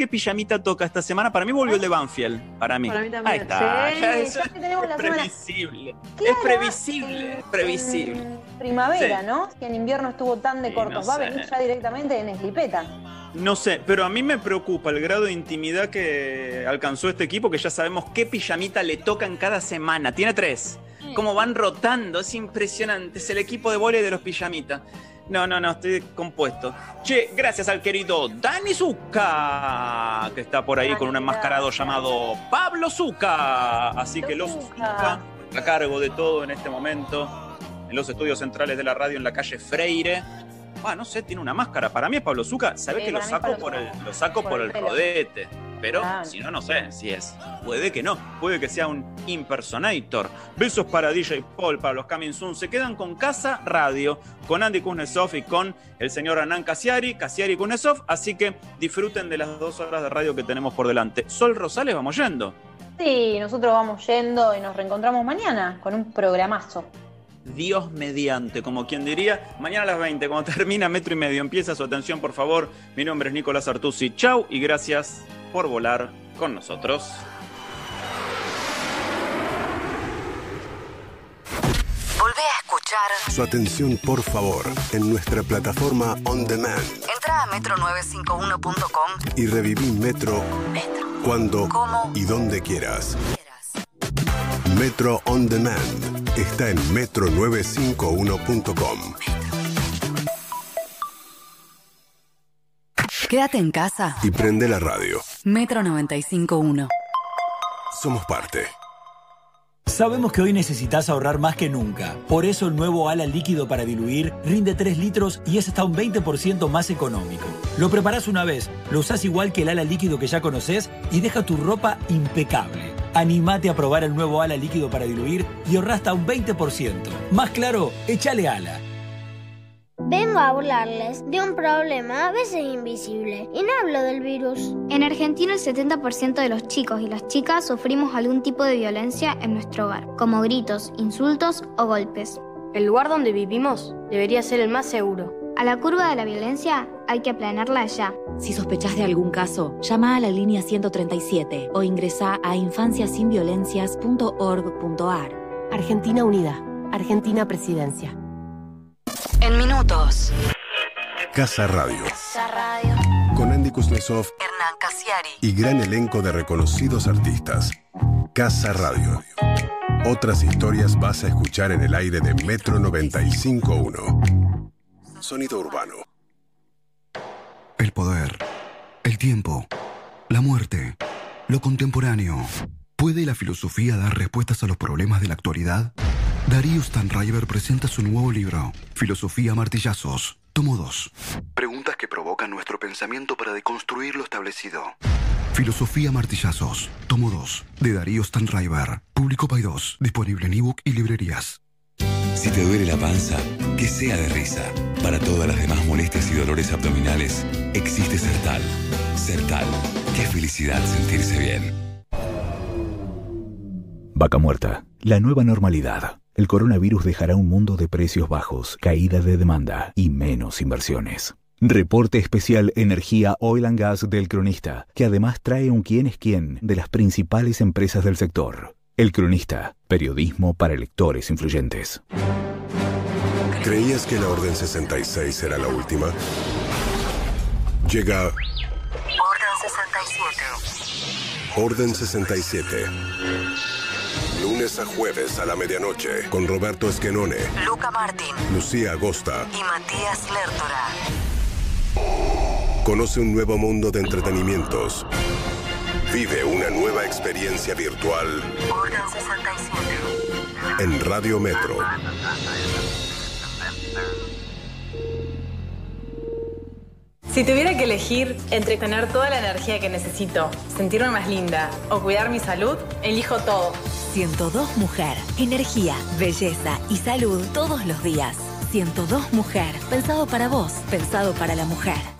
qué pijamita toca esta semana. Para mí volvió el de Banfield. Para mí. Para mí también. Ahí está. Sí, ya es, es previsible. Claro, es previsible. en- previsible. en primavera, Sí. ¿no? Que en invierno estuvo tan de Sí, cortos. no Va a venir ya directamente en Eslipeta. No sé, pero a mí me preocupa el grado de intimidad que alcanzó este equipo, que ya sabemos qué pijamita le toca en cada semana. Tiene tres. Cómo van rotando, es impresionante. Es el equipo de volei de los pijamitas. No, no, no, estoy compuesto. Che, gracias al querido Dani Zucca, que está por ahí con un enmascarado llamado Pablo Zucca. Así que los Zucca, a cargo de todo en este momento, en los estudios centrales de la radio en la calle Freire. Ah, no sé, tiene una máscara. Para mí es Pablo Zucca. Sabés Sí, que lo saco por el, lo saco Por por el rodete. Pero Ah. si no, no sé si es. Puede que no. Puede que sea un impersonator. Besos para DJ Paul, para los Coming Soon. Se quedan con Casa Radio, con Andy Kuznetsov y con el señor Anán Casiari, Casiari Kuznetsov. Así que disfruten de las dos horas de radio que tenemos por delante. Sol Rosales, vamos yendo. Sí, nosotros vamos yendo y nos reencontramos mañana con un programazo. Dios mediante, como quien diría, mañana a las 20, cuando termina Metro y Medio, empieza su atención, por favor. Mi nombre es Nicolás Artusi. Chau y gracias por volar con nosotros. Volvé a escuchar. Su atención, por favor, en nuestra plataforma On Demand Entra a metro951.com. y reviví Metro Metro. cuando ¿Cómo? y donde quieras. Metro On Demand está en metro951.com. Quédate en casa. Y prende la radio. Metro 95.1. Somos parte. Sabemos que hoy necesitas ahorrar más que nunca. Por eso el nuevo ala líquido para diluir rinde 3 litros y es hasta un 20% más económico. Lo preparás una vez, lo usás igual que el ala líquido que ya conoces y deja tu ropa impecable. Animate a probar el nuevo ala líquido para diluir y ahorra hasta un 20%. Más claro, échale ala. Vengo a hablarles de un problema a veces invisible y no hablo del virus. En Argentina el 70% de los chicos y las chicas sufrimos algún tipo de violencia en nuestro hogar, como gritos, insultos o golpes. El lugar donde vivimos debería ser el más seguro. A la curva de la violencia hay que aplanarla ya. Si sospechás de algún caso, llama a la línea 137 o ingresa a infanciasinviolencias.org.ar. Argentina Unida. Argentina Presidencia. En minutos. Casa Radio. Casa Radio. Con Andy Kuznetsov Hernán Casiari. y gran elenco de reconocidos artistas. Casa Radio. Otras historias vas a escuchar en el aire de Metro 95.1. Sonido urbano. El poder, el tiempo, la muerte, lo contemporáneo. ¿Puede la filosofía dar respuestas a los problemas de la actualidad? Darío Stanriver presenta su nuevo libro, Filosofía Martillazos, tomo 2. Preguntas que provocan nuestro pensamiento para deconstruir lo establecido. Filosofía Martillazos, tomo 2, de Darío Stanriver, Público Paidós, disponible en ebook y librerías. Si te duele la panza, que sea de risa. Para todas las demás molestias y dolores abdominales, existe Sertal. Sertal. Qué felicidad sentirse bien. Vaca Muerta, la nueva normalidad. El coronavirus dejará un mundo de precios bajos, caída de demanda y menos inversiones. Reporte especial Energía Oil and Gas del Cronista, que además trae un quién es quién de las principales empresas del sector. El Cronista, periodismo para lectores influyentes. ¿Creías que la Orden 66 era la última? Llega Orden 67. Orden 67. Lunes a jueves a la medianoche con Roberto Esquenone, Luca Martín. Lucía Agosta. Y Matías Lertora. Conoce un nuevo mundo de entretenimientos. Vive una nueva experiencia virtual Orden 67. en Radio Metro. Si tuviera que elegir entre tener toda la energía que necesito, sentirme más linda o cuidar mi salud, elijo todo. 102 Mujer. Energía, belleza y salud todos los días. 102 Mujer. Pensado para vos, pensado para la mujer.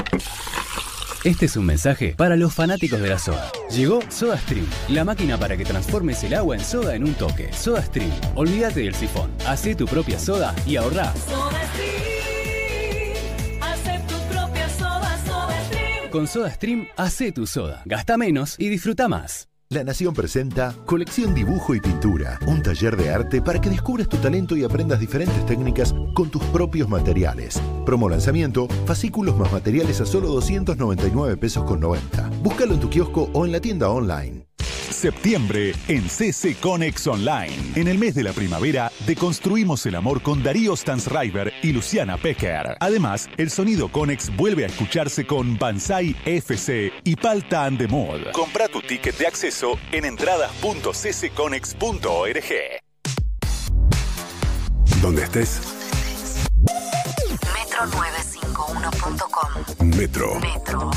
Este es un mensaje para los fanáticos de la soda. Llegó SodaStream, la máquina para que transformes el agua en soda en un toque. SodaStream, olvídate del sifón, haz tu propia soda y ahorrá. Hace tu propia soda, soda stream. Con SodaStream, hace tu soda, gasta menos y disfruta más. La Nación presenta Colección Dibujo y Pintura, un taller de arte para que descubras tu talento y aprendas diferentes técnicas con tus propios materiales. Promo lanzamiento, fascículos más materiales a solo 299 pesos con 90. Búscalo en tu kiosco o en la tienda online. Septiembre en CC Conex Online. En el mes de la primavera, deconstruimos el amor con Darío Stansriver y Luciana Pecker. Además, el sonido Conex vuelve a escucharse con Banzai FC y Palta and the Mod. Compra tu ticket de acceso en entradas.ccconex.org. Donde estés, Metro951.com. Metro. Metro.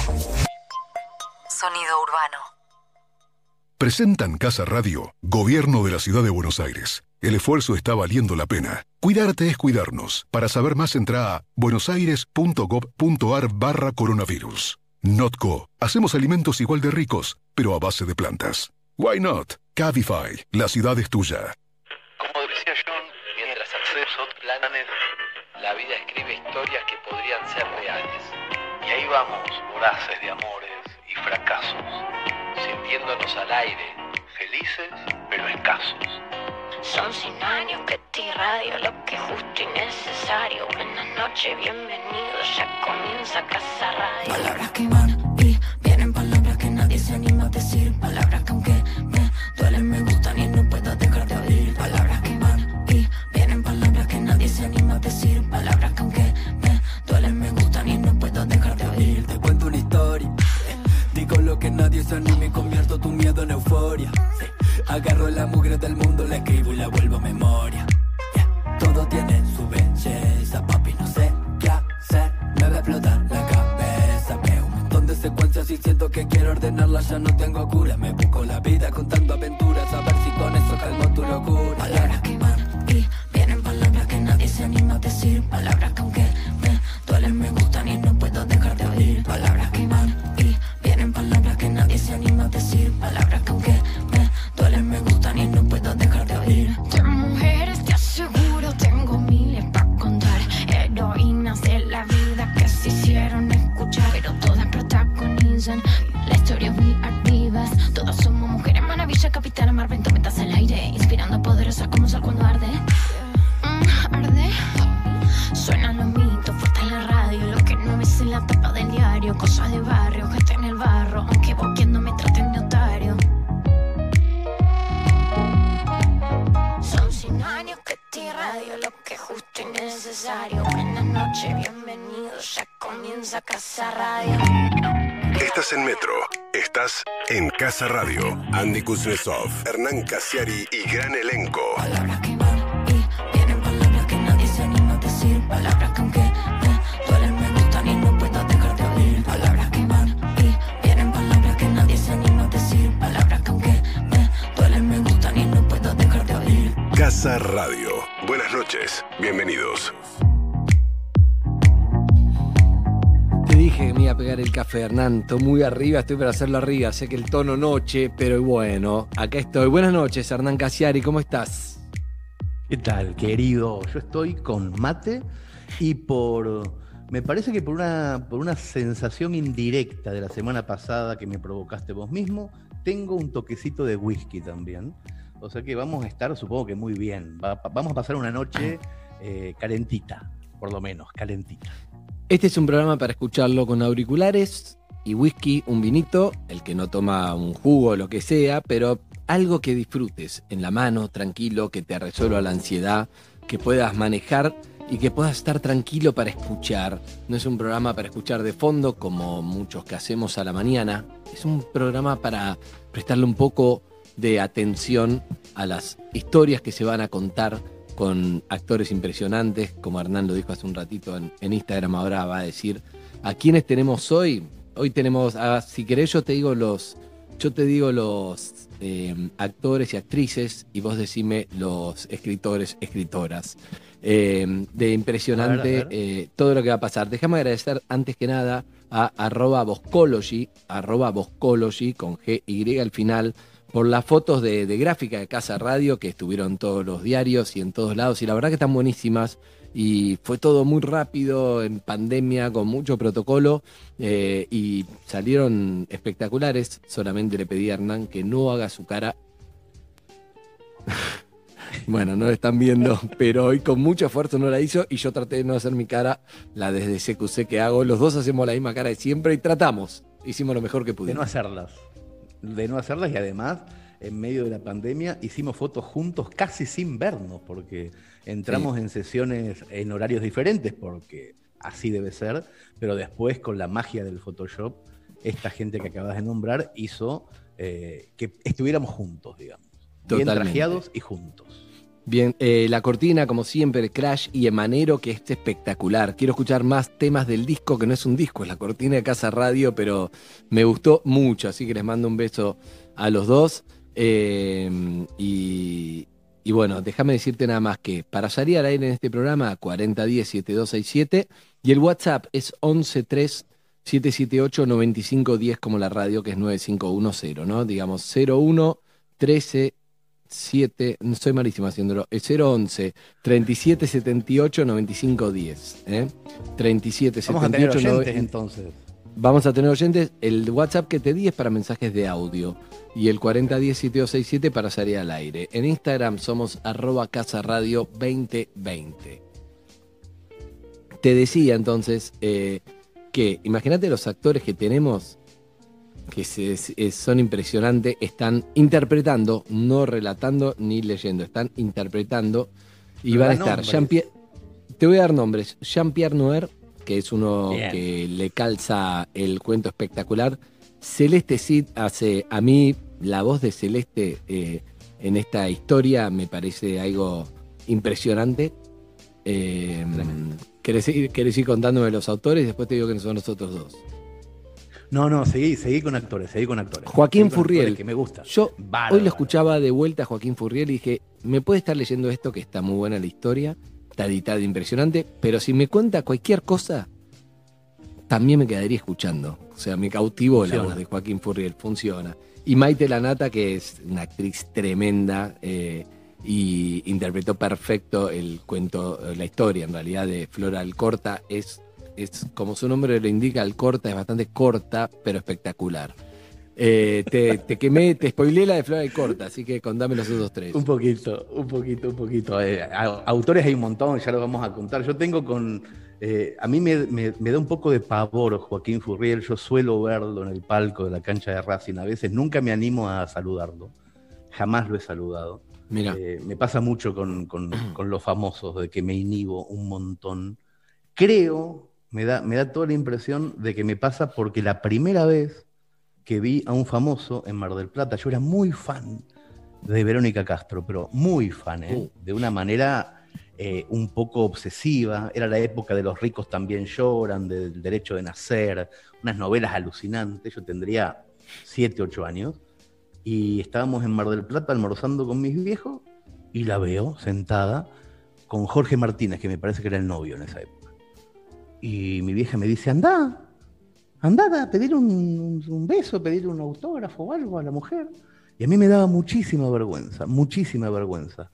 Sonido urbano. Presentan Casa Radio, Gobierno de la Ciudad de Buenos Aires. El esfuerzo está valiendo la pena. Cuidarte es cuidarnos. Para saber más entra a buenosaires.gov.ar barra coronavirus. Notco. Hacemos alimentos igual de ricos, pero a base de plantas. Why not? Cabify. La ciudad es tuya. Como decía John, mientras accedes a otros planes, la vida escribe historias que podrían ser reales. Y ahí vamos, voraces de amores y fracasos, sintiéndonos al aire, felices pero escasos. Son 100 años que te irradio lo que es justo y necesario. Buenas noches, bienvenidos, ya comienza Casa Radio. Palabras que van y vienen, palabras que nadie se anima a decir. Palabras que aunque me duelen, me gustan y no puedo dejar de oír. Palabras que van y vienen, palabras que nadie se anima a decir. Palabras que aunque nadie se anima y convierto tu miedo en euforia. Sí. Agarro la mugre del mundo, la escribo y la vuelvo a memoria. Yeah. Todo tiene su belleza, papi, no sé qué hacer. Me va a explotar la cabeza. Veo un montón de secuencias y siento que quiero ordenarlas. Ya no tengo cura, me busco la vida contando aventuras. A ver si con eso calmo tu locura. Palabras que van y vienen, palabras que nadie se anima a decir. Palabras que aunque me duelen, me gustan Palabras que aunque me duelen, me gustan y no puedo dejar de oír. De mujeres te aseguro tengo miles para contar. Heroínas Casa Radio. Andy Kuznetsov, Hernán Casiari y gran elenco. Palabras que van y vienen, palabras que nadie se anima a decir. Palabras que aunque me duelen, me gustan y no puedo dejar de oír. Palabras que van y vienen, palabras que nadie se anima a decir. Palabras que aunque me duelen, me gustan y no puedo dejar de oír. Casa Radio. Buenas noches. Bienvenidos. Dije que me iba a pegar el café, Hernán. Estoy muy arriba, estoy para hacerlo arriba. Sé que el tono noche, pero bueno, acá estoy. Buenas noches, Hernán Casiari, ¿cómo estás? ¿Qué tal, querido? Yo estoy con mate y por. Me parece que por una, por una sensación indirecta de la semana pasada que me provocaste vos mismo, tengo un toquecito de whisky también. O sea que vamos a estar, supongo que muy bien. Va- vamos a pasar una noche eh, calentita, por lo menos, calentita. Este es un programa para escucharlo con auriculares y whisky, un vinito, el que no toma un jugo o lo que sea, pero algo que disfrutes en la mano, tranquilo, que te resuelva la ansiedad, que puedas manejar y que puedas estar tranquilo para escuchar. No es un programa para escuchar de fondo como muchos que hacemos a la mañana, es un programa para prestarle un poco de atención a las historias que se van a contar con actores impresionantes, como Hernán lo dijo hace un ratito en, en Instagram, ahora va a decir a quiénes tenemos hoy. Hoy tenemos, a- si querés yo te digo los, yo te digo los eh, actores y actrices y vos decime los escritores, escritoras. Eh, de impresionante A ver, a ver. eh, todo lo que va a pasar. Déjame agradecer antes que nada a arroba Boscology, arroba Boscology con G-Y al final, por las fotos de, de gráfica de Casa Radio que estuvieron en todos los diarios y en todos lados. Y la verdad que están buenísimas. Y fue todo muy rápido, en pandemia, con mucho protocolo. eh, y salieron espectaculares. Solamente le pedí a Hernán que no haga su cara. Bueno, no lo están viendo, pero hoy con mucho esfuerzo no la hizo y yo traté de no hacer mi cara, la desde CQC que hago. Los dos hacemos la misma cara de siempre y tratamos. Hicimos lo mejor que De no pudimos. hacerlas. De no hacerlas y además, en medio de la pandemia, hicimos fotos juntos casi sin vernos, porque entramos en sesiones en horarios diferentes, porque así debe ser, pero después con la magia del Photoshop, esta gente que acabas de nombrar hizo eh, que estuviéramos juntos, digamos. Bien trajeados y juntos. Bien, eh, la cortina, como siempre, Crash y Emanero, que es espectacular. Quiero escuchar más temas del disco, que no es un disco, es la cortina de Casa Radio, pero me gustó mucho, así que les mando un beso a los dos. Eh, y, y bueno, déjame decirte nada más que para salir al aire en este programa, 4010-7267, y el WhatsApp es 113-778-9510, como la radio, que es 9510, ¿no? Digamos 01 13 7, soy malísimo haciéndolo, es 011 37 78 95 10. ¿eh? 37 Vamos a tener 78 oyentes entonces. Vamos a tener oyentes. El WhatsApp que te di es para mensajes de audio y el 4010-7267 para salir al aire. En Instagram somos arroba casa radio 2020. Te decía entonces eh, que imagínate los actores que tenemos que se- se- son impresionantes, están interpretando, no relatando ni leyendo, están interpretando y Pero van a estar nombres. Jean-Pierre, te voy a dar nombres, Jean-Pierre Noer, que es uno Bien. que le calza el cuento espectacular, Celeste Cid hace, a mí la voz de Celeste eh, en esta historia me parece algo impresionante. Eh, ¿querés, ir, querés ir contándome los autores? Después te digo que son los otros dos. No, no, seguí, seguí con actores, seguí con actores. Joaquín actores Furriel. Que me gusta. Yo Bárbaro. hoy lo escuchaba de vuelta a Joaquín Furriel y dije, me puede estar leyendo esto que está muy buena la historia, está editada impresionante, pero si me cuenta cualquier cosa, también me quedaría escuchando. O sea, me cautivó la voz de Joaquín Furriel, funciona. Y Maite Lanata, que es una actriz tremenda eh, y interpretó perfecto el cuento, la historia en realidad de Flora Alcorta, es, es como su nombre lo indica, Alcorta es bastante corta, pero espectacular. Eh, te, te quemé, te spoileé la de Flora Alcorta, así que contame los otros tres. Un poquito, un poquito, un poquito. Eh, autores hay un montón, ya lo vamos a contar. Yo tengo con. eh, a mí me, me- me da un poco de pavor Joaquín Furriel. Yo suelo verlo en el palco de la cancha de Racing a veces. Nunca me animo a saludarlo. Jamás lo he saludado. Mira. Eh, me pasa mucho con, con- con los famosos, de que me inhibo un montón. Creo, me da, me da toda la impresión de que me pasa porque la primera vez que vi a un famoso en Mar del Plata, yo era muy fan de Verónica Castro, pero muy fan, ¿eh? de una manera eh, un poco obsesiva. Era la época de los ricos también lloran, del derecho de nacer, unas novelas alucinantes. Yo tendría 7, 8 años y estábamos en Mar del Plata almorzando con mis viejos y la veo sentada con Jorge Martínez, que me parece que era el novio en esa época. Y mi vieja me dice, anda, anda a pedir un, un beso, pedir un autógrafo o algo a la mujer. Y a mí me daba muchísima vergüenza, muchísima vergüenza.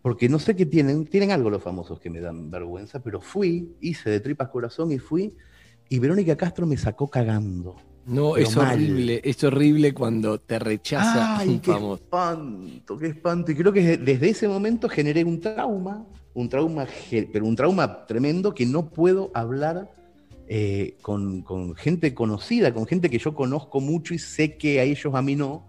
Porque no sé qué tienen, tienen algo los famosos que me dan vergüenza, pero fui, hice de tripas corazón y fui, y Verónica Castro me sacó cagando. No, es mal. horrible, es horrible cuando te rechaza Ay, un qué famoso. espanto, qué espanto. Y creo que desde ese momento generé un trauma, un trauma, pero un trauma tremendo que no puedo hablar eh, con, con gente conocida, con gente que yo conozco mucho y sé que a ellos a mí no.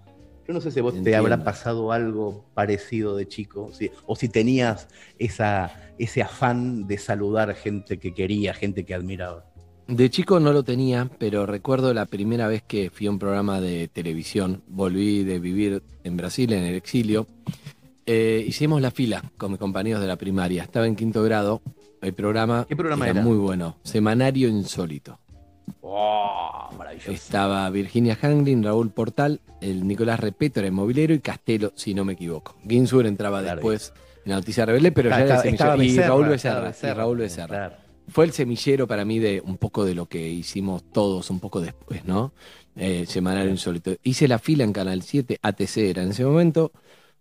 Yo no sé si vos te habrá pasado algo parecido de chico, si- o si tenías esa, ese afán de saludar gente que quería, gente que admiraba. De chico no lo tenía, pero recuerdo la primera vez que fui a un programa de televisión. Volví de vivir en Brasil, en el exilio. Eh, hicimos la fila con mis compañeros de la primaria. Estaba en quinto grado. El programa, ¿Qué programa era? muy bueno. Semanario Insólito. Oh, maravilloso. Estaba Virginia Hanglin, Raúl Portal, el Nicolás Repeto era el movilero y Castelo, si no me equivoco. Ginsur entraba después en la noticia rebelde, pero ya era el semillero. Y Raúl Becerra. Becerra y Raúl Becerra. claro. Fue el semillero para mí de un poco de lo que hicimos todos un poco después, ¿no? Eh, Semanario Insólito. Hice la fila en Canal 7, ATC era en ese momento.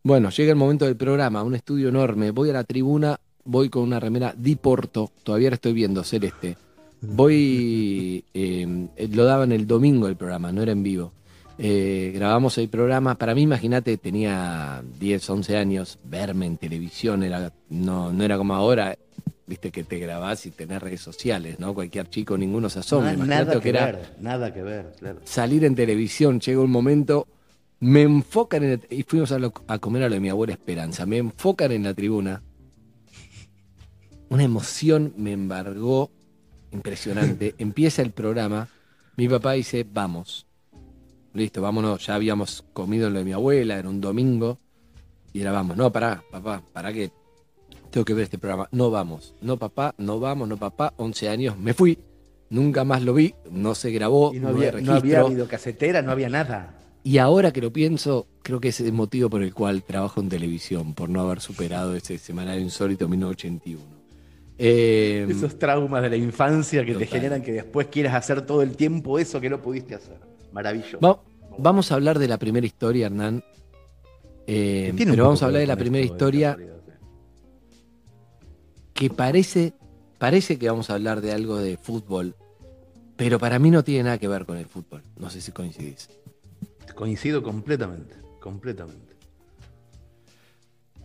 Bueno, llega el momento del programa, un estudio enorme. Voy a la tribuna, voy con una remera Di Porto, todavía la estoy viendo, celeste. Voy, eh, lo daban el domingo el programa, no era en vivo. Eh, grabamos el programa, para mí imagínate, tenía 10, 11 años, verme en televisión era, no, no era como ahora, viste que te grabás y tenés redes sociales, ¿no? Cualquier chico, ninguno se asombra. Ah, Imagínate nada que, era ver, nada que ver, claro. salir en televisión, llega un momento, me enfocan en el- y fuimos a, lo- a comer a lo de mi abuela Esperanza, me enfocan en la tribuna. Una emoción me embargó impresionante. Empieza el programa, mi papá dice, vamos. Listo, vámonos, ya habíamos comido en lo de mi abuela, era un domingo, y era vamos, no, pará, papá, pará que tengo que ver este programa. No vamos, no papá, no vamos, no papá, 11 años, me fui, nunca más lo vi, no se grabó, Y no, había, no había videocasetera, no había nada. Y ahora que lo pienso, creo que ese es el motivo por el cual trabajo en televisión, por no haber superado ese semanario insólito 1981. Eh, Esos traumas de la infancia que te generan que después quieras hacer todo el tiempo eso que no pudiste hacer. Maravilloso. va- vamos a hablar de la primera historia, Hernán. Eh, un pero vamos a hablar de la primera historia que parece, parece que vamos a hablar de algo de fútbol, pero para mí no tiene nada que ver con el fútbol. No sé si coincidís. Coincido completamente, completamente.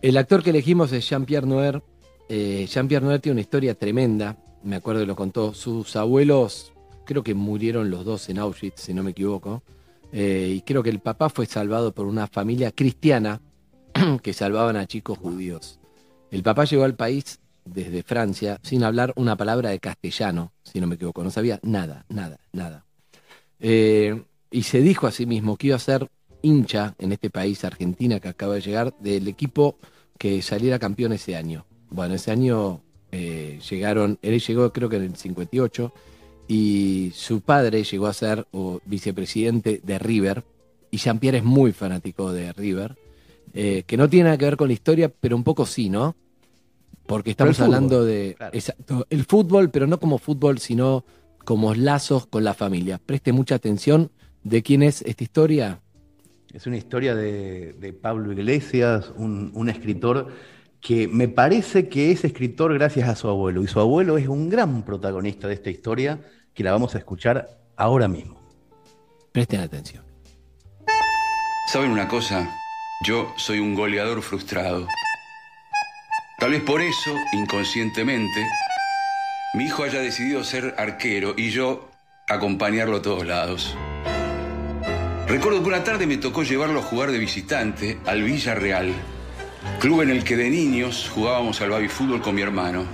El actor que elegimos es Jean-Pierre Noer. Eh, Jean-Pierre Noer tiene una historia tremenda. Me acuerdo que lo contó. Sus abuelos, creo que murieron los dos en Auschwitz, si no me equivoco. Eh, y creo que el papá fue salvado por una familia cristiana que salvaban a chicos judíos. El papá llegó al país desde Francia sin hablar una palabra de castellano, si no me equivoco. No sabía nada, nada, nada. Eh, y se dijo a sí mismo que iba a ser hincha en este país, Argentina, que acaba de llegar, del equipo que saliera campeón ese año. Bueno, ese año eh, llegaron, él llegó creo que en el 58, y su padre llegó a ser vicepresidente de River, y Jean-Pierre es muy fanático de River, eh, que no tiene nada que ver con la historia, pero un poco sí, ¿no? Porque estamos hablando de claro. exacto, el fútbol, pero no como fútbol, sino como lazos con la familia. Preste mucha atención de quién es esta historia. Es una historia de, de Pablo Iglesias, un, un escritor que me parece que es escritor gracias a su abuelo. Y su abuelo es un gran protagonista de esta historia que la vamos a escuchar ahora mismo. Presten atención. ¿Saben una cosa? Yo soy un goleador frustrado. Tal vez por eso, inconscientemente, mi hijo haya decidido ser arquero y yo acompañarlo a todos lados. Recuerdo que una tarde me tocó llevarlo a jugar de visitante al Villarreal, club en el que de niños jugábamos al baby fútbol con mi hermano.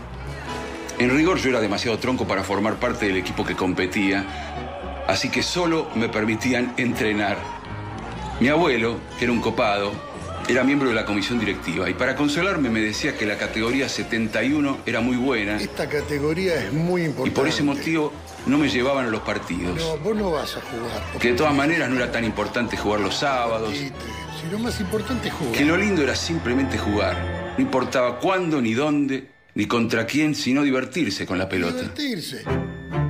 En rigor yo era demasiado tronco para formar parte del equipo que competía, así que solo me permitían entrenar. Mi abuelo, que era un copado, era miembro de la comisión directiva y para consolarme me decía que la categoría 71 era muy buena Esta categoría es muy y importante. por ese motivo no me llevaban a los partidos. No, vos no vas a jugar. Que de todas maneras no era tan importante jugar los sábados, Si lo más importante es jugar. que lo lindo era simplemente jugar. No importaba cuándo, ni dónde, ni contra quién, sino divertirse con la pelota. Divertirse.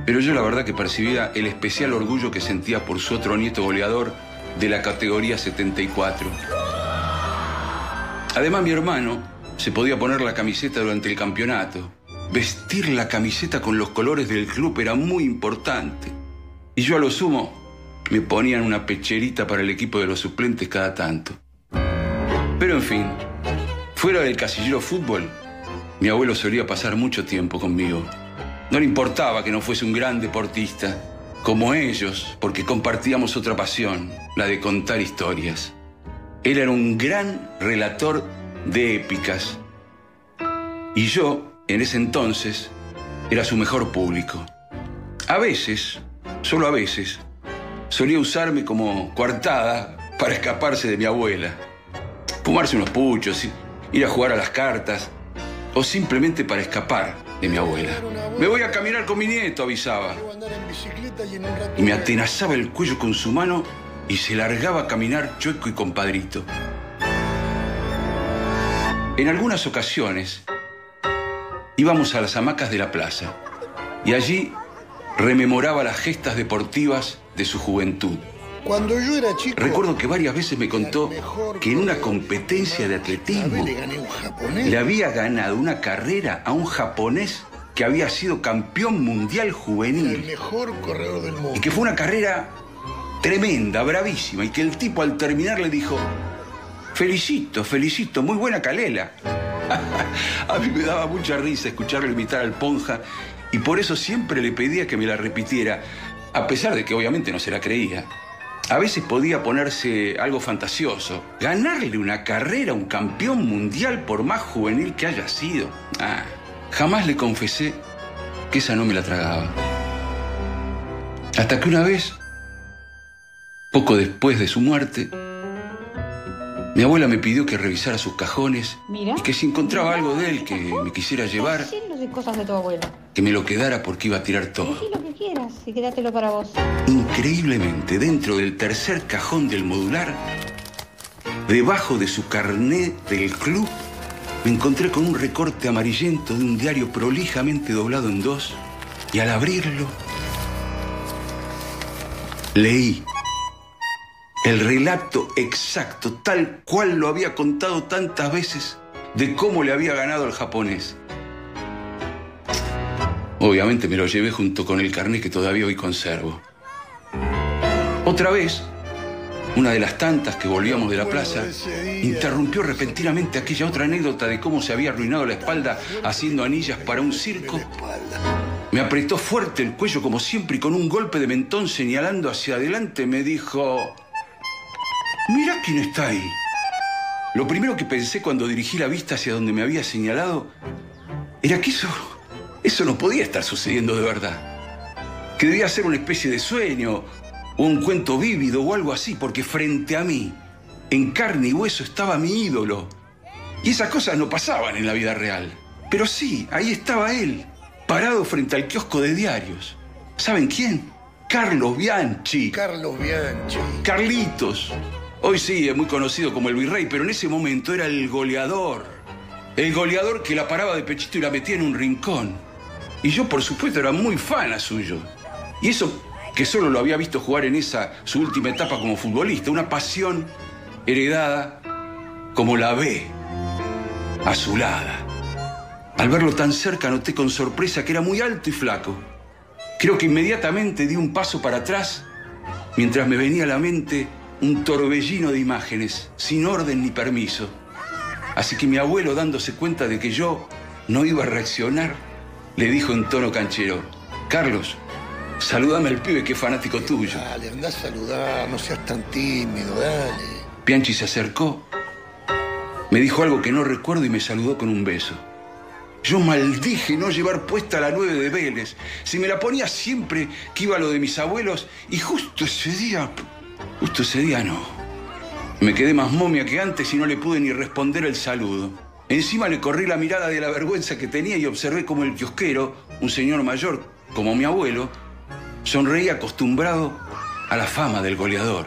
Pero yo la verdad que percibía el especial orgullo que sentía por su otro nieto goleador de la categoría 74. Además mi hermano se podía poner la camiseta durante el campeonato. Vestir la camiseta con los colores del club era muy importante. Y yo a lo sumo me ponían una pecherita para el equipo de los suplentes cada tanto. Pero en fin, fuera del casillero fútbol, mi abuelo solía pasar mucho tiempo conmigo. No le importaba que no fuese un gran deportista, como ellos, porque compartíamos otra pasión, la de contar historias. Él era un gran relator de épicas. Y yo, en ese entonces, era su mejor público. A veces, solo a veces, solía usarme como coartada para escaparse de mi abuela. Fumarse unos puchos ir a jugar a las cartas o simplemente para escapar de mi abuela. Me voy a caminar con mi nieto, avisaba. Y me atenazaba el cuello con su mano y se largaba a caminar chueco y compadrito. En algunas ocasiones íbamos a las hamacas de la plaza y allí rememoraba las gestas deportivas de su juventud. Cuando yo era chico, Recuerdo que varias veces me contó que en una competencia de atletismo le gané a un japonés. le había ganado una carrera a un japonés que había sido campeón mundial el juvenil mejor corredor del mundo. y que fue una carrera tremenda, bravísima, y que el tipo al terminar le dijo, felicito, felicito, muy buena calela. A mí me daba mucha risa escucharlo imitar al Ponja y por eso siempre le pedía que me la repitiera, a pesar de que obviamente no se la creía. A veces podía ponerse algo fantasioso, ganarle una carrera a un campeón mundial por más juvenil que haya sido. Ah, jamás le confesé que esa no me la tragaba. Hasta que una vez, poco después de su muerte, mi abuela me pidió que revisara sus cajones Mira. y que si encontraba algo de él que me quisiera llevar, de cosas de tu abuela. que me lo quedara porque iba a tirar todo. Lo que quieras y quédatelo para vos. Increíblemente, dentro del tercer cajón del modular, debajo de su carné del club, me encontré con un recorte amarillento de un diario prolijamente doblado en dos y al abrirlo, leí el relato exacto, tal cual lo había contado tantas veces, de cómo le había ganado al japonés. Obviamente me lo llevé junto con el carnet que todavía hoy conservo. Otra vez, una de las tantas que volvíamos de la plaza, interrumpió repentinamente aquella otra anécdota de cómo se había arruinado la espalda haciendo anillas para un circo. Me apretó fuerte el cuello como siempre y con un golpe de mentón señalando hacia adelante me dijo, mira quién está ahí. Lo primero que pensé cuando dirigí la vista hacia donde me había señalado era que eso, eso no podía estar sucediendo de verdad. Que debía ser una especie de sueño o un cuento vívido o algo así, porque frente a mí, en carne y hueso, estaba mi ídolo. Y esas cosas no pasaban en la vida real. Pero sí, ahí estaba él, parado frente al kiosco de diarios. ¿Saben quién? Carlos Bianchi. Carlos Bianchi. Carlitos. Hoy sí es muy conocido como el virrey, pero en ese momento era el goleador. El goleador que la paraba de pechito y la metía en un rincón. Y yo, por supuesto, era muy fan a suyo. Y eso que solo lo había visto jugar en esa su última etapa como futbolista, una pasión heredada como la ve, azulada. Al verlo tan cerca noté con sorpresa que era muy alto y flaco. Creo que inmediatamente di un paso para atrás mientras me venía a la mente un torbellino de imágenes, sin orden ni permiso. Así que mi abuelo, dándose cuenta de que yo no iba a reaccionar, le dijo en tono canchero, Carlos, salúdame al pibe que es fanático tuyo. Dale, anda a saludar, no seas tan tímido, dale. Pianchi se acercó, me dijo algo que no recuerdo y me saludó con un beso. Yo maldije no llevar puesta la nueve de Vélez. Si me la ponía siempre que iba a lo de mis abuelos y justo ese día, justo ese día no. Me quedé más momia que antes y no le pude ni responder el saludo. Encima le corrí la mirada de la vergüenza que tenía y observé como el kiosquero, un señor mayor como mi abuelo, sonreía acostumbrado a la fama del goleador.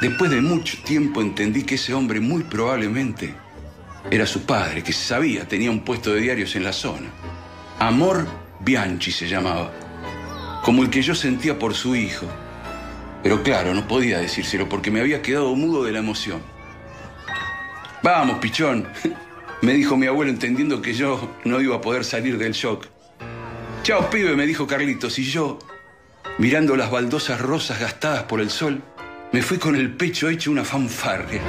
Después de mucho tiempo entendí que ese hombre muy probablemente era su padre, que sabía tenía un puesto de diarios en la zona. Amor Bianchi se llamaba, como el que yo sentía por su hijo. Pero claro, no podía decírselo porque me había quedado mudo de la emoción. Vamos, pichón, me dijo mi abuelo entendiendo que yo no iba a poder salir del shock. Chao, pibe, me dijo Carlitos, y yo, mirando las baldosas rosas gastadas por el sol, me fui con el pecho hecho una fanfarria.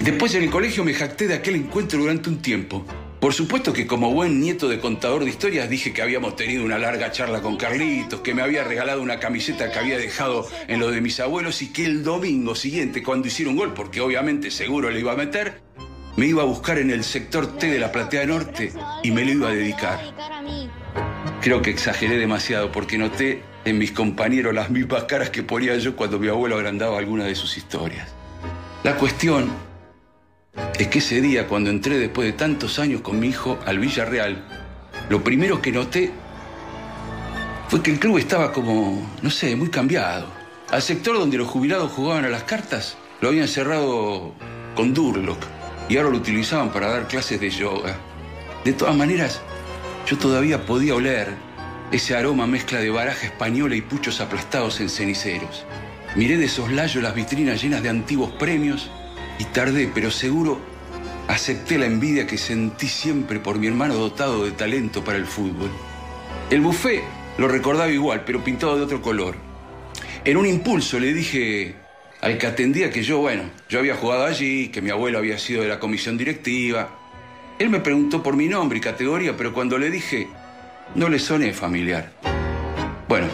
Después en el colegio me jacté de aquel encuentro durante un tiempo. Por supuesto que como buen nieto de contador de historias dije que habíamos tenido una larga charla con Carlitos, que me había regalado una camiseta que había dejado en lo de mis abuelos y que el domingo siguiente, cuando hiciera un gol, porque obviamente seguro le iba a meter, me iba a buscar en el sector T de la Platea Norte y me lo iba a dedicar. Creo que exageré demasiado porque noté en mis compañeros las mismas caras que ponía yo cuando mi abuelo agrandaba alguna de sus historias. La cuestión es que ese día, cuando entré después de tantos años con mi hijo al Villarreal, lo primero que noté fue que el club estaba como, no sé, muy cambiado. Al sector donde los jubilados jugaban a las cartas, lo habían cerrado con Durlock y ahora lo utilizaban para dar clases de yoga. De todas maneras, yo todavía podía oler ese aroma mezcla de baraja española y puchos aplastados en ceniceros. Miré de soslayo las vitrinas llenas de antiguos premios y tardé, pero seguro, acepté la envidia que sentí siempre por mi hermano dotado de talento para el fútbol. El buffet lo recordaba igual, pero pintado de otro color. En un impulso le dije al que atendía que yo, bueno, yo había jugado allí, que mi abuelo había sido de la comisión directiva. Él me preguntó por mi nombre y categoría, pero cuando le dije, no le soné familiar. Bueno,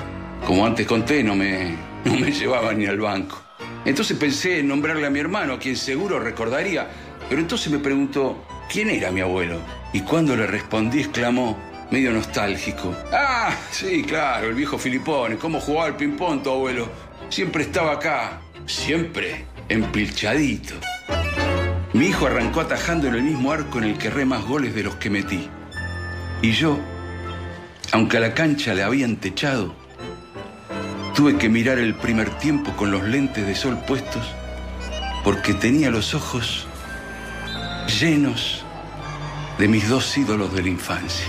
como antes conté, no me, no me llevaba ni al banco. Entonces pensé en nombrarle a mi hermano, a quien seguro recordaría, pero entonces me preguntó, ¿quién era mi abuelo? Y cuando le respondí, exclamó, medio nostálgico. Ah, sí, claro, el viejo Filipone, ¿cómo jugaba al ping-pong tu abuelo? Siempre estaba acá, siempre empilchadito. Mi hijo arrancó atajando en el mismo arco en el que erré más goles de los que metí. Y yo, aunque a la cancha le habían techado, tuve que mirar el primer tiempo con los lentes de sol puestos porque tenía los ojos llenos de mis dos ídolos de la infancia.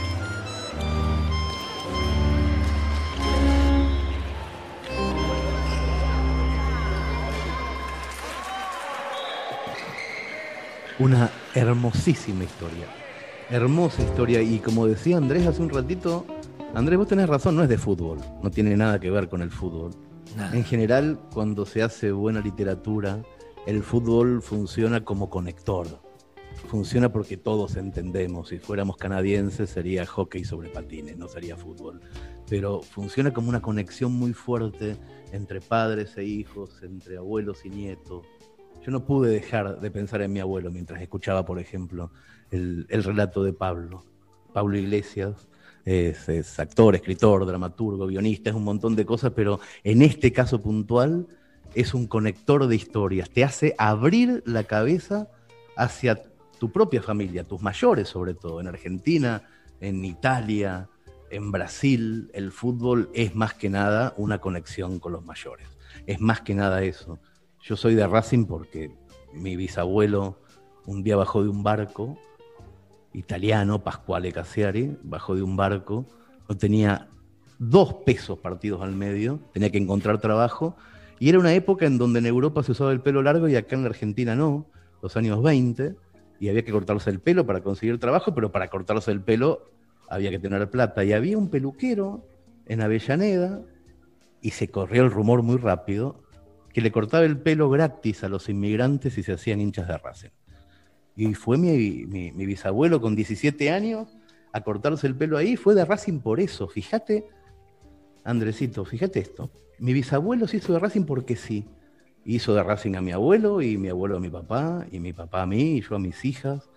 Una hermosísima historia. Hermosa historia. Y como decía Andrés hace un ratito, Andrés, vos tenés razón, no es de fútbol. No tiene nada que ver con el fútbol. Nada. En general, cuando se hace buena literatura, el fútbol funciona como conector. Funciona porque todos entendemos. Si fuéramos canadienses sería hockey sobre patines, no sería fútbol. Pero funciona como una conexión muy fuerte entre padres e hijos, entre abuelos y nietos. Yo no pude dejar de pensar en mi abuelo mientras escuchaba, por ejemplo, el, el relato de Pablo. Pablo Iglesias es, actor, escritor, dramaturgo, guionista, es un montón de cosas, pero en este caso puntual es un conector de historias. Te hace abrir la cabeza hacia tu propia familia, tus mayores sobre todo. En Argentina, en Italia, en Brasil, el fútbol es más que nada una conexión con los mayores. Es más que nada eso. Yo soy de Racing porque mi bisabuelo un día bajó de un barco italiano, Pasquale Cassiari, bajó de un barco, no tenía dos pesos partidos al medio, tenía que encontrar trabajo, y era una época en donde en Europa se usaba el pelo largo y acá en la Argentina no, los años 20, y había que cortarse el pelo para conseguir trabajo, pero para cortarse el pelo había que tener plata. Y había un peluquero en Avellaneda, y se corrió el rumor muy rápido, que le cortaba el pelo gratis a los inmigrantes y se hacían hinchas de Racing. Y fue mi, mi- mi bisabuelo con 17 años a cortarse el pelo ahí, fue de Racing por eso. Fíjate, Andresito, fíjate esto. Mi bisabuelo se hizo de Racing porque sí. Hizo de Racing a mi abuelo y mi abuelo a mi papá y mi papá a mí y yo a mis hijas.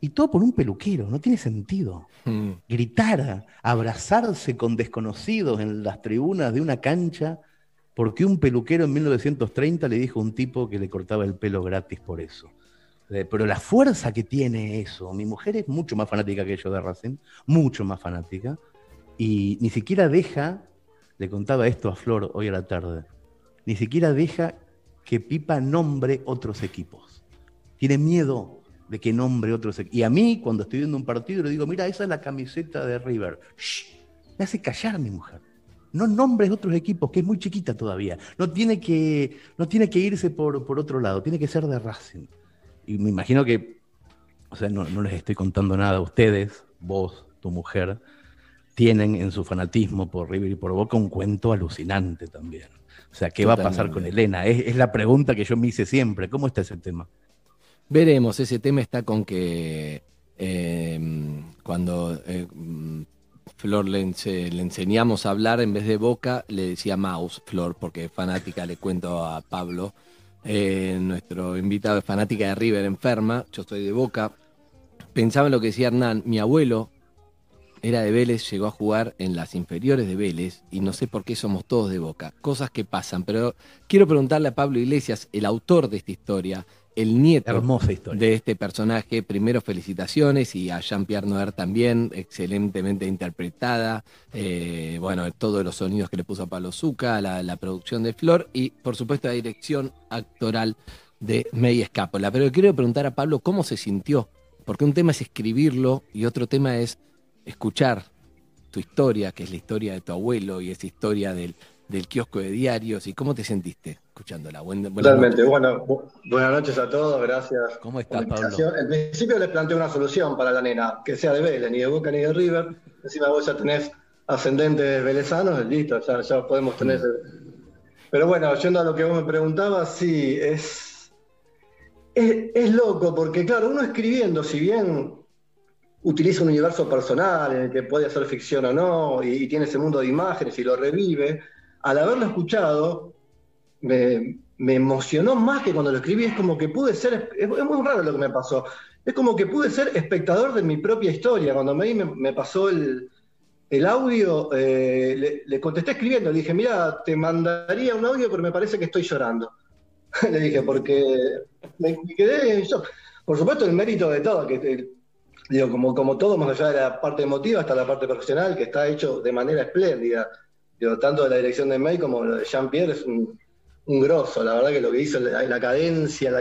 Y todo por un peluquero, no tiene sentido. Gritar, abrazarse con desconocidos en las tribunas de una cancha porque un peluquero en 1930 le dijo a un tipo que le cortaba el pelo gratis por eso. Eh, Pero la fuerza que tiene eso, mi mujer es mucho más fanática que yo de Racing, mucho más fanática, y ni siquiera deja, le contaba esto a Flor hoy a la tarde, ni siquiera deja que Pipa nombre otros equipos. Tiene miedo de que nombre otros equipos. Y a mí, cuando estoy viendo un partido, le digo, mira, esa es la camiseta de River. Shh, me hace callar mi mujer. No nombres otros equipos, que es muy chiquita todavía. No tiene que, no tiene que irse por, por otro lado, tiene que ser de Racing. Y me imagino que, o sea, no, no les estoy contando nada. Ustedes, vos, tu mujer, tienen en su fanatismo por River y por Boca un cuento alucinante también. O sea, ¿qué va a pasar con. Elena? Es, es la pregunta que yo me hice siempre. ¿Cómo está ese tema? Veremos, ese tema está con que eh, cuando eh, Flor le, ense- le enseñamos a hablar, en vez de boca, le decía mouse, Flor, porque es fanática, le cuento a Pablo, eh, nuestro invitado es fanática de River enferma, yo soy de boca. Pensaba en lo que decía Hernán, mi abuelo era de Vélez, llegó a jugar en las inferiores de Vélez y no sé por qué somos todos de boca. Cosas que pasan, pero quiero preguntarle a Pablo Iglesias, el autor de esta historia, el nieto Hermosa historia. de este personaje. Primero, felicitaciones y a Jean-Pierre Noer también, excelentemente interpretada. Eh, bueno, todos los sonidos que le puso a Pablo Zucca, la, la producción de Flor y, por supuesto, la dirección actoral de May Escapola. Pero quiero preguntar a Pablo cómo se sintió, porque un tema es escribirlo y otro tema es escuchar tu historia, que es la historia de tu abuelo y esa historia del, del kiosco de diarios. ¿Y cómo te sentiste escuchándola? Buen, buenas Totalmente. noches. Bueno, bu- buenas noches a todos, gracias. ¿Cómo estás, Pablo? En principio les planteo una solución para la nena, que sea de Vélez, ni de Boca ni de River. Encima vos ya tenés ascendentes velezanos, listo, ya, ya podemos tener. Pero bueno, yendo a lo que vos me preguntabas, sí, es, es, es loco, porque claro, uno escribiendo, si bien utiliza un universo personal en el que puede hacer ficción o no, y, y tiene ese mundo de imágenes y lo revive, al haberlo escuchado, me, emocionó más que cuando lo escribí. Es como que pude ser, es, muy raro lo que me pasó. Es como que pude ser espectador de mi propia historia. Cuando me, me, pasó el, audio, eh, le, contesté escribiendo. Le dije, mira, te mandaría un audio, pero me parece que estoy llorando. le dije, porque me, quedé en. Por supuesto, el mérito de todo, que eh, digo, como, como todo, más allá de la parte emotiva, hasta la parte profesional, que está hecho de manera espléndida. Digo, tanto de la dirección de May como lo de Jean-Pierre es un, un grosso, la verdad que lo que hizo, la, la cadencia, la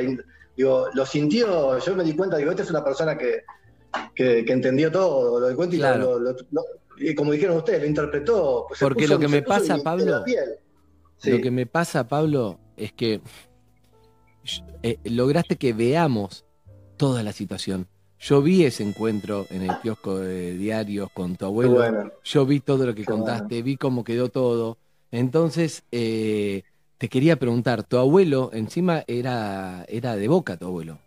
digo, lo sintió, yo me di cuenta, digo, esta es una persona que, que, que entendió todo, lo del cuento y Claro. lo, lo- lo- y como dijeron ustedes, lo interpretó. pues Porque puso- lo que me pasa, Pablo. Sí. Lo que me pasa, Pablo, es que eh, lograste que veamos toda la situación. Yo vi ese encuentro en el kiosco de diarios con tu abuelo. bueno. Yo vi todo lo que contaste, vi cómo quedó todo. Entonces, eh, te quería preguntar, tu abuelo encima era, era de boca, tu abuelo.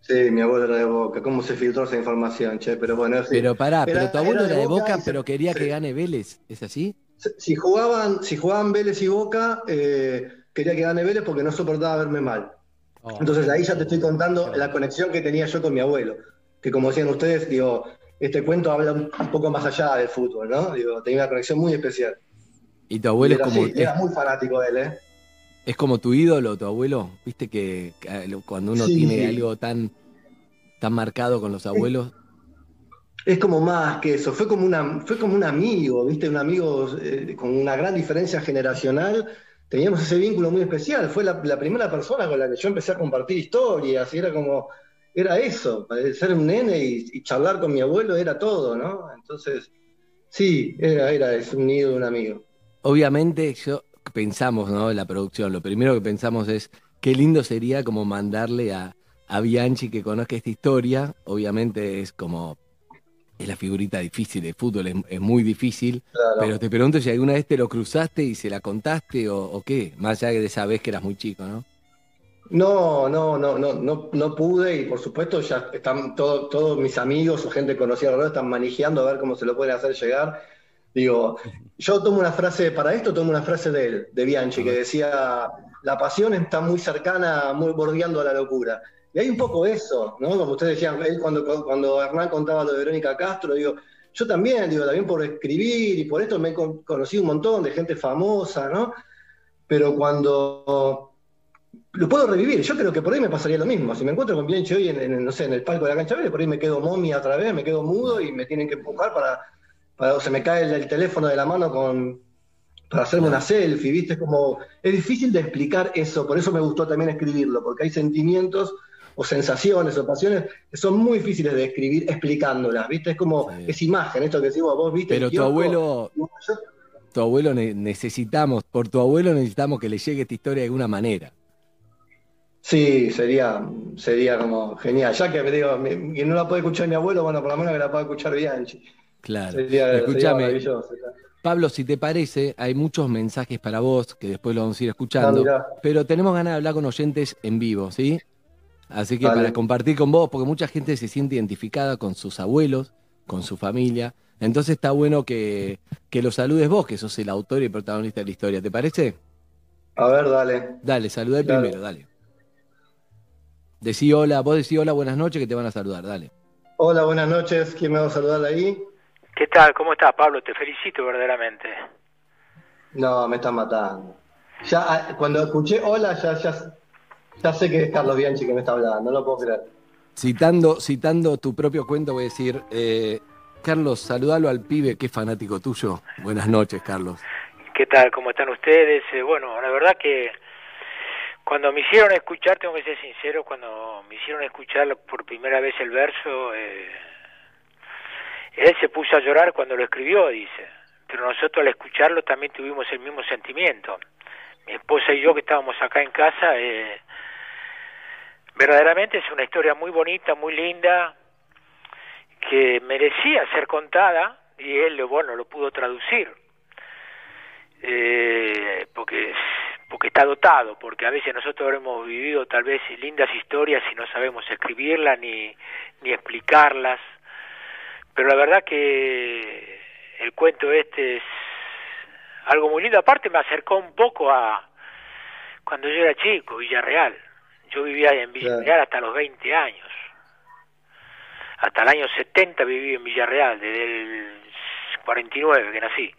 Sí, mi abuelo era de Boca, cómo se filtró esa información, che, pero bueno, sí. Pero pará, Era- pero tu abuelo era de boca, se- pero quería que gane Vélez, ¿es así? Si jugaban, si jugaban Vélez y Boca, eh, quería que gane Vélez porque no soportaba verme mal. Oh. Entonces ahí ya te estoy contando la conexión que tenía yo con mi abuelo. Que como decían ustedes, digo, este cuento habla un un poco más allá del fútbol, ¿no? Digo, tenía una conexión muy especial. Y tu abuelo Y es como, era muy fanático de él, ¿eh? Es como tu ídolo, tu abuelo. Viste que eh, cuando uno Sí, tiene sí. algo tan, tan marcado con los abuelos. Es como más que eso, fue como, una, fue como un amigo, ¿viste? Un amigo eh, con una gran diferencia generacional. Teníamos ese vínculo muy especial. Fue la, la primera persona con la que yo empecé a compartir historias. Y era como, era eso, ser un nene y, y charlar con mi abuelo era todo, ¿no? Entonces, sí, era, era es un nido de un amigo. Obviamente, yo pensamos, ¿no? En la producción, lo primero que pensamos es qué lindo sería como mandarle a, a Bianchi que conozca esta historia. Obviamente es como. Es la figurita difícil de fútbol, es, es muy difícil. Claro. Pero te pregunto si alguna vez te lo cruzaste y se la contaste o, o qué, más allá de esa vez que eras muy chico, ¿no? No, no, no, no, no, no pude y por supuesto ya están todo- todos mis amigos o gente conocida alrededor están manejando a ver cómo se lo pueden hacer llegar. Digo, yo tomo una frase, para esto tomo una frase de él, de Bianchi, que decía, la pasión está muy cercana, muy bordeando a la locura. Y hay un poco eso, ¿no? Como ustedes decían, él cuando, cuando Hernán contaba lo de Verónica Castro, digo, yo también, digo, también por escribir y por esto me he con- conocido un montón de gente famosa, ¿no? Pero cuando lo puedo revivir. Yo creo que por ahí me pasaría lo mismo. Si me encuentro con Bianchi hoy en, en, no sé, en el palco de la cancha verde, por ahí me quedo momia otra vez, me quedo mudo y me tienen que empujar para, para o se me cae el, el teléfono de la mano con, para hacerme una selfie, ¿viste? Es como, es difícil de explicar eso, por eso me gustó también escribirlo, porque hay sentimientos o sensaciones o pasiones que son muy difíciles de escribir explicándolas, ¿viste? Es como, es imagen, esto que decimos vos, ¿viste? Pero tu kiosco, abuelo, tu abuelo ne- necesitamos, por tu abuelo necesitamos que le llegue esta historia de alguna manera. Sí, sería, sería como genial. Ya que me digo, que no la puede escuchar mi abuelo, bueno, por lo menos que la pueda escuchar Bianchi. Claro. Sería, maravilloso. Pablo, si te parece, hay muchos mensajes para vos que después lo vamos a ir Ah, escuchando, mirá. pero tenemos ganas de hablar con oyentes en vivo, ¿sí? Así que para compartir con vos, porque mucha gente se siente identificada con sus abuelos, con su familia, entonces está bueno que, que lo saludes vos, que sos el autor y el protagonista de la historia, ¿te parece? A ver, dale. Dale, saludé Claro. primero, dale. Decí hola, vos decí hola, buenas noches, que te van a saludar, dale. Hola, buenas noches. ¿Quién me va a saludar ahí? ¿Qué tal? ¿Cómo estás, Pablo? Te felicito verdaderamente. No, me están matando. Ya, ah, cuando escuché hola, ya, ya, Ya sé que es Carlos Bianchi que me está hablando, no lo puedo creer. Citando, citando tu propio cuento, voy a decir, eh, Carlos, saludalo al pibe que es fanático tuyo. Buenas noches, Carlos. ¿Qué tal? ¿Cómo están ustedes? Eh, bueno, la verdad que cuando me hicieron escuchar, tengo que ser sincero, cuando me hicieron escuchar por primera vez el verso, eh, él se puso a llorar cuando lo escribió, dice. Pero nosotros al escucharlo también tuvimos el mismo sentimiento. Mi esposa y yo que estábamos acá en casa, eh, verdaderamente es una historia muy bonita, muy linda, que merecía ser contada y él, bueno, lo pudo traducir. Eh, porque porque está dotado, porque a veces nosotros hemos vivido tal vez lindas historias y no sabemos escribirlas ni, ni explicarlas, pero la verdad que el cuento este es algo muy lindo, aparte me acercó un poco a cuando yo era chico, Villarreal, yo vivía en Villarreal hasta los 20 años, hasta el año 70 viví en Villarreal, desde el 49 que nací.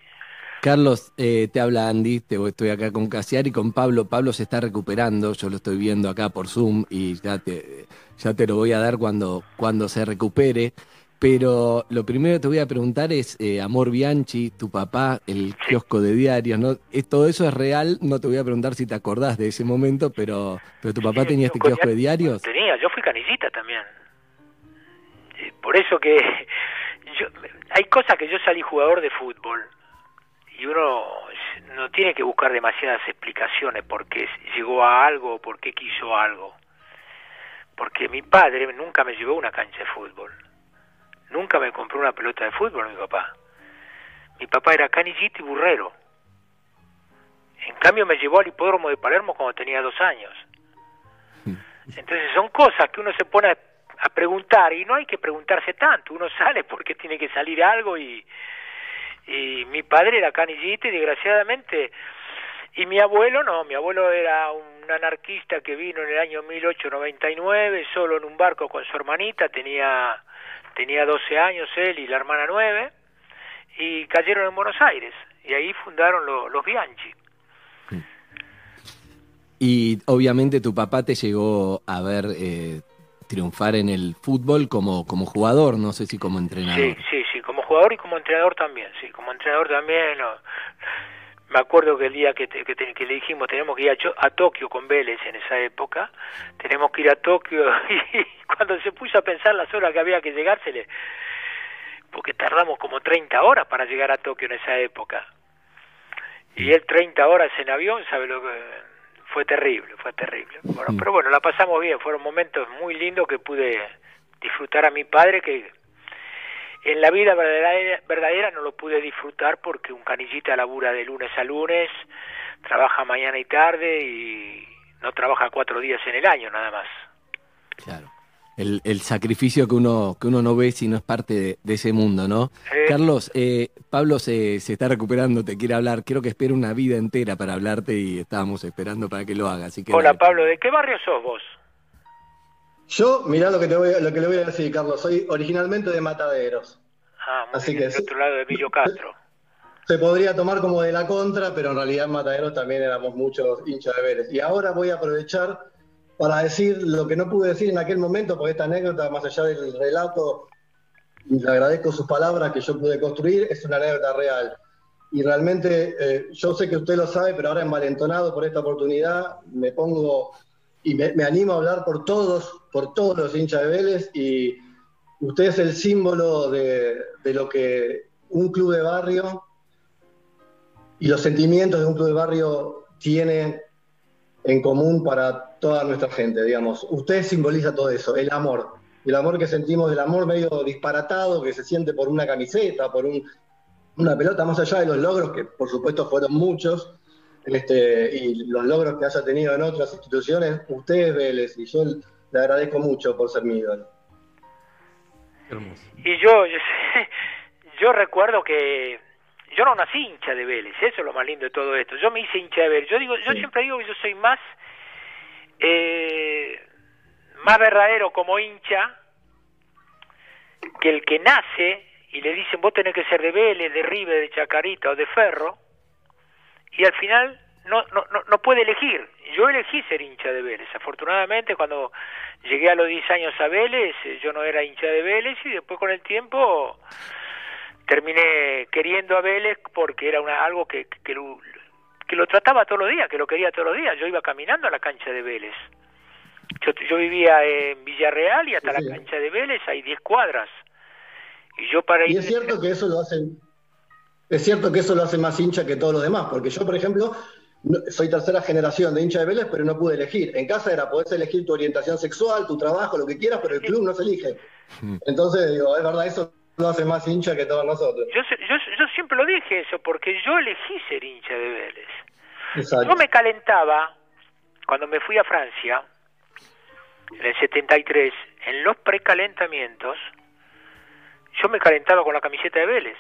Carlos, eh, te habla Andy, te, estoy acá con Casiar y con Pablo. Pablo se está recuperando, yo lo estoy viendo acá por Zoom y ya te, ya te lo voy a dar cuando, cuando se recupere. Pero lo primero que te voy a preguntar es, eh, Amor Bianchi, tu papá, el kiosco de diarios, ¿no? Es- todo eso es real, no te voy a preguntar si te acordás de ese momento, pero, pero tu papá tenía este kiosco de diarios. Tenía, yo fui canillita también. Eh, Por eso que yo, hay cosas que yo salí jugador de fútbol y uno no tiene que buscar demasiadas explicaciones por qué llegó a algo o por qué quiso algo. Porque mi padre nunca me llevó a una cancha de fútbol. Nunca me compró una pelota de fútbol mi papá. Mi papá era canillita y burrero. En cambio me llevó al hipódromo de Palermo cuando tenía dos años. Entonces son cosas que uno se pone a, a preguntar y no hay que preguntarse tanto. Uno sale porque tiene que salir algo y, y mi padre era canillita y desgraciadamente y mi abuelo no, mi abuelo era un anarquista que vino en el año 1899 solo en un barco con su hermanita, tenía tenía 12 años él y la hermana 9 y cayeron en Buenos Aires y ahí fundaron lo- los Bianchi. Y obviamente tu papá te llegó a ver eh, triunfar en el fútbol como, como jugador, no sé si como entrenador. Sí, sí, jugador y como entrenador también, sí, como entrenador también. no. Me acuerdo que el día que, te- que, te- que le dijimos tenemos que ir a Tokio con Vélez en esa época, tenemos que ir a Tokio y cuando se puso a pensar las horas que había que llegársele, porque tardamos como 30 horas para llegar a Tokio en esa época. Y él 30 horas en avión, ¿sabe lo que...? Fue terrible, fue terrible. Bueno, pero bueno, la pasamos bien, fueron momentos muy lindos que pude disfrutar a mi padre que en la vida verdadera, verdadera no lo pude disfrutar porque un canillita labura de lunes a lunes, trabaja mañana y tarde y no trabaja cuatro días en el año nada más. El, el sacrificio que uno, que uno no ve si no es parte de, de ese mundo, ¿no? Carlos, eh, Pablo se, se está recuperando, te quiere hablar. Creo que espera una vida entera para hablarte y estábamos esperando para que lo haga. Así que Hola dale. Pablo, ¿de qué barrio sos vos? Yo, mirá lo que, te voy a- lo que le voy a decir, Carlos, soy originalmente de Mataderos. Ah, muy Así bien, que del otro lado de Emilio Castro. Se podría tomar como de la contra, pero en realidad en Mataderos también éramos muchos hinchas de Vélez. Y ahora voy a aprovechar para decir lo que no pude decir en aquel momento, porque esta anécdota, más allá del relato, y le agradezco sus palabras que yo pude construir, es una anécdota real. Y realmente, eh, yo sé que usted lo sabe, pero ahora envalentonado por esta oportunidad, me pongo y me, animo a hablar por todos, por todos los hinchas de Vélez, y usted es el símbolo de, de lo que un club de barrio y los sentimientos de un club de barrio tiene en común para toda nuestra gente, digamos. Usted simboliza todo eso, el amor. El amor que sentimos, el amor medio disparatado que se siente por una camiseta, por un- una pelota, más allá de los logros, que por supuesto fueron muchos, este, y los logros que haya tenido en otras instituciones, usted es Vélez, y yo le agradezco mucho por ser mi ídolo. Y yo, yo, yo recuerdo que yo no nací hincha de Vélez, eso es lo más lindo de todo esto. Yo me hice hincha de Vélez. Yo digo, yo siempre digo que yo soy más eh, más verdadero como hincha que el que nace y le dicen vos tenés que ser de Vélez, de River, de Chacarita o de Ferro y al final no, no, no, no puede elegir yo elegí ser hincha de Vélez. Afortunadamente, cuando llegué a los 10 años a Vélez, eh, yo no era hincha de Vélez y después con el tiempo terminé queriendo a Vélez porque era una, algo que, que, lo, que lo trataba todos los días, que lo quería todos los días. Yo iba caminando a la cancha de Vélez. Yo, yo vivía en Villarreal y hasta Sí, sí. la cancha de Vélez hay 10 cuadras. Y yo para Y ir... es cierto que eso lo hace, es cierto que eso lo hace más hincha que todos los demás, porque yo, por ejemplo, no- soy tercera generación de hincha de Vélez, pero no pude elegir. En casa era, podés elegir tu orientación sexual, tu trabajo, lo que quieras, pero el club no se elige. Entonces, digo, es verdad, eso lo hace más hincha que todos nosotros. Yo, yo, yo siempre lo dije eso, porque yo elegí ser hincha de Vélez. Exacto. Yo me calentaba cuando me fui a Francia, en el 73, en los precalentamientos, yo me calentaba con la camiseta de Vélez.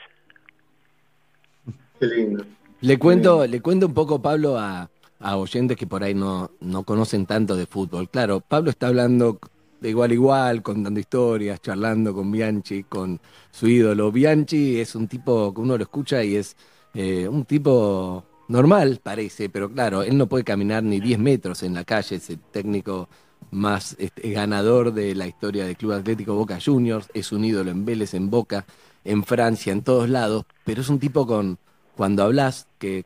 Qué lindo. Le cuento, le cuento un poco, Pablo, a, a oyentes que por ahí no, no conocen tanto de fútbol. Claro, Pablo está hablando de igual a igual, contando historias, charlando con Bianchi, con su ídolo. Bianchi es un tipo que uno lo escucha y es eh, un tipo normal, parece, pero claro, él no puede caminar ni 10 metros en la calle, es el técnico más este, ganador de la historia del Club Atlético Boca Juniors, es un ídolo en Vélez, en Boca, en Francia, en todos lados, pero es un tipo con, cuando hablas, que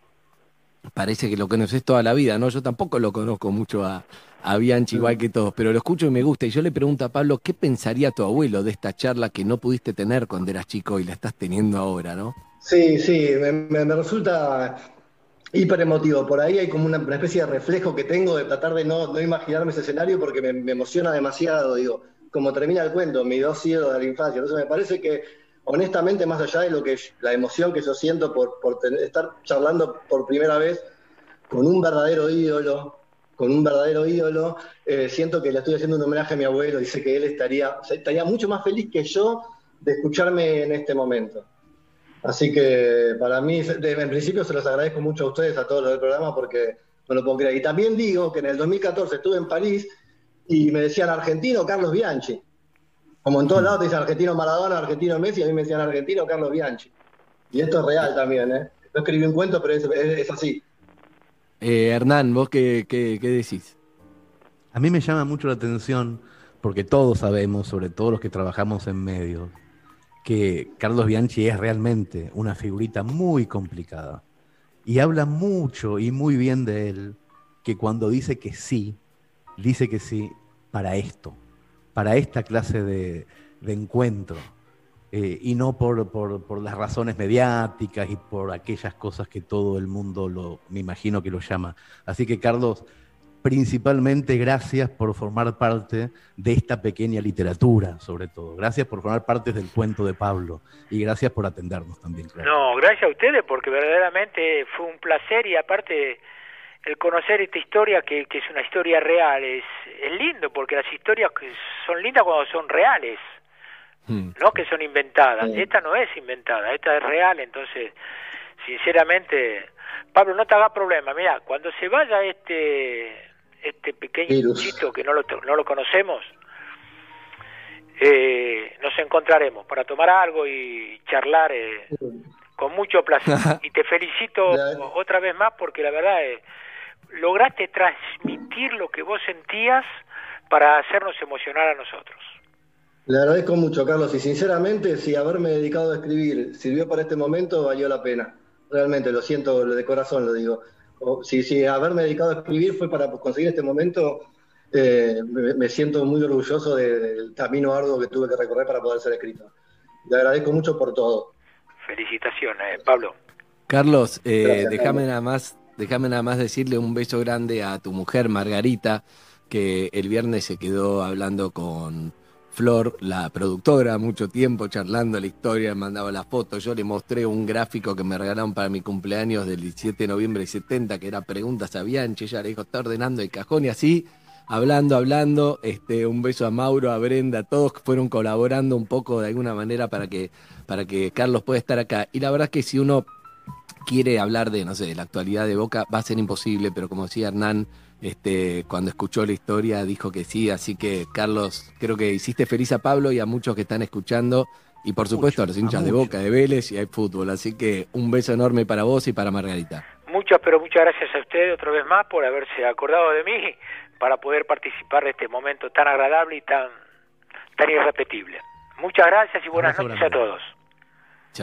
parece que lo conoces toda la vida, ¿no? Yo tampoco lo conozco mucho a, a Bianchi, igual que todos, pero lo escucho y me gusta. Y yo le pregunto a Pablo, ¿qué pensaría tu abuelo de esta charla que no pudiste tener cuando eras chico y la estás teniendo ahora, ¿no? Sí, sí, me, resulta hiper emotivo. Por ahí hay como una, especie de reflejo que tengo de tratar de no, imaginarme ese escenario porque me, emociona demasiado. Digo, como termina el cuento, mis dos ídolos de la infancia. Entonces me parece que, honestamente, más allá de lo que la emoción que yo siento por, estar charlando por primera vez con un verdadero ídolo, con un verdadero ídolo, eh, siento que le estoy haciendo un homenaje a mi abuelo y sé que él estaría, estaría mucho más feliz que yo de escucharme en este momento. Así que para mí, de- en principio se los agradezco mucho a ustedes, a todos los del programa, porque no lo puedo creer. Y también digo que en el 2014 estuve en París y me decían argentino Carlos Bianchi. Como en todos lados te dicen argentino Maradona, argentino Messi, a mí me decían argentino Carlos Bianchi. Y esto es real también, ¿eh? No escribí un cuento, pero es, es- es así. Eh, Hernán, ¿vos qué, qué, qué decís? A mí me llama mucho la atención, porque todos sabemos, sobre todo los que trabajamos en medios, que Carlos Bianchi es realmente una figurita muy complicada. Y habla mucho y muy bien de él, que cuando dice que sí, dice que sí para esto, para esta clase de, encuentro. eh, y no por, por- por las razones mediáticas y por aquellas cosas que todo el mundo lo, me imagino que lo llama. Así que Carlos, principalmente gracias por formar parte de esta pequeña literatura, sobre todo. Gracias por formar parte del cuento de Pablo y gracias por atendernos también, claro. No, gracias a ustedes porque verdaderamente fue un placer y aparte el conocer esta historia que, que es una historia real es, es lindo porque las historias que son lindas cuando son reales, no que son inventadas. Esta no es inventada, esta es real, entonces sinceramente Pablo no te hagas problema, mira, cuando se vaya este este pequeño bichito que no lo no lo conocemos eh, nos encontraremos para tomar algo y charlar eh, con mucho placer. y te felicito otra vez más porque la verdad eh, lograste transmitir lo que vos sentías para hacernos emocionar a nosotros. Le agradezco mucho, Carlos, y sinceramente, si haberme dedicado a escribir sirvió para este momento, valió la pena. Realmente, lo siento de corazón, lo digo. O, si, si haberme dedicado a escribir fue para conseguir este momento, eh, me, me siento muy orgulloso de- del camino arduo que tuve que recorrer para poder ser escrito. Le agradezco mucho por todo. Felicitaciones, Pablo. Carlos, eh, déjame nada más, déjame nada más decirle un beso grande a tu mujer Margarita, que el viernes se quedó hablando con Flor, la productora, mucho tiempo charlando la historia, mandaba las fotos. Yo le mostré un gráfico que me regalaron para mi cumpleaños del 17 de noviembre del 70, que era preguntas a Bianchi. Ella le dijo, está ordenando el cajón y así, hablando, hablando. Este, un beso a Mauro, a Brenda, todos fueron colaborando un poco de alguna manera para que, para que Carlos pueda estar acá. Y la verdad es que si uno quiere hablar de, no sé, de la actualidad de Boca, va a ser imposible, pero como decía Hernán, este, cuando escuchó la historia dijo que sí, así que Carlos, creo que hiciste feliz a Pablo y a muchos que están escuchando, y por supuesto a los hinchas de. Boca, de Vélez y hay fútbol, así que un beso enorme para vos y para Margarita. Muchas pero muchas gracias a ustedes otra vez más por haberse acordado de mí para poder participar de este momento tan agradable y tan, tan irrepetible. Muchas gracias y buenas noches a grande.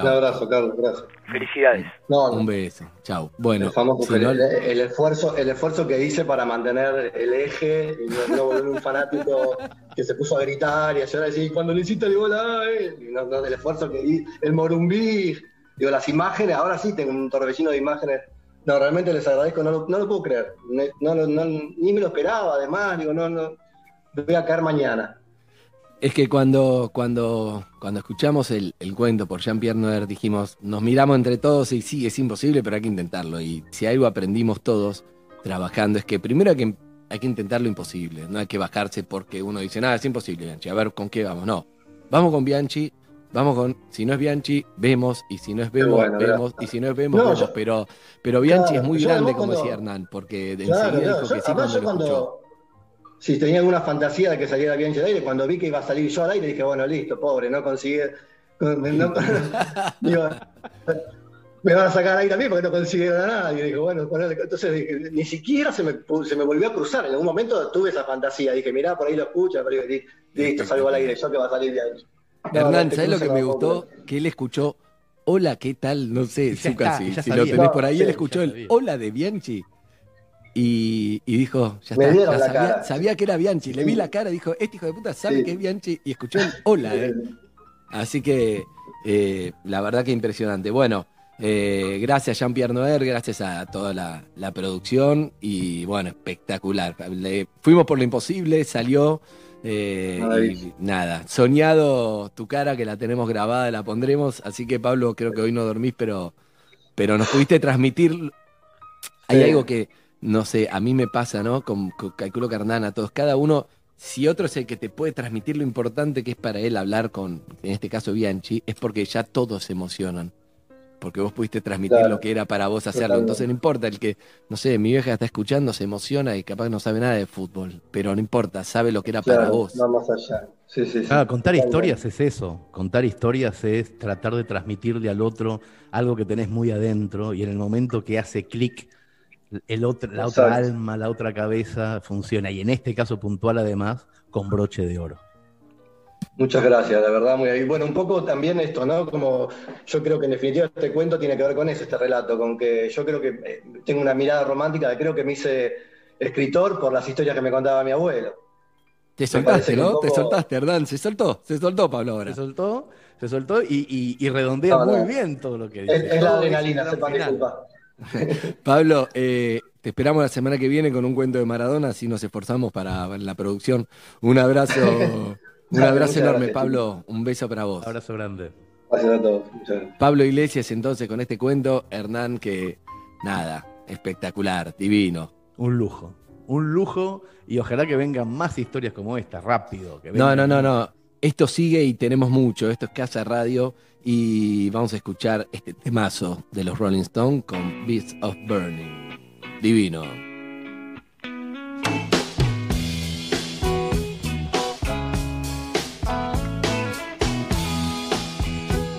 Un abrazo, Carlos, gracias. Felicidades. No, no. Un beso. Chau. Bueno, El famoso si el, no- el esfuerzo, el esfuerzo que hice para mantener el eje y no, no volverme un fanático que se puso a gritar y a llorar y decir, cuando le hiciste el gol a él", y no, no, el esfuerzo que di, el morumbí, digo, las imágenes, ahora sí tengo un torbellino de imágenes. No, realmente les agradezco, no lo, no lo puedo creer. No- ni me lo esperaba, además, digo, no, no, voy a caer mañana. Es que cuando, cuando, cuando escuchamos el, el cuento por Jean-Pierre Noer dijimos, nos miramos entre todos y sí, es imposible, pero hay que intentarlo. Y si algo aprendimos todos trabajando es que primero hay que, hay que intentar lo imposible, no hay que bajarse porque uno dice, nada, es imposible, Bianchi, a ver con qué vamos. No, vamos con Bianchi, vamos con, si no es Bianchi, vemos, y si no es vemos, bueno, vemos, y si no es vemos, No, vemos. yo- pero, pero Bianchi Claro, es muy grande, como cuando- decía Hernán, porque de Claro, enseguida dijo yo- que sí cuando lo escuchó. Si tenía alguna fantasía de que saliera Bianchi al aire, cuando vi que iba a salir yo al aire, dije, bueno, listo, pobre, no consigue. no- digo, me van a sacar aire también porque no consiguieron a nadie. Digo, bueno, ponele- entonces dije, ni siquiera se me, se me volvió a cruzar. En algún momento tuve esa fantasía. Dije, mirá, por ahí lo escucha, pero listo, salgo al aire, yo que va a salir Bianchi. No, Hernán, no, ¿sabes lo cruzo que la me gustó? Que él escuchó, hola, ¿qué tal? No sé, Zucca, está, si, si lo tenés No, por ahí, sí, él escuchó el sabía. hola de Bianchi. Y, y dijo, ya Me está, dieron ya la sabía, cara. sabía que era Bianchi. Le vi la cara, dijo, este hijo de puta sabe Sí. que es Bianchi. Y escuchó el hola. eh. Así que, eh, la verdad que impresionante. Bueno, eh, gracias Jean-Pierre Noer, gracias a toda la, la producción. Y bueno, espectacular. Le- fuimos por lo imposible, salió. eh, y nada, soñado tu cara que la tenemos grabada, la pondremos. Así que Pablo, creo que hoy no dormís, pero, pero nos pudiste transmitir. Hay Sí. algo que, no sé, a mí me pasa, ¿no? Con, con- calculo que Hernán, a todos, cada uno, si otro es el que te puede transmitir lo importante que es para él hablar con, en este caso Bianchi, es porque ya todos se emocionan. Porque vos pudiste transmitir Claro. lo que era para vos hacerlo. Totalmente. Entonces no importa, el que, no sé, mi vieja está escuchando, se emociona y capaz no sabe nada de fútbol. Pero no importa, sabe lo que era para vos. va más allá. Sí, sí, sí. Ah, contar Totalmente. historias es eso. Contar historias es tratar de transmitirle al otro algo que tenés muy adentro y en el momento que hace clic, el otro, la otra alma, la otra cabeza funciona. Y en este caso puntual, además, con broche de oro. Muchas gracias, la verdad, muy bien. Bueno, un poco también esto, ¿no? Como yo creo que en definitiva este cuento tiene que ver con eso, este relato, con que yo creo que eh, tengo una mirada romántica, de creo que me hice escritor por las historias que me contaba mi abuelo. Te soltaste, ¿no? poco- Te soltaste, Hernán. Se soltó, se soltó Pablo ahora. Se soltó, se soltó y, y- y redondea No, no. muy bien todo lo que dice. Es, es la adrenalina, final. disculpar. Pablo, eh, te esperamos la semana que viene con un cuento de Maradona, así nos esforzamos para la producción. Un abrazo, un abrazo enorme, gracias, Pablo. Un beso para vos. Abrazo grande. Gracias a todos. Muchas gracias. Pablo Iglesias, entonces, con este cuento, Hernán, que nada, espectacular, divino. Un lujo. Un lujo y ojalá que vengan más historias como esta, rápido. que No, no, no, no. Esto sigue y tenemos mucho. Esto es Casa Radio y vamos a escuchar este temazo de los Rolling Stones con Beats of Burning. Divino.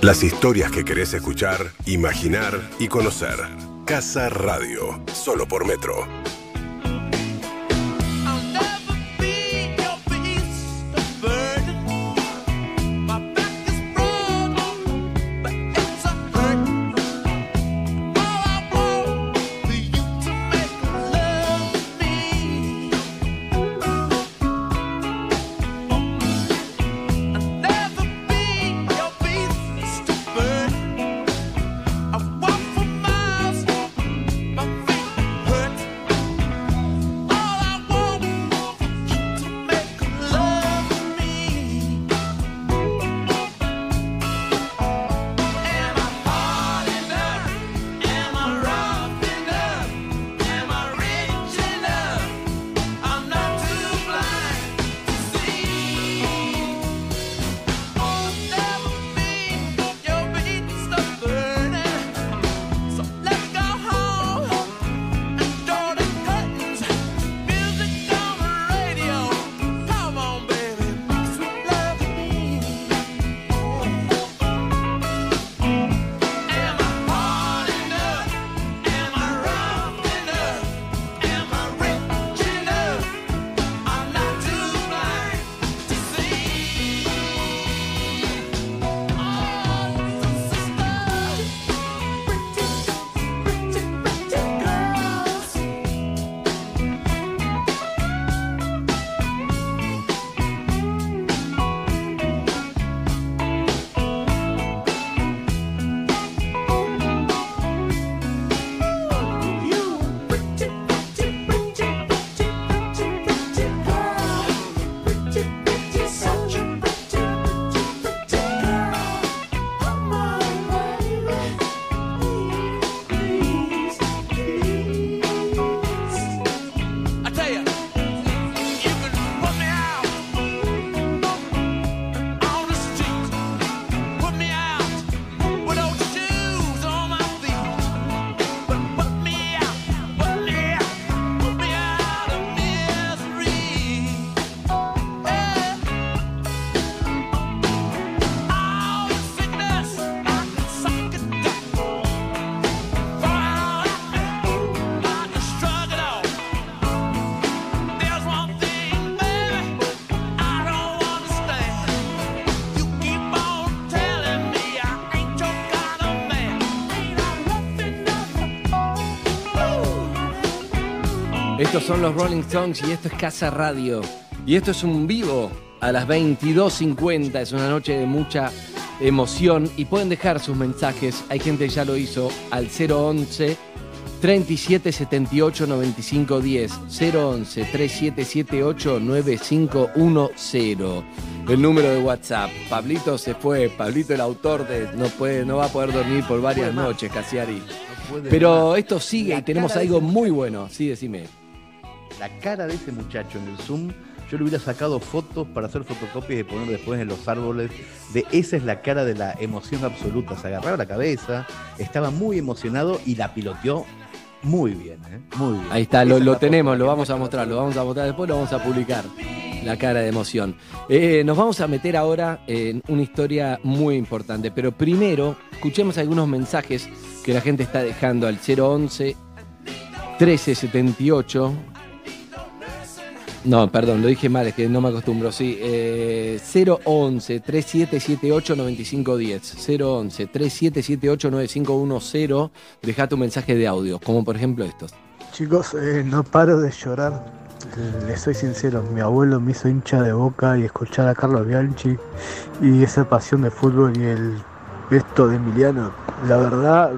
Las historias que querés escuchar, imaginar y conocer. Casa Radio, solo por Metro. Son los Rolling Stones y esto es Casa Radio. Y esto es un vivo a las 22.50. Es una noche de mucha emoción y pueden dejar sus mensajes. Hay gente que ya lo hizo al 011 3778 9510 011 3778 9510 el número de WhatsApp. Pablito se fue, Pablito el autor de no puede no va a poder dormir por varias noches, Casiari. Pero esto sigue y tenemos algo muy bueno. Sí, decime. La cara de ese muchacho en el Zoom, yo le hubiera sacado fotos para hacer fotocopias y poner después en los árboles. De esa es la cara de la emoción absoluta. Se agarraba la cabeza, estaba muy emocionado y la piloteó muy bien, ¿eh? Muy bien. Ahí está, lo, tenemos, lo vamos a mostrar, lo vamos a mostrar después, lo vamos a publicar. La cara de emoción. Eh, nos vamos a meter ahora en una historia muy importante, pero primero escuchemos algunos mensajes que la gente está dejando al 011 1378. No, perdón, lo dije mal, es que no me acostumbro, sí. Eh, 011 3778 9510. 011 3778 9510. Deja tu mensaje de audio, como por ejemplo estos. Chicos, eh, no paro de llorar. Les soy sincero, mi abuelo me hizo hincha de boca y escuchar a Carlos Bianchi y esa pasión de fútbol y el esto de Emiliano. La verdad,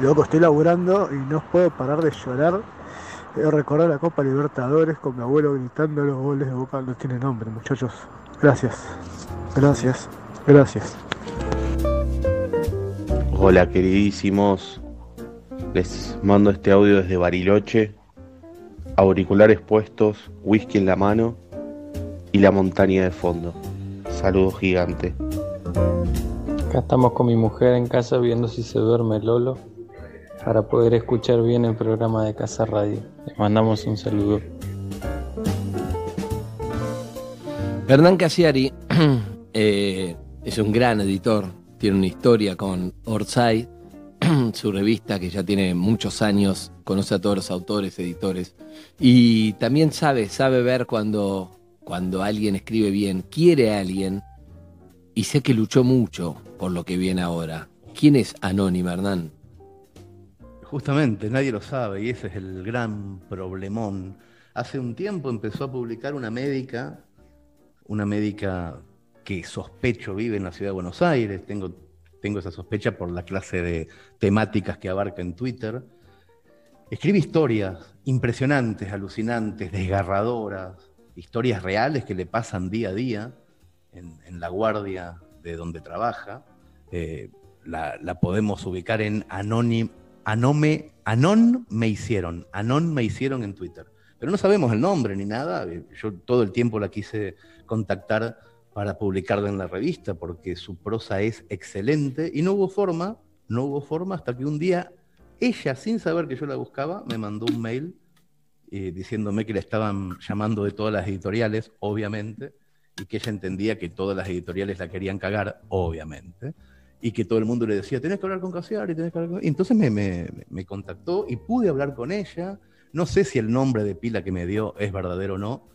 loco, estoy laburando y no puedo parar de llorar. He recordado la Copa Libertadores con mi abuelo gritando los goles de boca. No tiene nombre, muchachos. Gracias, gracias, gracias. Hola queridísimos, les mando este audio desde Bariloche, auriculares puestos, whisky en la mano y la montaña de fondo. Saludos gigante. Acá estamos con mi mujer en casa viendo si se duerme Lolo para poder escuchar bien el programa de Casa Radio. Les mandamos un saludo. Hernán Casiari eh, es un gran editor, tiene una historia con Orsay, su revista que ya tiene muchos años, conoce a todos los autores, editores, y también sabe, sabe ver cuando, cuando alguien escribe bien, quiere a alguien, y sé que luchó mucho por lo que viene ahora. ¿Quién es Anónima, Hernán? Justamente, nadie lo sabe y ese es el gran problemón. Hace un tiempo empezó a publicar una médica, una médica que sospecho vive en la ciudad de Buenos Aires, tengo, tengo esa sospecha por la clase de temáticas que abarca en Twitter. Escribe historias impresionantes, alucinantes, desgarradoras, historias reales que le pasan día a día en, la guardia de donde trabaja. Eh, la, la podemos ubicar en Anonim, Anome, Anon me hicieron, Anon me hicieron en Twitter. Pero no sabemos el nombre ni nada. Yo todo el tiempo la quise contactar para publicarla en la revista porque su prosa es excelente y no hubo forma, no hubo forma hasta que un día ella, sin saber que yo la buscaba, me mandó un mail eh, diciéndome que le estaban llamando de todas las editoriales, obviamente, y que ella entendía que todas las editoriales la querían cagar, obviamente, y que todo el mundo le decía, tenés que hablar con Casiari, tenés que hablar con... Y entonces me, me- me contactó y pude hablar con ella. No sé si el nombre de pila que me dio es verdadero o no,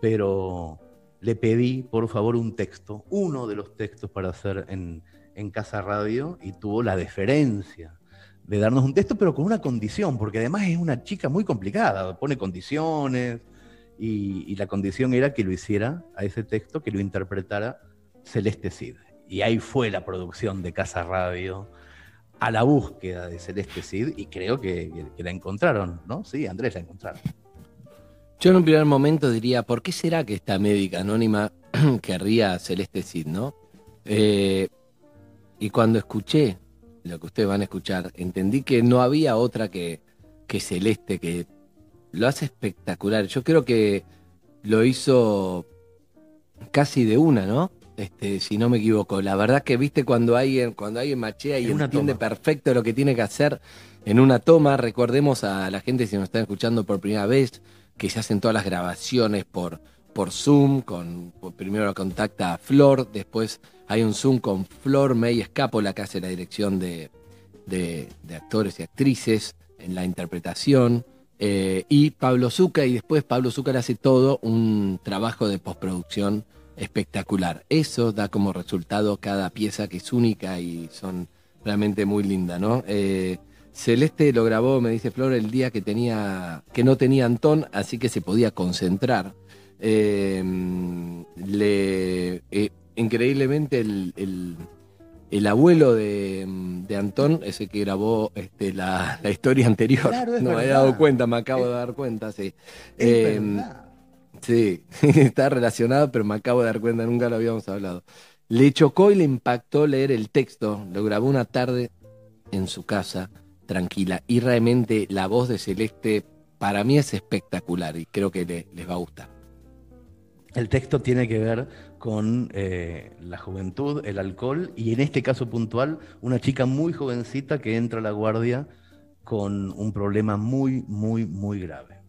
pero le pedí, por favor, un texto, uno de los textos para hacer en, en Casa Radio, y tuvo la deferencia de darnos un texto, pero con una condición, porque además es una chica muy complicada, pone condiciones, y, y la condición era que lo hiciera a ese texto, que lo interpretara Celeste Cid. Y ahí fue la producción de Casa Radio a la búsqueda de Celeste Cid, y creo que, la encontraron, ¿no? Sí, Andrés la encontraron. Yo en un primer momento diría, ¿por qué será que esta médica anónima querría Celeste Cid, no? Eh, y cuando escuché lo que ustedes van a escuchar, entendí que no había otra que, que Celeste, que lo hace espectacular. Yo creo que lo hizo casi de una, ¿no? Este, si no me equivoco. La verdad que viste cuando alguien, cuando alguien machea y En entiende perfecto lo que tiene que hacer en una toma. Recordemos a la gente si nos están escuchando por primera vez que se hacen todas las grabaciones por, por Zoom, con por- primero contacta a Flor, después hay un Zoom con Flor May Escapola que hace la dirección de, de- de actores y actrices en la interpretación, eh, y Pablo Zucca, y después Pablo Zucca le hace todo un trabajo de postproducción espectacular. Eso da como resultado cada pieza que es única y son realmente muy lindas, ¿no? Eh, Celeste lo grabó, me dice Flor, el día que tenía, que no tenía Antón, así que se podía concentrar. Eh, le, eh, increíblemente el, el- el abuelo de, de Antón es el que grabó este, la, la historia anterior. Claro, no me verdad. dado cuenta, me acabo de dar cuenta, sí. Es. Sí, está relacionado, pero me acabo de dar cuenta, nunca lo habíamos hablado. Le chocó y le impactó leer el texto, lo grabó una tarde en su casa, tranquila, y realmente la voz de Celeste para mí es espectacular y creo que le- les va a gustar. El texto tiene que ver con eh, la juventud, el alcohol y en este caso puntual, una chica muy jovencita que entra a la guardia con un problema muy, muy, muy grave.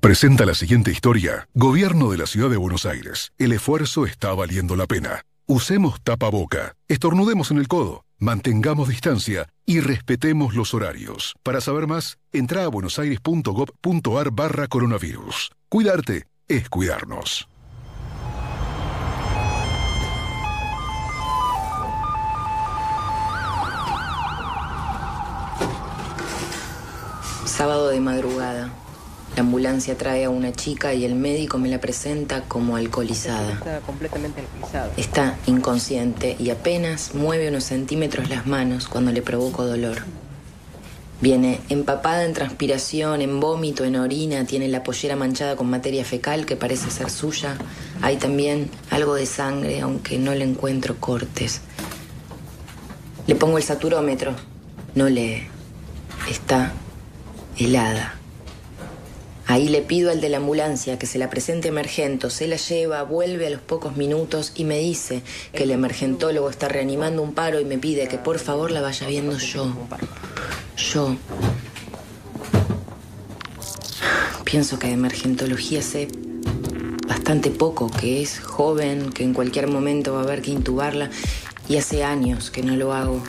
Presenta la siguiente historia. Gobierno de la Ciudad de Buenos Aires. El esfuerzo está valiendo la pena. Usemos tapaboca, estornudemos en el codo, mantengamos distancia y respetemos los horarios. Para saber más, entra a buenosaires.gov.ar barra coronavirus. Cuidarte es cuidarnos. Sábado de madrugada. La ambulancia trae a una chica y el médico me la presenta como alcoholizada. Está completamente alcoholizada. Está inconsciente y apenas mueve unos centímetros las manos cuando le provoco dolor. Viene empapada en transpiración, en vómito, en orina, tiene la pollera manchada con materia fecal que parece ser suya. Hay también algo de sangre, aunque no le encuentro cortes. Le pongo el saturómetro. No lee. Está helada. Ahí le pido al de la ambulancia que se la presente emergento, se la lleva, vuelve a los pocos minutos y me dice que el emergentólogo está reanimando un paro y me pide que por favor la vaya viendo yo. Yo. Pienso que de emergentología sé bastante poco, que es joven, que en cualquier momento va a haber que intubarla y hace años que no lo hago.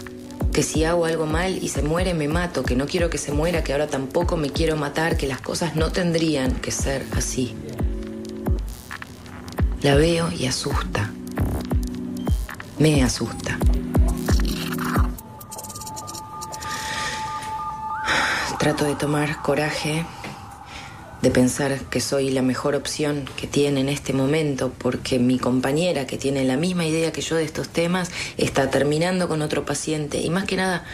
Que si hago algo mal y se muere me mato, que no quiero que se muera, que ahora tampoco me quiero matar, que las cosas no tendrían que ser así. La veo y asusta. Me asusta. Trato de tomar coraje, de pensar que soy la mejor opción que tiene en este momento, porque mi compañera, que tiene la misma idea que yo de estos temas, está terminando con otro paciente, y más que nada,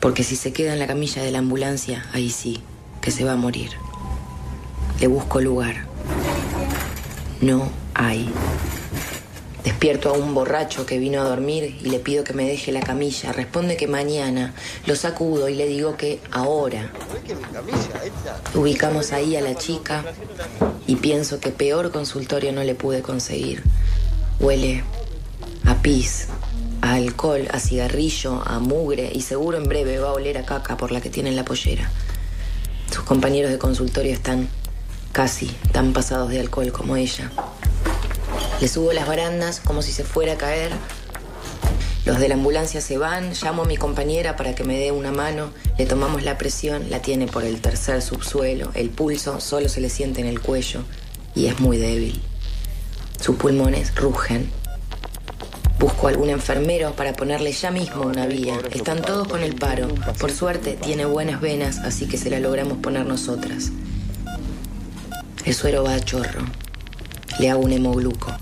porque si se queda en la camilla de la ambulancia, ahí sí, que se va a morir. Le busco lugar. No hay. Despierto a un borracho que vino a dormir y le pido que me deje la camilla. Responde que mañana. Lo sacudo y le digo que ahora. Ubicamos ahí a la chica y pienso que peor consultorio no le pude conseguir. Huele a pis, a alcohol, a cigarrillo, a mugre y seguro en breve va a oler a caca por la que tiene en la pollera. Sus compañeros de consultorio están casi tan pasados de alcohol como ella. Le subo las barandas como si se fuera a caer. Los de la ambulancia se van, llamo a mi compañera para que me dé una mano, le tomamos la presión, la tiene por el tercer subsuelo, el pulso solo se le siente en el cuello y es muy débil. Sus pulmones rugen. Busco algún enfermero para ponerle ya mismo una vía. Están todos con el paro. Por suerte tiene buenas venas, así que se la logramos poner nosotras. El suero va a chorro. Le hago un hemogluco.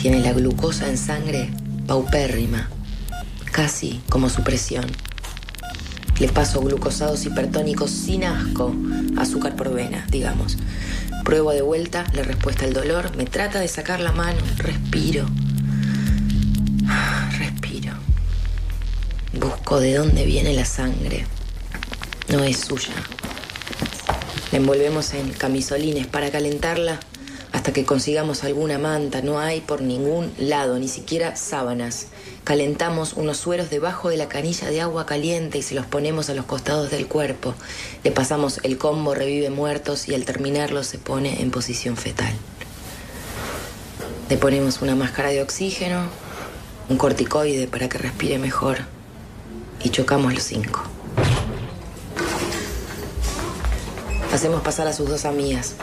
Tiene la glucosa en sangre paupérrima, casi como su presión. Le paso glucosados hipertónicos sin asco, azúcar por vena, digamos. Pruebo de vuelta, le respuesta el dolor, me trata de sacar la mano, respiro. Respiro. Busco de dónde viene la sangre. No es suya. La envolvemos en camisolines para calentarla hasta que consigamos alguna manta. No hay por ningún lado, ni siquiera sábanas. Calentamos unos sueros debajo de la canilla de agua caliente y se los ponemos a los costados del cuerpo. Le pasamos el combo revive muertos y al terminarlo se pone en posición fetal. Le ponemos una máscara de oxígeno, un corticoide para que respire mejor y chocamos los cinco. Hacemos pasar a sus dos amigas.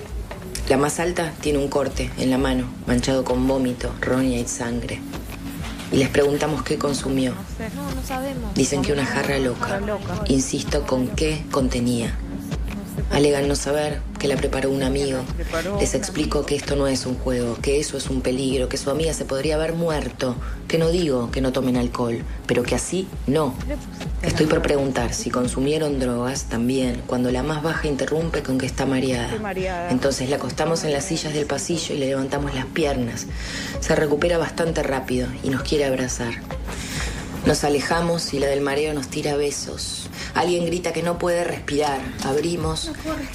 La más alta tiene un corte en la mano, manchado con vómito, roña y sangre. y les preguntamos qué consumió. No, no sabemos. Dicen que una jarra loca. Insisto con qué contenía. Alegan no saber que la preparó un amigo. Les explico que esto no es un juego, que eso es un peligro, que su amiga se podría haber muerto. Que no digo que no tomen alcohol, pero que así no. Estoy por preguntar si consumieron drogas también, cuando la más baja interrumpe con que está mareada. Entonces la acostamos en las sillas del pasillo y le levantamos las piernas. Se recupera bastante rápido y nos quiere abrazar. Nos alejamos y la del mareo nos tira besos. Alguien grita que no puede respirar. Abrimos.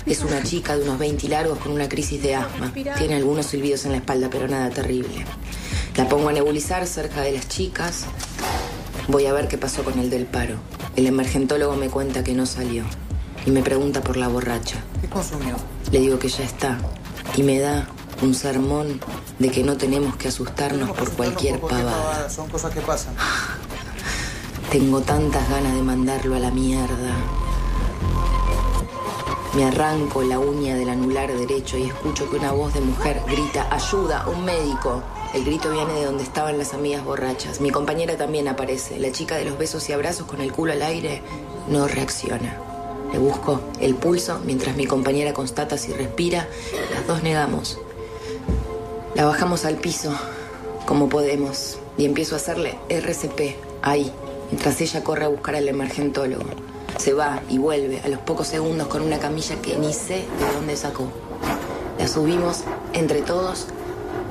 Es una chica de unos 20 largos con una crisis de asma. Tiene algunos silbidos en la espalda, pero nada terrible. La pongo a nebulizar cerca de las chicas. Voy a ver qué pasó con el del paro. El emergentólogo me cuenta que no salió. Y me pregunta por la borracha. ¿Qué consumió? Le digo que ya está. Y me da un sermón de que no tenemos que asustarnos por cualquier pavada. Son cosas que pasan. Tengo tantas ganas de mandarlo a la mierda. Me arranco la uña del anular derecho y escucho que una voz de mujer grita, ayuda, un médico. El grito viene de donde estaban las amigas borrachas. Mi compañera también aparece. La chica de los besos y abrazos con el culo al aire no reacciona. Le busco el pulso mientras mi compañera constata si respira. Las dos negamos. La bajamos al piso como podemos y empiezo a hacerle RCP ahí, mientras ella corre a buscar al emergentólogo. Se va y vuelve a los pocos segundos con una camilla que ni sé de dónde sacó. La subimos entre todos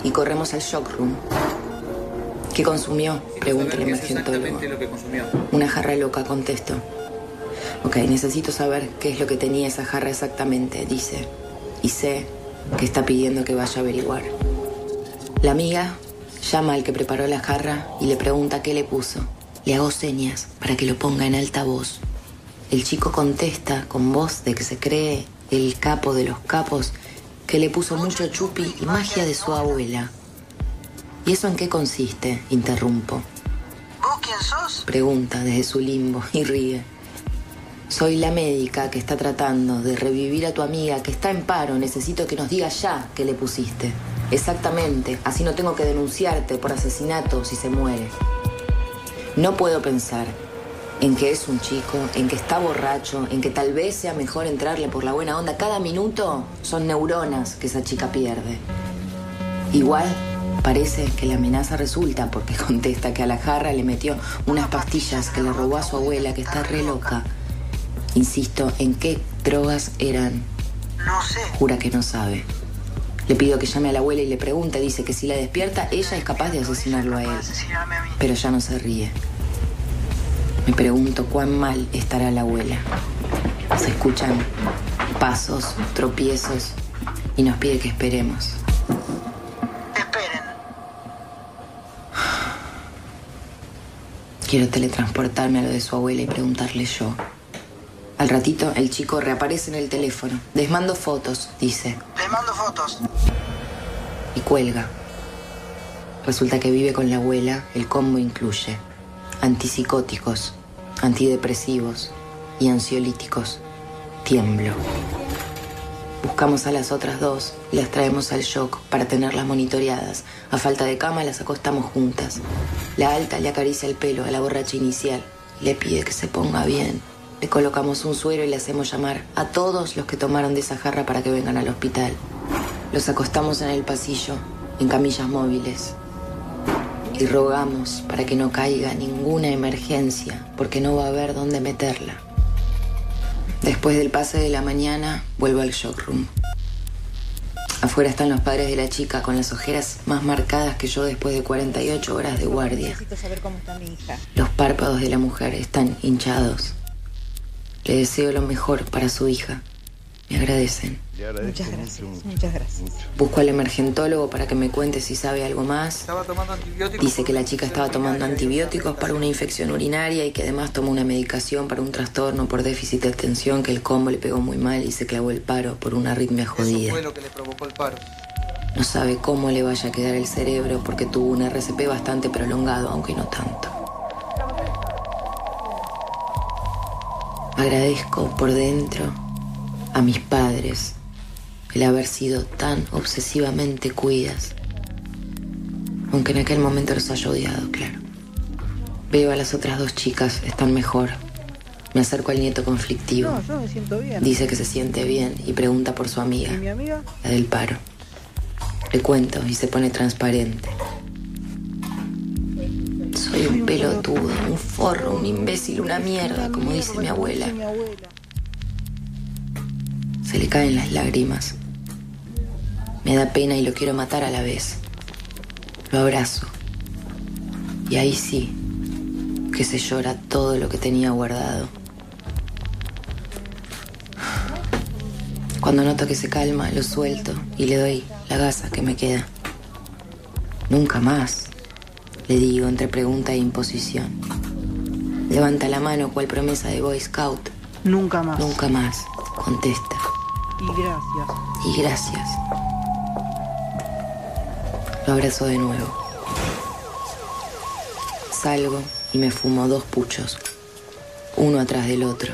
y corremos al shock room. ¿Qué consumió? Pregunta el emergentólogo. Una jarra loca, contesto. Ok, necesito saber qué es lo que tenía esa jarra exactamente, dice. Y sé que está pidiendo que vaya a averiguar. La amiga llama al que preparó la jarra y le pregunta qué le puso. Le hago señas para que lo ponga en alta voz. El chico contesta con voz de que se cree el capo de los capos que le puso mucho chupi y magia de su abuela. ¿Y eso en qué consiste? Interrumpo. ¿Vos quién sos? Pregunta desde su limbo y ríe. Soy la médica que está tratando de revivir a tu amiga que está en paro. Necesito que nos digas ya qué le pusiste. Exactamente, así no tengo que denunciarte por asesinato si se muere. No puedo pensar en que es un chico, en que está borracho, en que tal vez sea mejor entrarle por la buena onda. Cada minuto son neuronas que esa chica pierde. Igual parece que la amenaza resulta porque contesta que a la jarra le metió unas pastillas que le robó a su abuela que está re loca. Insisto, ¿en qué drogas eran? No sé. Jura que no sabe. Le pido que llame a la abuela y le pregunte. Dice que si la despierta, ella es capaz de asesinarlo a él. Pero ya no se ríe. Me pregunto cuán mal estará la abuela. Se escuchan pasos, tropiezos y nos pide que esperemos. Esperen. Quiero teletransportarme a lo de su abuela y preguntarle yo. Al ratito, el chico reaparece en el teléfono. Les mando fotos, dice. Les mando fotos. y cuelga. Resulta que vive con la abuela, el combo incluye antipsicóticos, antidepresivos y ansiolíticos. Tiemblo. Buscamos a las otras dos y las traemos al shock para tenerlas monitoreadas. A falta de cama las acostamos juntas. La alta le acaricia el pelo a la borracha inicial. Le pide que se ponga bien. Le colocamos un suero y le hacemos llamar a todos los que tomaron de esa jarra para que vengan al hospital. Los acostamos en el pasillo, en camillas móviles. Y rogamos para que no caiga ninguna emergencia, porque no va a haber dónde meterla. Después del pase de la mañana, vuelvo al shock room. Afuera están los padres de la chica con las ojeras más marcadas que yo después de 48 horas de guardia. Necesito saber cómo está mi hija. Los párpados de la mujer están hinchados. Le deseo lo mejor para su hija. Me agradecen. Muchas gracias, muchas gracias. Busco al emergentólogo para que me cuente si sabe algo más. Estaba tomando antibióticos. Dice que la chica estaba tomando antibióticos para una infección urinaria y que además tomó una medicación para un trastorno por déficit de atención que el combo le pegó muy mal y se clavó el paro por una arritmia jodida. Fue lo que le provocó el paro. No sabe cómo le vaya a quedar el cerebro porque tuvo un RCP bastante prolongado, aunque no tanto. Agradezco por dentro a mis padres el haber sido tan obsesivamente cuidas. Aunque en aquel momento los haya odiado, claro. Veo a las otras dos chicas, están mejor. Me acerco al nieto conflictivo. No, yo me siento bien. Dice que se siente bien y pregunta por su amiga, ¿Y mi amiga? la del paro. Le cuento y se pone transparente. Soy un pelotudo, un forro, un imbécil, una mierda, como dice mi abuela. Se le caen las lágrimas. Me da pena y lo quiero matar a la vez. Lo abrazo. Y ahí sí, que se llora todo lo que tenía guardado. Cuando noto que se calma, lo suelto y le doy la gasa que me queda. Nunca más, le digo entre pregunta e imposición. Levanta la mano cual promesa de Boy Scout. Nunca más. Nunca más, contesta. Y gracias. Y gracias. Lo abrazo de nuevo. Salgo y me fumo dos puchos, uno atrás del otro,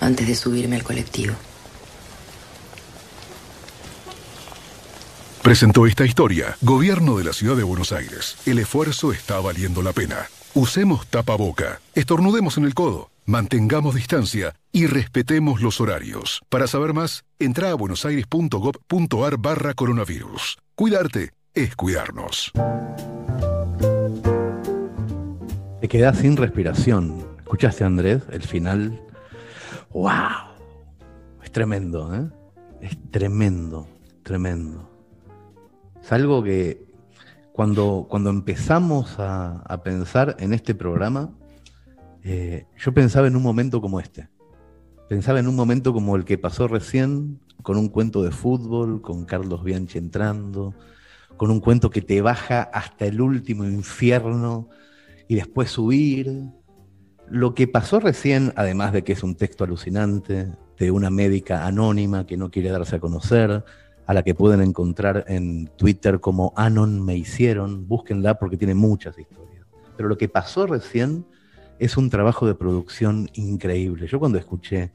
antes de subirme al colectivo. Presentó esta historia Gobierno de la Ciudad de Buenos Aires. El esfuerzo está valiendo la pena. Usemos tapaboca, estornudemos en el codo, mantengamos distancia y respetemos los horarios. Para saber más, entra a buenosaires.gov.ar barra coronavirus. Cuidarte es cuidarnos. Te quedás sin respiración. ¿Escuchaste, Andrés? El final. ¡Wow! Es tremendo, ¿eh? Es tremendo, tremendo. Es algo que cuando, cuando empezamos a, pensar en este programa, eh, yo pensaba en un momento como este. Pensaba en un momento como el que pasó recién, con un cuento de fútbol, con Carlos Bianchi entrando, con un cuento que te baja hasta el último infierno y después subir. Lo que pasó recién, además de que es un texto alucinante, de una médica anónima que no quiere darse a conocer, a la que pueden encontrar en Twitter como Anon me hicieron, búsquenla porque tiene muchas historias. Pero lo que pasó recién es un trabajo de producción increíble. Yo cuando escuché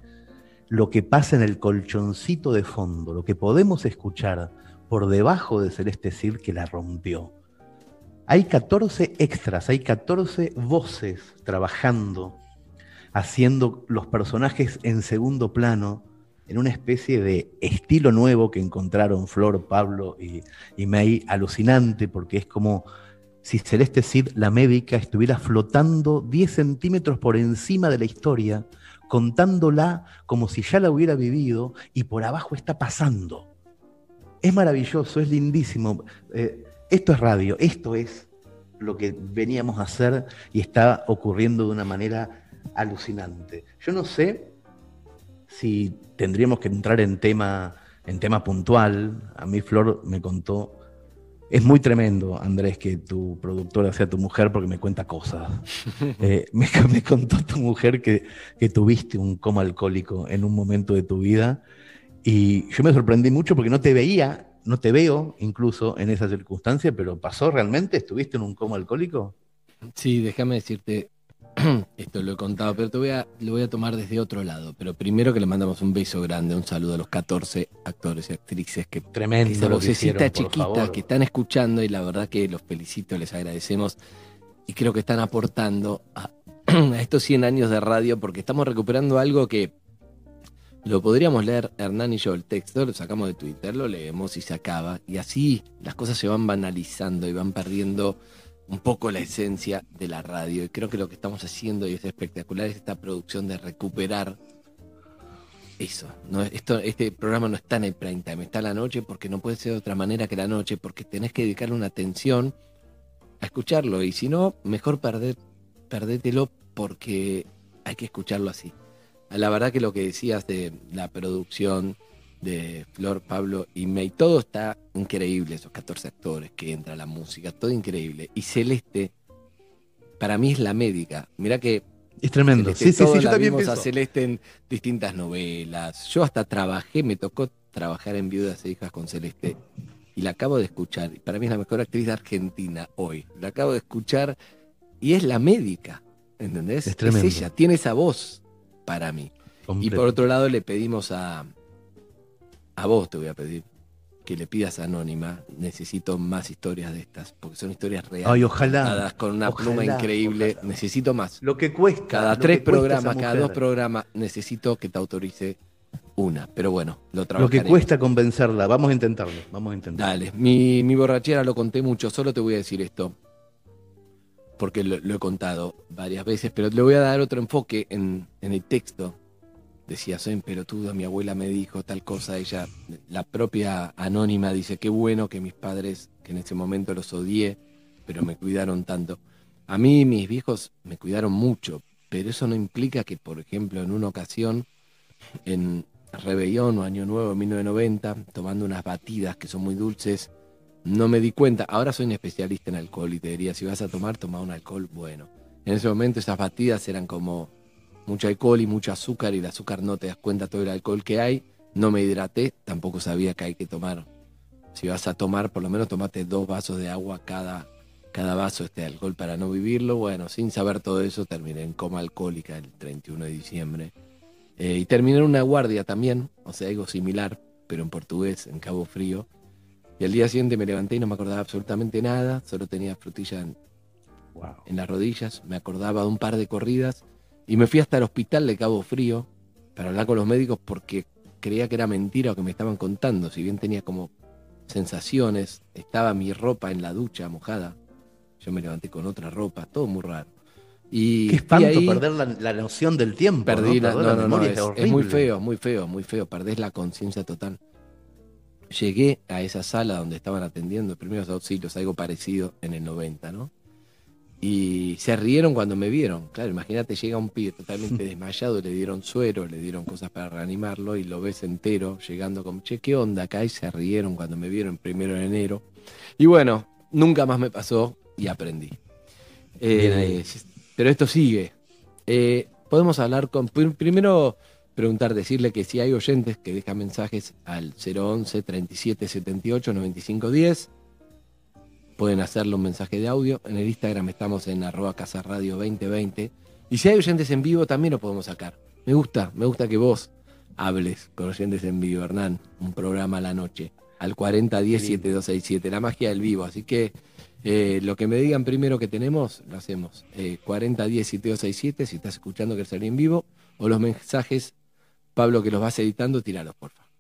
lo que pasa en el colchoncito de fondo, lo que podemos escuchar por debajo de Celeste Cid que la rompió. Hay 14 extras, hay 14 voces trabajando, haciendo los personajes en segundo plano, en una especie de estilo nuevo que encontraron Flor, Pablo y, May, alucinante, porque es como si Celeste Cid, la médica, estuviera flotando 10 centímetros por encima de la historia, contándola como si ya la hubiera vivido y por abajo está pasando. Es maravilloso, es lindísimo. Eh, esto es radio, esto es lo que veníamos a hacer y está ocurriendo de una manera alucinante. Yo no sé si tendríamos que entrar en tema, en tema puntual. A mí Flor me contó, es muy tremendo, Andrés, que tu productora sea tu mujer porque me cuenta cosas. Eh, me, me contó tu mujer que, que tuviste un coma alcohólico en un momento de tu vida y yo me sorprendí mucho porque no te veía no te veo incluso en esa circunstancia, pero ¿pasó realmente? ¿Estuviste en un coma alcohólico? Sí, déjame decirte, esto lo he contado, pero te voy a, lo voy a tomar desde otro lado. Pero primero que le mandamos un beso grande, un saludo a los 14 actores y actrices que Tremendo esa vocecita chiquita favor. que están escuchando y la verdad que los felicito, les agradecemos y creo que están aportando a, a estos 100 años de radio porque estamos recuperando algo que lo podríamos leer Hernán y yo el texto, lo sacamos de Twitter, lo leemos y se acaba. Y así las cosas se van banalizando y van perdiendo un poco la esencia de la radio. Y creo que lo que estamos haciendo, y es espectacular, es esta producción de recuperar eso. No, esto, este programa no está en el prime time, está en la noche porque no puede ser de otra manera que la noche, porque tenés que dedicarle una atención a escucharlo. Y si no, mejor perder, perdételo porque hay que escucharlo así. La verdad que lo que decías de la producción de Flor, Pablo y May, todo está increíble, esos 14 actores que entra la música, todo increíble. Y Celeste, para mí es la médica. Mira que Es tremendo. Celeste, Sí, sí, sí, yo la también vimos a. Celeste en distintas novelas. Yo hasta trabajé, me tocó trabajar en Viudas e Hijas con Celeste. Y la acabo de escuchar. Para mí es la mejor actriz de Argentina hoy. La acabo de escuchar y es la médica. ¿Entendés? Es tremendo. ella, tiene esa voz para mí. Y por otro lado le pedimos a, a vos, te voy a pedir, que le pidas Anónima, necesito más historias de estas, porque son historias reales. Ay, ojalá. con una Ojalá, pluma increíble. Necesito más. Lo que cuesta. Cada tres programas, cada dos programas, necesito que te autorice una. Pero bueno, lo Lo que cuesta convencerla. Vamos a intentarlo. Vamos a intentarlo. Dale, mi, mi borrachera lo conté mucho, solo te voy a decir esto, porque lo, lo he contado varias veces, pero le voy a dar otro enfoque en, en el texto. Decía, soy un pelotudo, mi abuela me dijo tal cosa, ella, la propia anónima dice, qué bueno que mis padres, que en ese momento los odié, pero me cuidaron tanto. A mí mis viejos me cuidaron mucho, pero eso no implica que, por ejemplo, en una ocasión, en Rebellón o Año Nuevo de 1990, tomando unas batidas que son muy dulces, no me di cuenta. Ahora soy un especialista en alcohol y te diría, si vas a tomar, toma un alcohol bueno. En ese momento esas batidas eran como mucho alcohol y mucho azúcar y el azúcar no te das cuenta todo el alcohol que hay. No me hidraté, tampoco sabía que hay que tomar. Si vas a tomar, por lo menos tomate dos vasos de agua cada, cada vaso este alcohol para no vivirlo. Bueno, sin saber todo eso, terminé en coma alcohólica el 31 de diciembre. Eh, y terminé en una guardia también, o sea, algo similar, pero en portugués, en Cabo Frío. Y al día siguiente me levanté y no me acordaba absolutamente nada, solo tenía frutilla en, en las rodillas, me acordaba de un par de corridas y me fui hasta el hospital de Cabo Frío para hablar con los médicos porque creía que era mentira lo que me estaban contando, si bien tenía como sensaciones, estaba mi ropa en la ducha mojada, yo me levanté con otra ropa, todo muy raro. Y Qué espanto ahí- perder la, la noción del tiempo. Perdí ¿no? la, no, la no, memoria es, es, muy feo, muy feo, muy feo. Perdés la conciencia total. Llegué a esa sala donde estaban atendiendo primeros auxilios, algo parecido en el 90, ¿no? Y se rieron cuando me vieron. Claro, imagínate, llega un pibe totalmente desmayado, le dieron suero, le dieron cosas para reanimarlo y lo ves entero, llegando como, che, ¿qué onda acá? Y se rieron cuando me vieron primero de enero. Y bueno, nunca más me pasó y aprendí. Eh, pero esto sigue. Eh, podemos hablar con. pr- Primero, preguntar, decirle que si hay oyentes que dejan mensajes al 011 37 78 95 10. Pueden hacerle un mensaje de audio. En el Instagram estamos en arroba casaradio 2020. Y si hay oyentes en vivo, también lo podemos sacar. Me gusta, me gusta que vos hables con oyentes en vivo, Hernán. Un programa a la noche. Al 4010 7267. La magia del vivo. Así que eh, lo que me digan primero que tenemos, lo hacemos. Eh, 4010 7267, si estás escuchando que salir en vivo. O los mensajes, Pablo, que los vas editando, tiralos, por favor.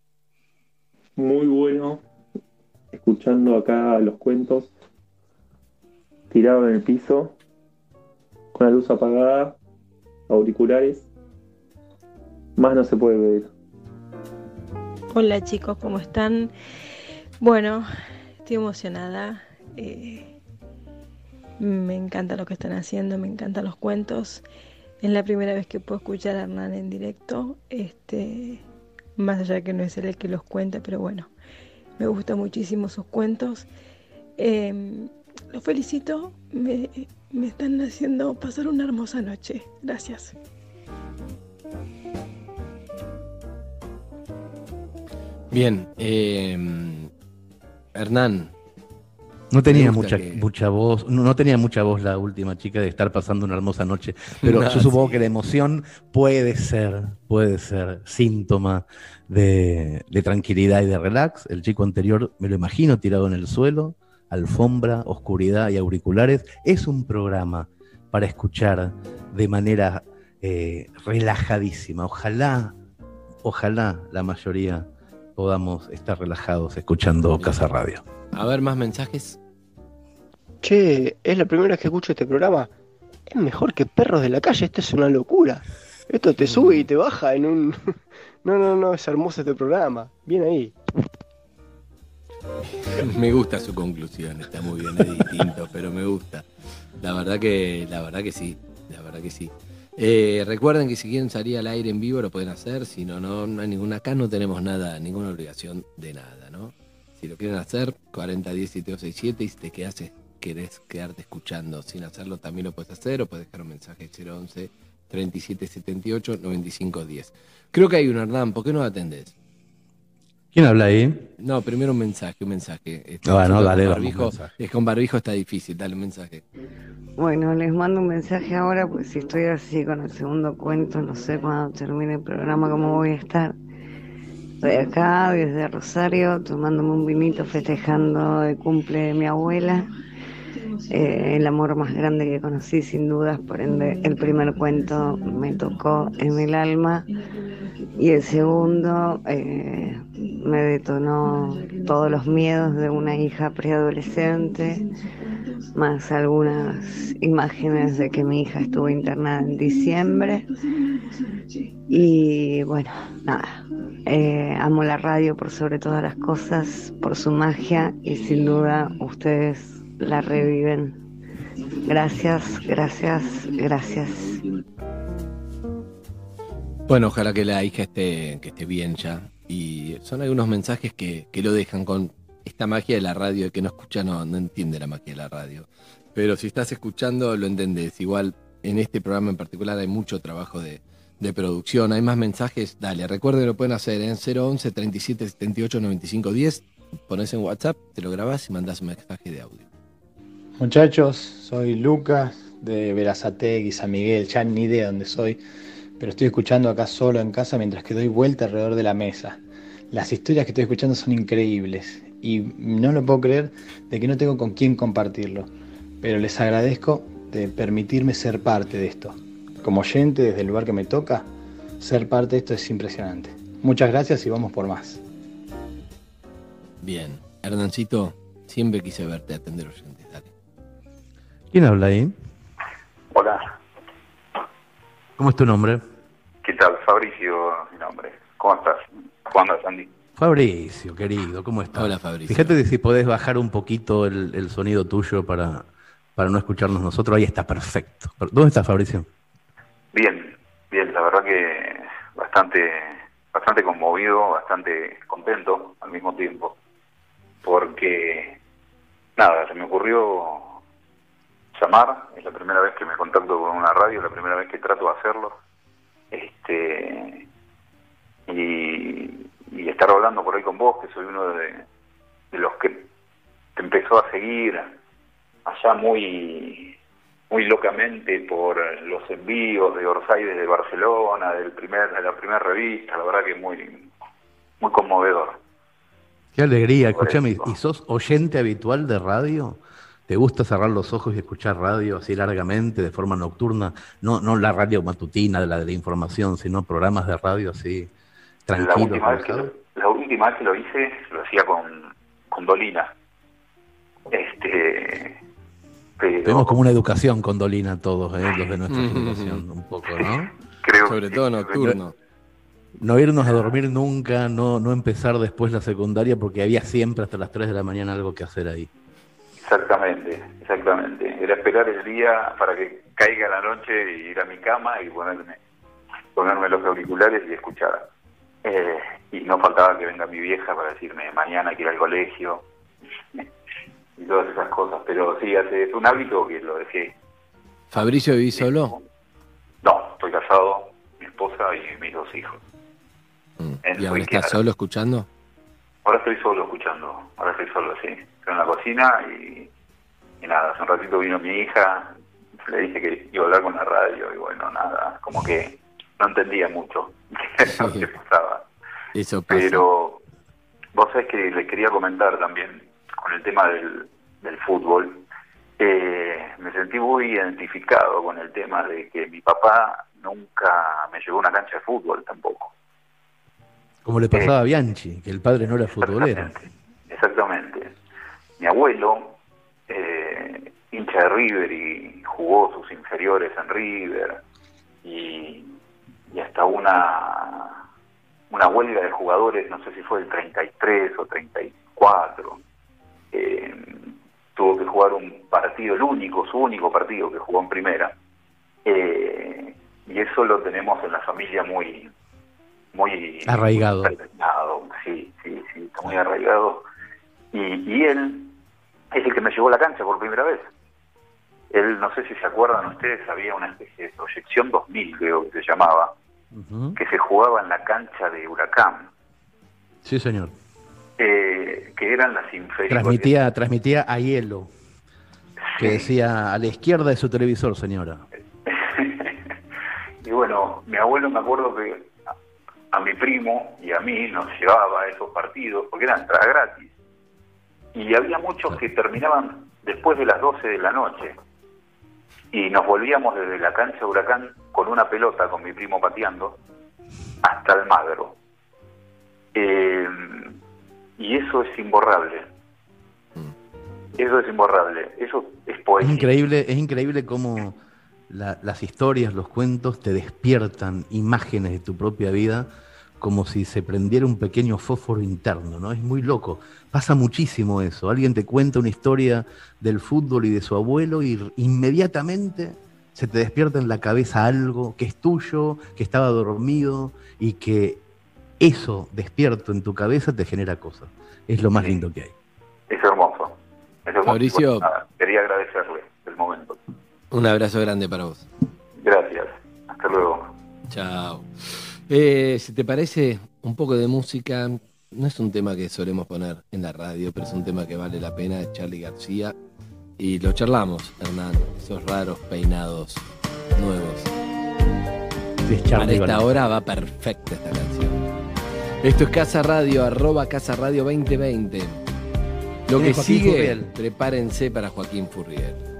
muy bueno escuchando acá los cuentos tirado en el piso con la luz apagada auriculares más no se puede pedir Hola chicos, ¿cómo están? Bueno, estoy emocionada. eh, me encanta lo que están haciendo, me encantan los cuentos. Es la primera vez que puedo escuchar a Hernán en directo. Este, más allá de que no es él el que los cuenta, pero bueno, me gustan muchísimo sus cuentos. Eh, los felicito, me, me están haciendo pasar una hermosa noche. Gracias. Bien, eh, Hernán. No tenía mucha, que- mucha voz, no, no tenía mucha voz la última chica de estar pasando una hermosa noche, pero No, yo supongo sí. que la emoción puede ser, puede ser síntoma de, de tranquilidad y de relax. El chico anterior me lo imagino tirado en el suelo, alfombra, oscuridad y auriculares. Es un programa para escuchar de manera eh, relajadísima. Ojalá, ojalá la mayoría podamos estar relajados escuchando Casa Radio. A ver, más mensajes. Che, es la primera vez que escucho este programa. Es mejor que Perros de la Calle, esto es una locura. Esto te sube y te baja en un... No, no, no, es hermoso este programa. Bien ahí. Me gusta su conclusión, está muy bien, es distinto, pero me gusta. La verdad que, la verdad que sí, la verdad que sí. Eh, recuerden que si quieren salir al aire en vivo lo pueden hacer, si no, no, no hay ninguna, acá no tenemos nada, ninguna obligación de nada, ¿no? Si lo quieren hacer, 4010 7267 y si te quedas, querés quedarte escuchando sin hacerlo, también lo puedes hacer o puedes dejar un mensaje 011 3778 9510. Creo que hay un Hernán, ¿por qué no atendés? ¿Quién habla ahí? No, primero un mensaje, un mensaje. Este, Ah, no, con dale, vamos, barbijo, mensaje. es con barbijo está difícil, dale un mensaje. Bueno, les mando un mensaje ahora, pues si estoy así con el segundo cuento, no sé cuándo termine el programa cómo voy a estar. Estoy acá desde Rosario tomándome un vinito festejando el cumple de mi abuela. Eh, el amor más grande que conocí sin dudas, por ende el primer cuento me tocó en el alma y el segundo eh, me detonó todos los miedos de una hija preadolescente, más algunas imágenes de que mi hija estuvo internada en diciembre. Y bueno, nada, eh, amo la radio por sobre todas las cosas, por su magia y sin duda ustedes la reviven. Gracias, gracias, gracias. Bueno, ojalá que la hija esté, que esté bien ya. Y son algunos mensajes que, que lo dejan con esta magia de la radio. El que no escucha no, no entiende la magia de la radio. Pero si estás escuchando, lo entendés. Igual en este programa en particular hay mucho trabajo de, de producción. Hay más mensajes. Dale, recuerden, lo pueden hacer en 011 37 78 95 10. Pones en WhatsApp, te lo grabás y mandás un mensaje de audio. Muchachos, soy Lucas de Verazategui, San Miguel, ya ni idea dónde soy, pero estoy escuchando acá solo en casa mientras que doy vuelta alrededor de la mesa. Las historias que estoy escuchando son increíbles y no lo puedo creer de que no tengo con quién compartirlo, pero les agradezco de permitirme ser parte de esto. Como oyente desde el lugar que me toca, ser parte de esto es impresionante. Muchas gracias y vamos por más. Bien, Hernancito, siempre quise verte atender oyentes. ¿Quién habla ahí? Hola, ¿Cómo es tu nombre? ¿qué tal? Fabricio, mi nombre. ¿Cómo estás? ¿Cómo andas, Andy? Fabricio, querido, ¿cómo estás? Hola, Fabricio. Fíjate de si podés bajar un poquito el, el sonido tuyo para, para no escucharnos nosotros. Ahí está, perfecto. ¿Dónde estás, Fabricio? Bien, bien, la verdad que bastante, bastante conmovido, bastante contento al mismo tiempo. Porque, nada, se me ocurrió llamar, es la primera vez que me contacto con una radio, la primera vez que trato de hacerlo. Este, y, y estar hablando por ahí con vos, que soy uno de, de los que te empezó a seguir allá muy muy locamente por los envíos de Orsay desde Barcelona, del primer, de la primera revista, la verdad que muy, muy conmovedor. Qué alegría, escúchame. ¿y sos oyente habitual de radio? ¿Te gusta cerrar los ojos y escuchar radio así largamente, de forma nocturna? No, no la radio matutina de la de la información, sino programas de radio así La tranquilos. última, vez que lo, relajados. la última vez que lo hice, lo hacía con, con Dolina. Este, pero Tenemos como una educación con Dolina todos, ¿eh? los de nuestra generación, un poco, ¿no? creo Sobre que- todo nocturno. No irnos a dormir nunca, no, no empezar después la secundaria, porque había siempre hasta las 3 de la mañana algo que hacer ahí. Exactamente, exactamente. Era esperar el día para que caiga la noche y ir a mi cama y ponerme, ponerme los auriculares y escuchar. Eh, y no faltaba que venga mi vieja para decirme mañana hay que ir al colegio y todas esas cosas. Pero sí, hace, es un hábito que lo dejé. Fabricio, ¿vivís solo? No, estoy casado, mi esposa y mis dos hijos. En ¿Y ahora estás solo escuchando? Ahora estoy solo escuchando, ahora estoy solo, sí. En la cocina y, y nada, hace un ratito vino mi hija, le dije que iba a hablar con la radio y bueno, nada, como que no entendía mucho lo que pasaba. Eso pasa. Pero vos sabés que le quería comentar también con el tema del, del fútbol. Eh, me sentí muy identificado con el tema de que mi papá nunca me llevó a una cancha de fútbol tampoco. Como le pasaba a Bianchi, que el padre no era futbolero. Exactamente. Mi abuelo, eh, hincha de River y jugó sus inferiores en River y, y hasta una, una huelga de jugadores, no sé si fue el 33 o 34, eh, tuvo que jugar un partido, el único, su único partido que jugó en primera. Eh, y eso lo tenemos en la familia muy muy Arraigado. sí, sí, sí, está muy arraigado. Y, y él es el que me llevó a la cancha por primera vez. Él, no sé si se acuerdan ustedes, había una especie de proyección 2000, creo que se llamaba, que se jugaba en la cancha de Huracán, Sí, señor. eh, que eran las inferiores. Transmitía, transmitía a hielo. Que decía a la izquierda de su televisor, señora. Y bueno, mi abuelo me acuerdo que a mi primo y a mí nos llevaba a esos partidos porque eran entrada gratis. Y había muchos que terminaban después de las 12 de la noche. Y nos volvíamos desde la cancha Huracán con una pelota, con mi primo pateando, hasta el Magro. Eh, y eso es imborrable. Eso es imborrable. Eso es Es poesía. increíble, es increíble cómo la- las historias, los cuentos te despiertan imágenes de tu propia vida como si se prendiera un pequeño fósforo interno, ¿no? Es muy loco. Pasa muchísimo eso. Alguien te cuenta una historia del fútbol y de su abuelo y inmediatamente se te despierta en la cabeza algo que es tuyo, que estaba dormido y que eso despierto en tu cabeza te genera cosas. Es lo más lindo que hay. Es hermoso. Es hermoso. Mauricio. Bueno, nada, quería agradecerle el momento. Un abrazo grande para vos. Gracias. Hasta luego. Chao. Eh, si te parece, un poco de música. No es un tema que solemos poner en la radio, pero es un tema que vale la pena. Es Charlie García. Y lo charlamos, Hernán. Esos raros peinados nuevos. Sí, es Para esta hora va perfecta esta canción. Esto es Casa Radio, arroba Casa Radio 2020. Lo que sigue, Furriel. prepárense para Joaquín Furriel.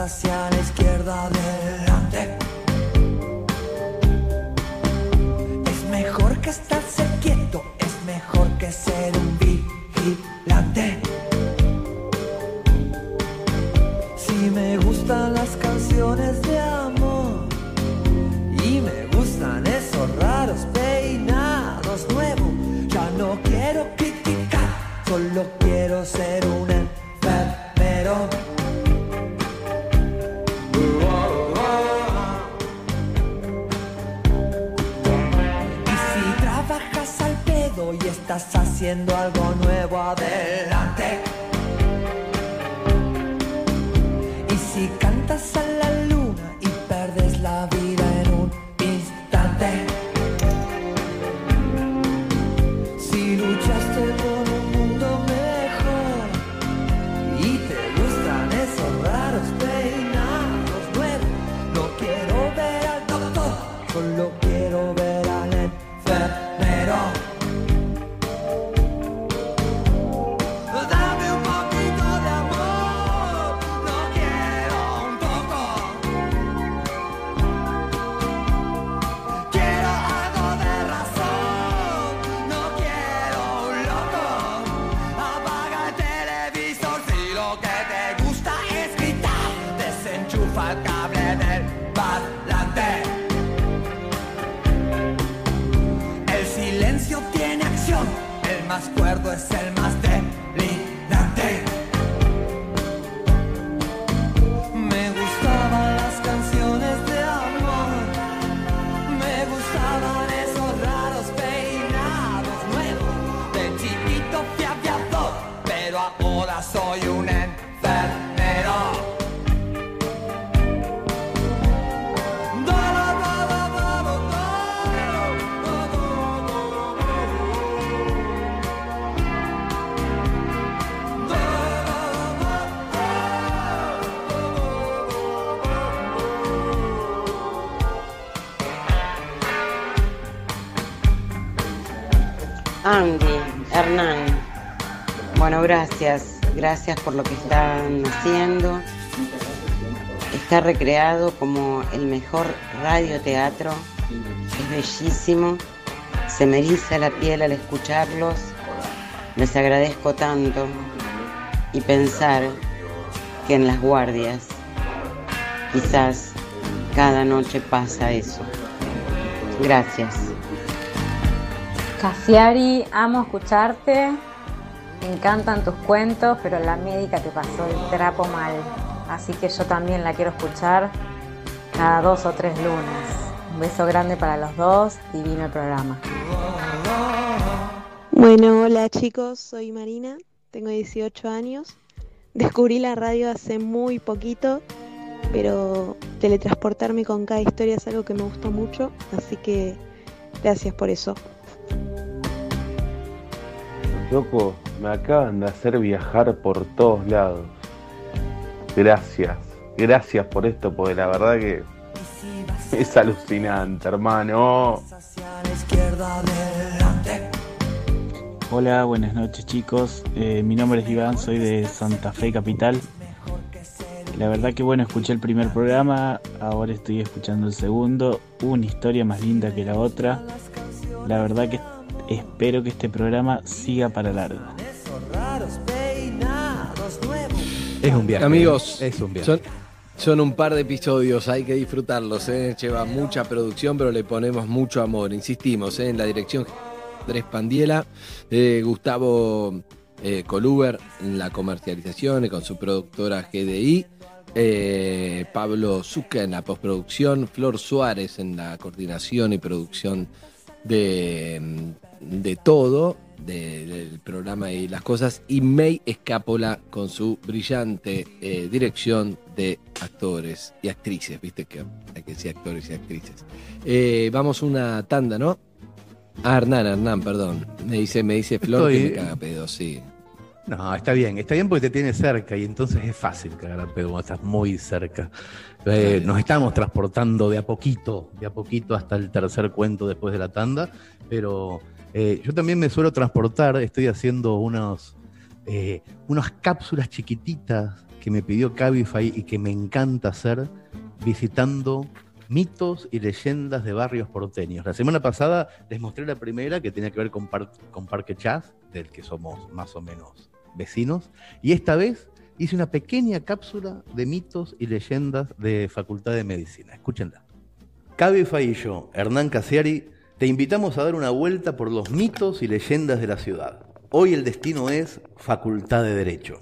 Hacia la izquierda adelante, es mejor que estarse quieto, es mejor que ser un vigilante. Si me gustan las canciones de amor y me gustan esos raros peinados nuevos, ya no quiero criticar, solo quiero ser un haciendo algo nuevo, adelante. Bueno, gracias, gracias por lo que están haciendo. Está recreado como el mejor radioteatro, es bellísimo, se me eriza la piel al escucharlos, les agradezco tanto y pensar que en las guardias quizás cada noche pasa eso. Gracias. Casiari, amo escucharte. Me encantan tus cuentos, pero la médica te pasó el trapo mal. Así que yo también la quiero escuchar cada dos o tres lunes. Un beso grande para los dos, divino el programa. Bueno, hola chicos, soy Marina, tengo 18 años. Descubrí la radio hace muy poquito, pero teletransportarme con cada historia es algo que me gusta mucho, así que gracias por eso. Loco, me acaban de hacer viajar por todos lados. Gracias, gracias por esto, porque la verdad que es alucinante, hermano. Hola, buenas noches chicos. Eh, mi nombre es Iván, soy de Santa Fe Capital. La verdad que bueno, escuché el primer programa, ahora estoy escuchando el segundo. Una historia más linda que la otra. La verdad que espero que este programa siga para largo. Es un viaje. Amigos, Es un viaje. Son, son un par de episodios, hay que disfrutarlos. ¿eh? Lleva mucha producción, pero le ponemos mucho amor. Insistimos ¿eh? en la dirección Andrés Pandiela, eh, Gustavo eh, Coluber en la comercialización y con su productora GDI. eh, Pablo Zucca en la postproducción, Flor Suárez en la coordinación y producción de, de todo, de- del programa y las cosas, y May Escápola con su brillante eh, dirección de actores y actrices, viste que hay que decir actores y actrices. Eh, vamos una tanda, ¿no? Ah, Hernán, Hernán, perdón. Me dice, me dice Flor que Estoy- me caga pedo, sí. No, está bien, está bien porque te tiene cerca y entonces es fácil cagar a pedo cuando estás muy cerca. Eh, nos estamos transportando de a poquito, de a poquito hasta el tercer cuento después de la tanda, pero eh, yo también me suelo transportar, estoy haciendo eh, unas cápsulas chiquititas que me pidió Cabify y que me encanta hacer visitando mitos y leyendas de barrios porteños. La semana pasada les mostré la primera que tenía que ver con, con Parque Chas, del que somos más o menos vecinos, y esta vez hice una pequeña cápsula de mitos y leyendas de Facultad de Medicina. Escúchenla. Cabify y Hernán Casiari, te invitamos a dar una vuelta por los mitos y leyendas de la ciudad. Hoy el destino es Facultad de Derecho.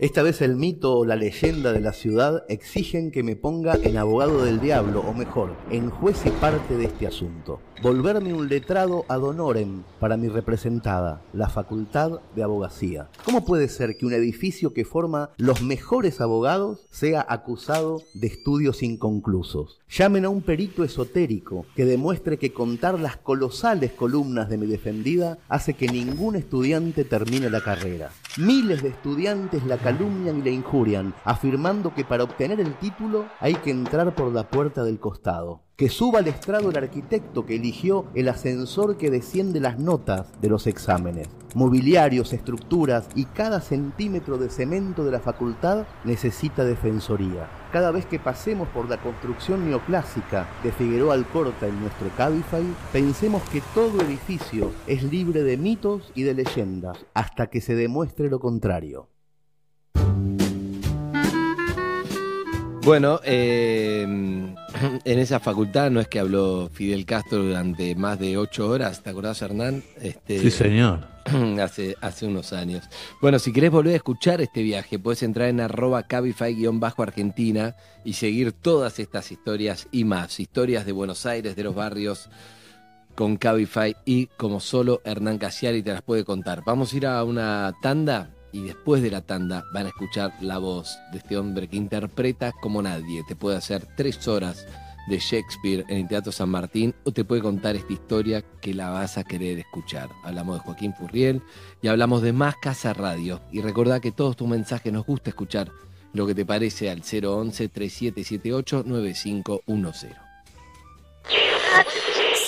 Esta vez el mito o la leyenda de la ciudad exigen que me ponga en abogado del diablo, o mejor, en juez y parte de este asunto. Volverme un letrado ad honorem para mi representada, la Facultad de Abogacía. ¿Cómo puede ser que un edificio que forma los mejores abogados sea acusado de estudios inconclusos? Llamen a un perito esotérico que demuestre que contar las colosales columnas de mi defendida hace que ningún estudiante termine la carrera. Miles de estudiantes la calumnian y la injurian, afirmando que para obtener el título hay que entrar por la puerta del costado. Que suba al estrado el arquitecto que eligió el ascensor que desciende las notas de los exámenes. Mobiliarios, estructuras y cada centímetro de cemento de la facultad necesita defensoría. Cada vez que pasemos por la construcción neoclásica de Figueroa Alcorta en nuestro Cabify, pensemos que todo edificio es libre de mitos y de leyendas, hasta que se demuestre lo contrario. Bueno, eh, en esa facultad no es que habló Fidel Castro durante más de ocho horas, ¿te acordás, Hernán? Este, Sí, señor. hace, hace unos años. Bueno, si querés volver a escuchar este viaje, puedes entrar en arroba cabify-argentina y seguir todas estas historias y más. Historias de Buenos Aires, de los barrios con Cabify y como solo Hernán Casiari te las puede contar. Vamos a ir a una tanda y después de la tanda van a escuchar la voz de este hombre que interpreta como nadie. Te puede hacer tres horas de Shakespeare en el Teatro San Martín o te puede contar esta historia que la vas a querer escuchar. Hablamos de Joaquín Furriel y hablamos de Más Casa Radio. Y recordá que todos tus mensajes nos gusta escuchar lo que te parece al 011-3778-9510.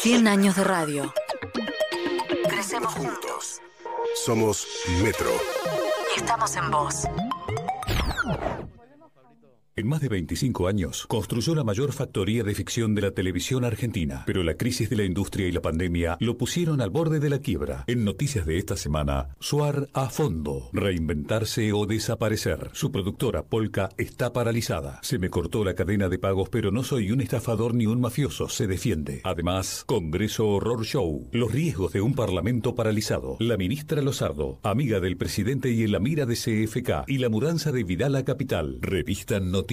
100 años de radio. Crecemos juntos. Somos Metro. Estamos en vos. En más de 25 años, construyó la mayor factoría de ficción de la televisión argentina, pero la crisis de la industria y la pandemia lo pusieron al borde de la quiebra. En noticias de esta semana, Suar a fondo, reinventarse o desaparecer. Su productora Polka está paralizada. Se me cortó la cadena de pagos, pero no soy un estafador ni un mafioso, se defiende. Además, Congreso Horror Show, los riesgos de un parlamento paralizado. La ministra Lozardo, amiga del presidente y en la mira de CFK, y la mudanza de Vidal a Capital. Revista Noticias.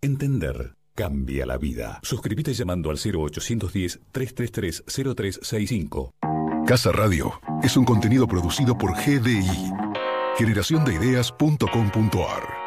Entender. Cambia la vida. Suscríbete llamando al 0810-333-0365. Casa Radio es un contenido producido por GDI, generación de ideas.com.ar.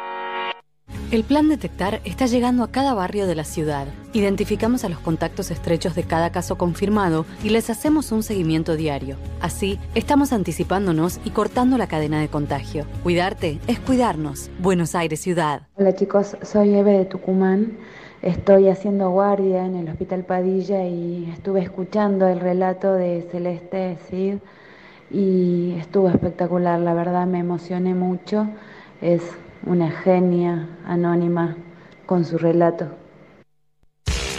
El plan Detectar está llegando a cada barrio de la ciudad. Identificamos a los contactos estrechos de cada caso confirmado y les hacemos un seguimiento diario. Así, estamos anticipándonos y cortando la cadena de contagio. Cuidarte es cuidarnos. Buenos Aires Ciudad. Hola chicos, soy Eve de Tucumán. Estoy haciendo guardia en el Hospital Padilla y estuve escuchando el relato de Celeste Cid y estuvo espectacular, la verdad me emocioné mucho. Es una genia anónima con su relato.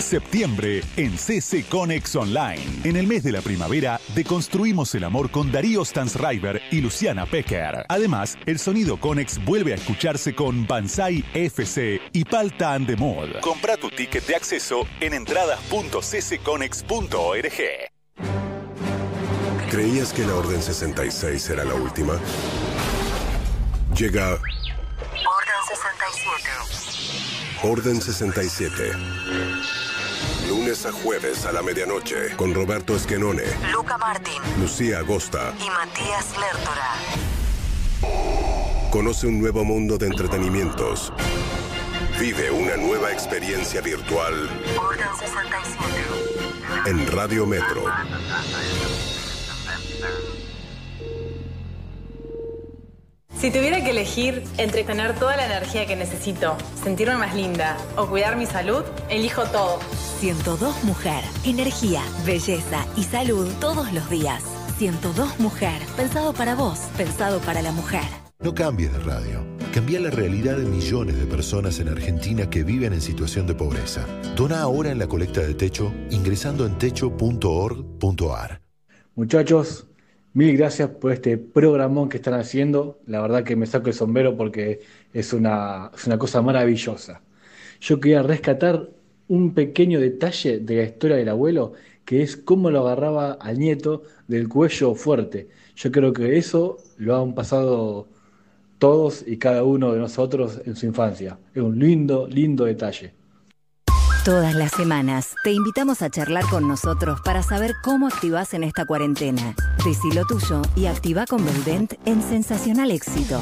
Septiembre en CC Conex Online. En el mes de la primavera, deconstruimos el amor con Darío Stansriver y Luciana Pecker. Además, el sonido Conex vuelve a escucharse con Banzai FC y Palta and the Mod. Compra tu ticket de acceso en entradas.ccconex.org. ¿Creías que la Orden 66 era la última? Llega 67. Orden 67. Lunes a jueves a la medianoche con Roberto Esquenone, Luca Martín Lucía Agosta. y Matías Lertora. Conoce un nuevo mundo de entretenimientos. Vive una nueva experiencia virtual Orden 67. en Radio Metro. Si tuviera que elegir entre tener toda la energía que necesito, sentirme más linda o cuidar mi salud, elijo todo. 102 Mujer. Energía, belleza y salud todos los días. 102 Mujer. Pensado para vos, pensado para la mujer. No cambies de radio. Cambia la realidad de millones de personas en Argentina que viven en situación de pobreza. Dona ahora en la colecta de techo ingresando en techo.org.ar. Muchachos, mil gracias por este programón que están haciendo. La verdad que me saco el sombrero porque es una, es una cosa maravillosa. Yo quería rescatar un pequeño detalle de la historia del abuelo, que es cómo lo agarraba al nieto del cuello fuerte. Yo creo que eso lo han pasado todos y cada uno de nosotros en su infancia. Es un lindo, lindo detalle. Todas las semanas te invitamos a charlar con nosotros para saber cómo activás en esta cuarentena. Decí lo tuyo y activa con Belvent en Sensacional Éxito.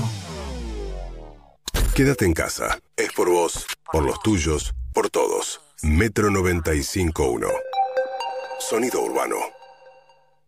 Quédate en casa. Es por vos, por los tuyos, por todos. Metro 95.1. Sonido urbano.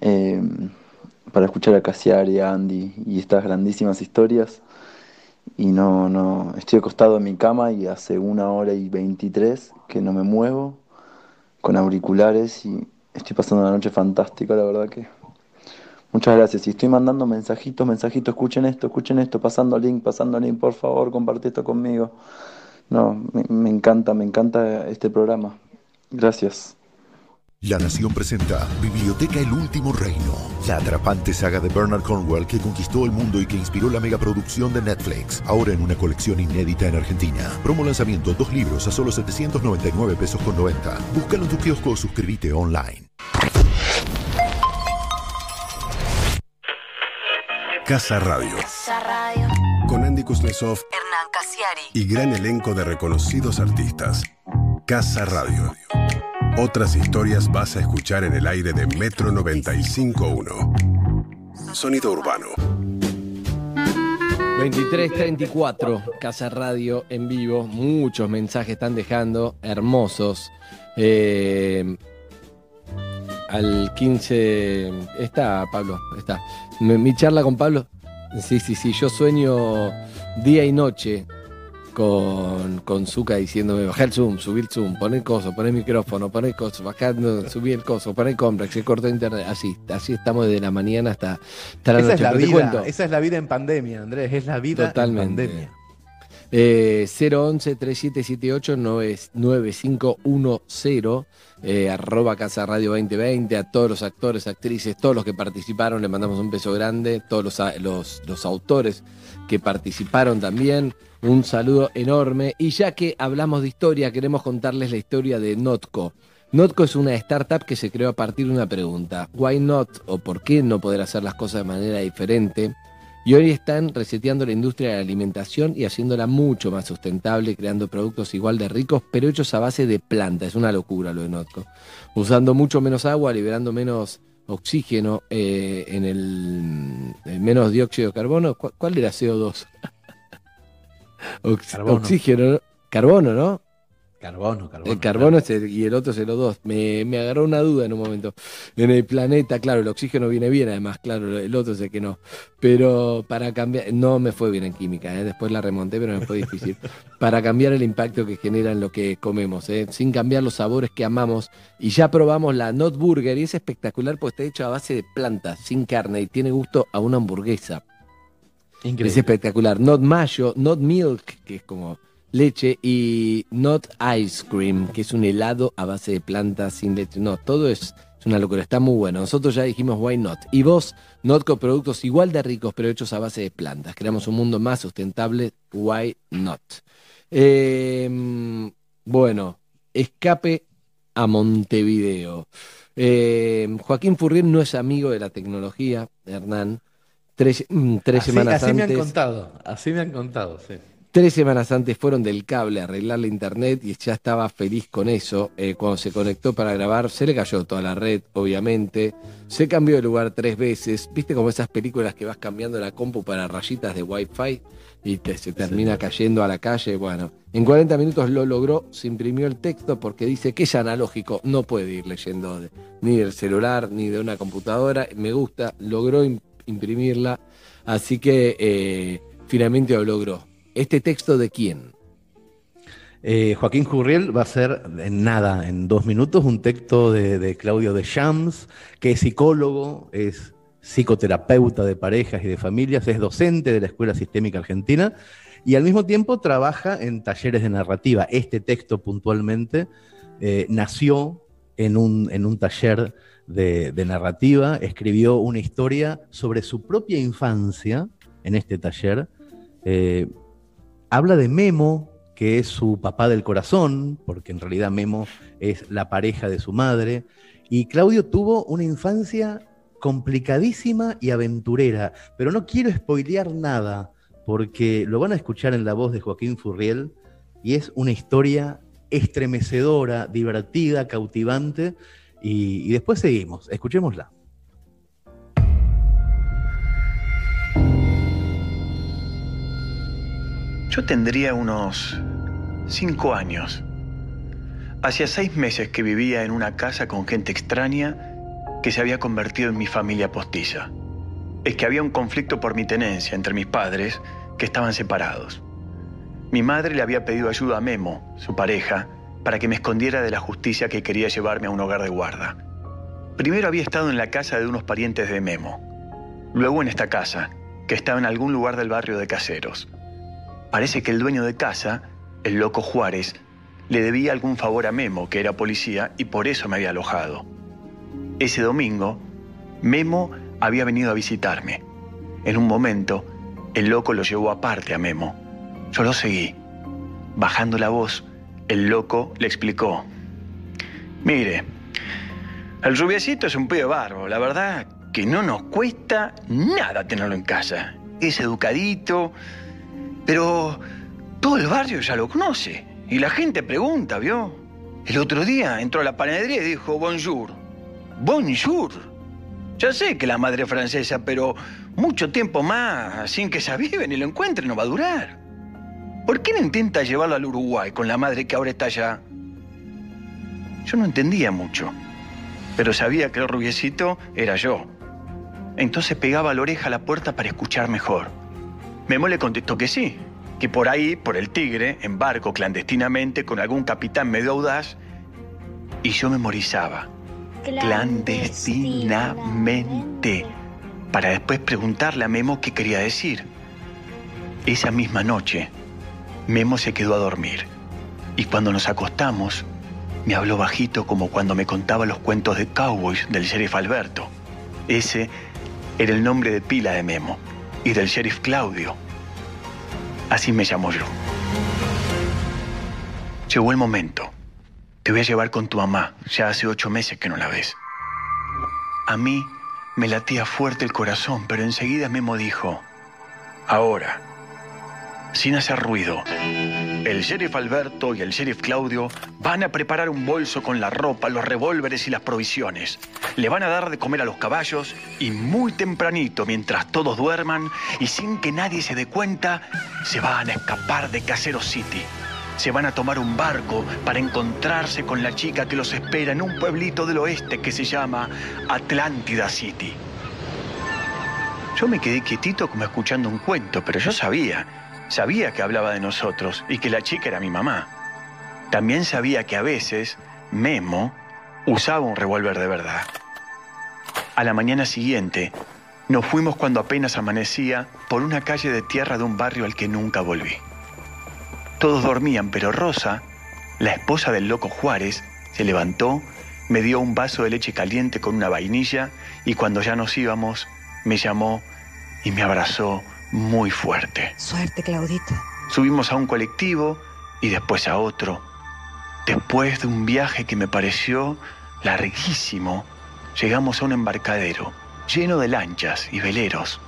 eh, para escuchar a Casiari, a Andy y estas grandísimas historias. Y no, no, estoy acostado en mi cama y hace una hora y veintitrés que no me muevo, con auriculares y estoy pasando una noche fantástica, la verdad que. Muchas gracias. Y estoy mandando mensajitos, mensajitos, escuchen esto, escuchen esto, pasando link, pasando link, por favor, comparte esto conmigo. No, me encanta, me encanta este programa. Gracias. La Nación presenta Biblioteca El Último Reino, la atrapante saga de Bernard Cornwell que conquistó el mundo y que inspiró la megaproducción de Netflix, ahora en una colección inédita en Argentina. Promo lanzamiento, dos libros a solo 799 pesos con 90. Búscalo en tu kiosco o suscríbete online. Casa Radio. Radio. Con Andy Kuznetsov Hernán Casiari. y gran elenco de reconocidos artistas. Casa Radio. Otras historias vas a escuchar en el aire de Metro 95.1. Sonido urbano. 2334, Casa Radio en vivo. Muchos mensajes están dejando, hermosos. Eh, al 15. Está, Pablo, está. Mi, mi charla con Pablo. Sí, sí, sí. Yo sueño día y noche con, con Zuka diciéndome: bajar el zoom, subir el zoom, poner coso, poner micrófono, poner coso, bajando, subir el coso, poner complex, se cortó internet. Así, así estamos desde la mañana hasta, hasta la Esa noche. es la vida, cuento, esa es la vida en pandemia, Andrés, es la vida Totalmente. en pandemia. Eh, 011-3778-9510, eh, arroba Casa Radio 2020, a todos los actores, actrices, todos los que participaron, le mandamos un beso grande, todos los, los autores que participaron también, un saludo enorme. Y ya que hablamos de historia, queremos contarles la historia de Notco. Notco es una startup que se creó a partir de una pregunta, ¿why not? o ¿por qué no poder hacer las cosas de manera diferente? Y hoy están reseteando la industria de la alimentación y haciéndola mucho más sustentable, creando productos igual de ricos, pero hechos a base de planta. Es una locura lo de Notco. Usando mucho menos agua, liberando menos oxígeno, eh, en el menos dióxido de carbono. ¿Cuál, cuál era CO2? Ox- Carbono. Oxígeno, ¿no? carbono, ¿no? Carbono, carbono. El carbono es el- y el otro es el O2. Me, me agarró una duda en un momento. En el planeta, claro, el oxígeno viene bien, además, claro, el otro es el que no. Pero para cambiar, no me fue bien en química, ¿eh? después la remonté, pero me fue difícil. para cambiar el impacto que genera en lo que comemos, ¿eh? sin cambiar los sabores que amamos. Y ya probamos la Not Burger y es espectacular porque está hecho a base de plantas, sin carne y tiene gusto a una hamburguesa. Es espectacular. Not mayo, not milk, que es como leche, y not ice cream, que es un helado a base de plantas sin leche. No, todo es, una locura, está muy bueno. Nosotros ya dijimos why not. Y vos, not con productos igual de ricos, pero hechos a base de plantas. Creamos un mundo más sustentable, why not. Eh, bueno, escape a Montevideo. Eh, Joaquín Furriel no es amigo de la tecnología, Hernán. Tres, mm, tres así, semanas así me antes. han contado, así me han contado, sí. Tres semanas antes fueron del cable a arreglar la internet y ya estaba feliz con eso. Eh, cuando se conectó para grabar, se le cayó toda la red, obviamente. Se cambió de lugar tres veces. ¿Viste como esas películas que vas cambiando la compu para rayitas de Wi-Fi y te- se termina cayendo a la calle? Bueno, en 40 minutos lo logró, se imprimió el texto porque dice que es analógico, no puede ir leyendo de- ni del celular ni de una computadora. Me gusta, logró imprimirla, así que eh, finalmente lo logró. ¿Este texto de quién? Eh, Joaquín Jurriel va a ser en nada, en dos minutos, un texto de, de Claudio de Shams, que es psicólogo, es psicoterapeuta de parejas y de familias, es docente de la Escuela Sistémica Argentina y al mismo tiempo trabaja en talleres de narrativa. Este texto puntualmente eh, nació en un, en un taller de, narrativa, escribió una historia sobre su propia infancia en este taller. eh, habla de Memo, que es su papá del corazón, porque en realidad Memo es la pareja de su madre. Y Claudio tuvo una infancia complicadísima y aventurera, pero no quiero spoilear nada, porque lo van a escuchar en la voz de Joaquín Furriel, y es una historia estremecedora, divertida, cautivante, y, después seguimos, escuchémosla. Yo tendría unos cinco años. Hacía seis meses que vivía en una casa con gente extraña que se había convertido en mi familia postiza. Es que había un conflicto por mi tenencia entre mis padres que estaban separados. Mi madre le había pedido ayuda a Memo, su pareja, para que me escondiera de la justicia que quería llevarme a un hogar de guarda. Primero había estado en la casa de unos parientes de Memo, luego en esta casa, que estaba en algún lugar del barrio de Caseros. Parece que el dueño de casa, el loco Juárez, le debía algún favor a Memo, que era policía, y por eso me había alojado. Ese domingo, Memo había venido a visitarme. En un momento, el loco lo llevó aparte a Memo. Yo lo seguí. Bajando la voz, el loco le explicó. Mire, el rubiecito es un pibe barbo. La verdad que no nos cuesta nada tenerlo en casa. Es educadito, pero todo el barrio ya lo conoce. Y la gente pregunta, ¿vio? El otro día entró a la panadería y dijo bonjour. Bonjour. Ya sé que la madre es francesa, pero mucho tiempo más sin que se aviven y lo encuentren no va a durar. ¿Por qué no intenta llevarlo al Uruguay con la madre que ahora está allá? Yo no entendía mucho, pero sabía que el rubiecito era yo. Entonces pegaba la oreja a la puerta para escuchar mejor. Memo le contestó que sí, que por ahí, por el Tigre, en barco clandestinamente con algún capitán medio audaz, y yo memorizaba clandestinamente para después preguntarle a Memo qué quería decir. Esa misma noche, Memo se quedó a dormir. Y cuando nos acostamos, me habló bajito como cuando me contaba los cuentos de cowboys del sheriff Alberto. Ese era el nombre de pila de Memo y del sheriff Claudio. Así me llamo yo. Llegó el momento. Te voy a llevar con tu mamá. Ya hace ocho meses que no la ves. A mí me latía fuerte el corazón, pero enseguida Memo dijo, ahora, sin hacer ruido, el sheriff Alberto y el sheriff Claudio van a preparar un bolso con la ropa, los revólveres y las provisiones. Le van a dar de comer a los caballos y muy tempranito, mientras todos duerman y sin que nadie se dé cuenta, se van a escapar de Casero City. Se van a tomar un barco para encontrarse con la chica que los espera en un pueblito del oeste que se llama Atlántida City. Yo me quedé quietito como escuchando un cuento, pero yo sabía, sabía que hablaba de nosotros y que la chica era mi mamá. También sabía que a veces Memo usaba un revólver de verdad. A la mañana siguiente, nos fuimos cuando apenas amanecía por una calle de tierra de un barrio al que nunca volví. Todos dormían, pero Rosa, la esposa del loco Juárez, se levantó, me dio un vaso de leche caliente con una vainilla y cuando ya nos íbamos, me llamó y me abrazó muy fuerte. Suerte, Claudito. Subimos a un colectivo y después a otro. Después de un viaje que me pareció larguísimo, llegamos a un embarcadero lleno de lanchas y veleros.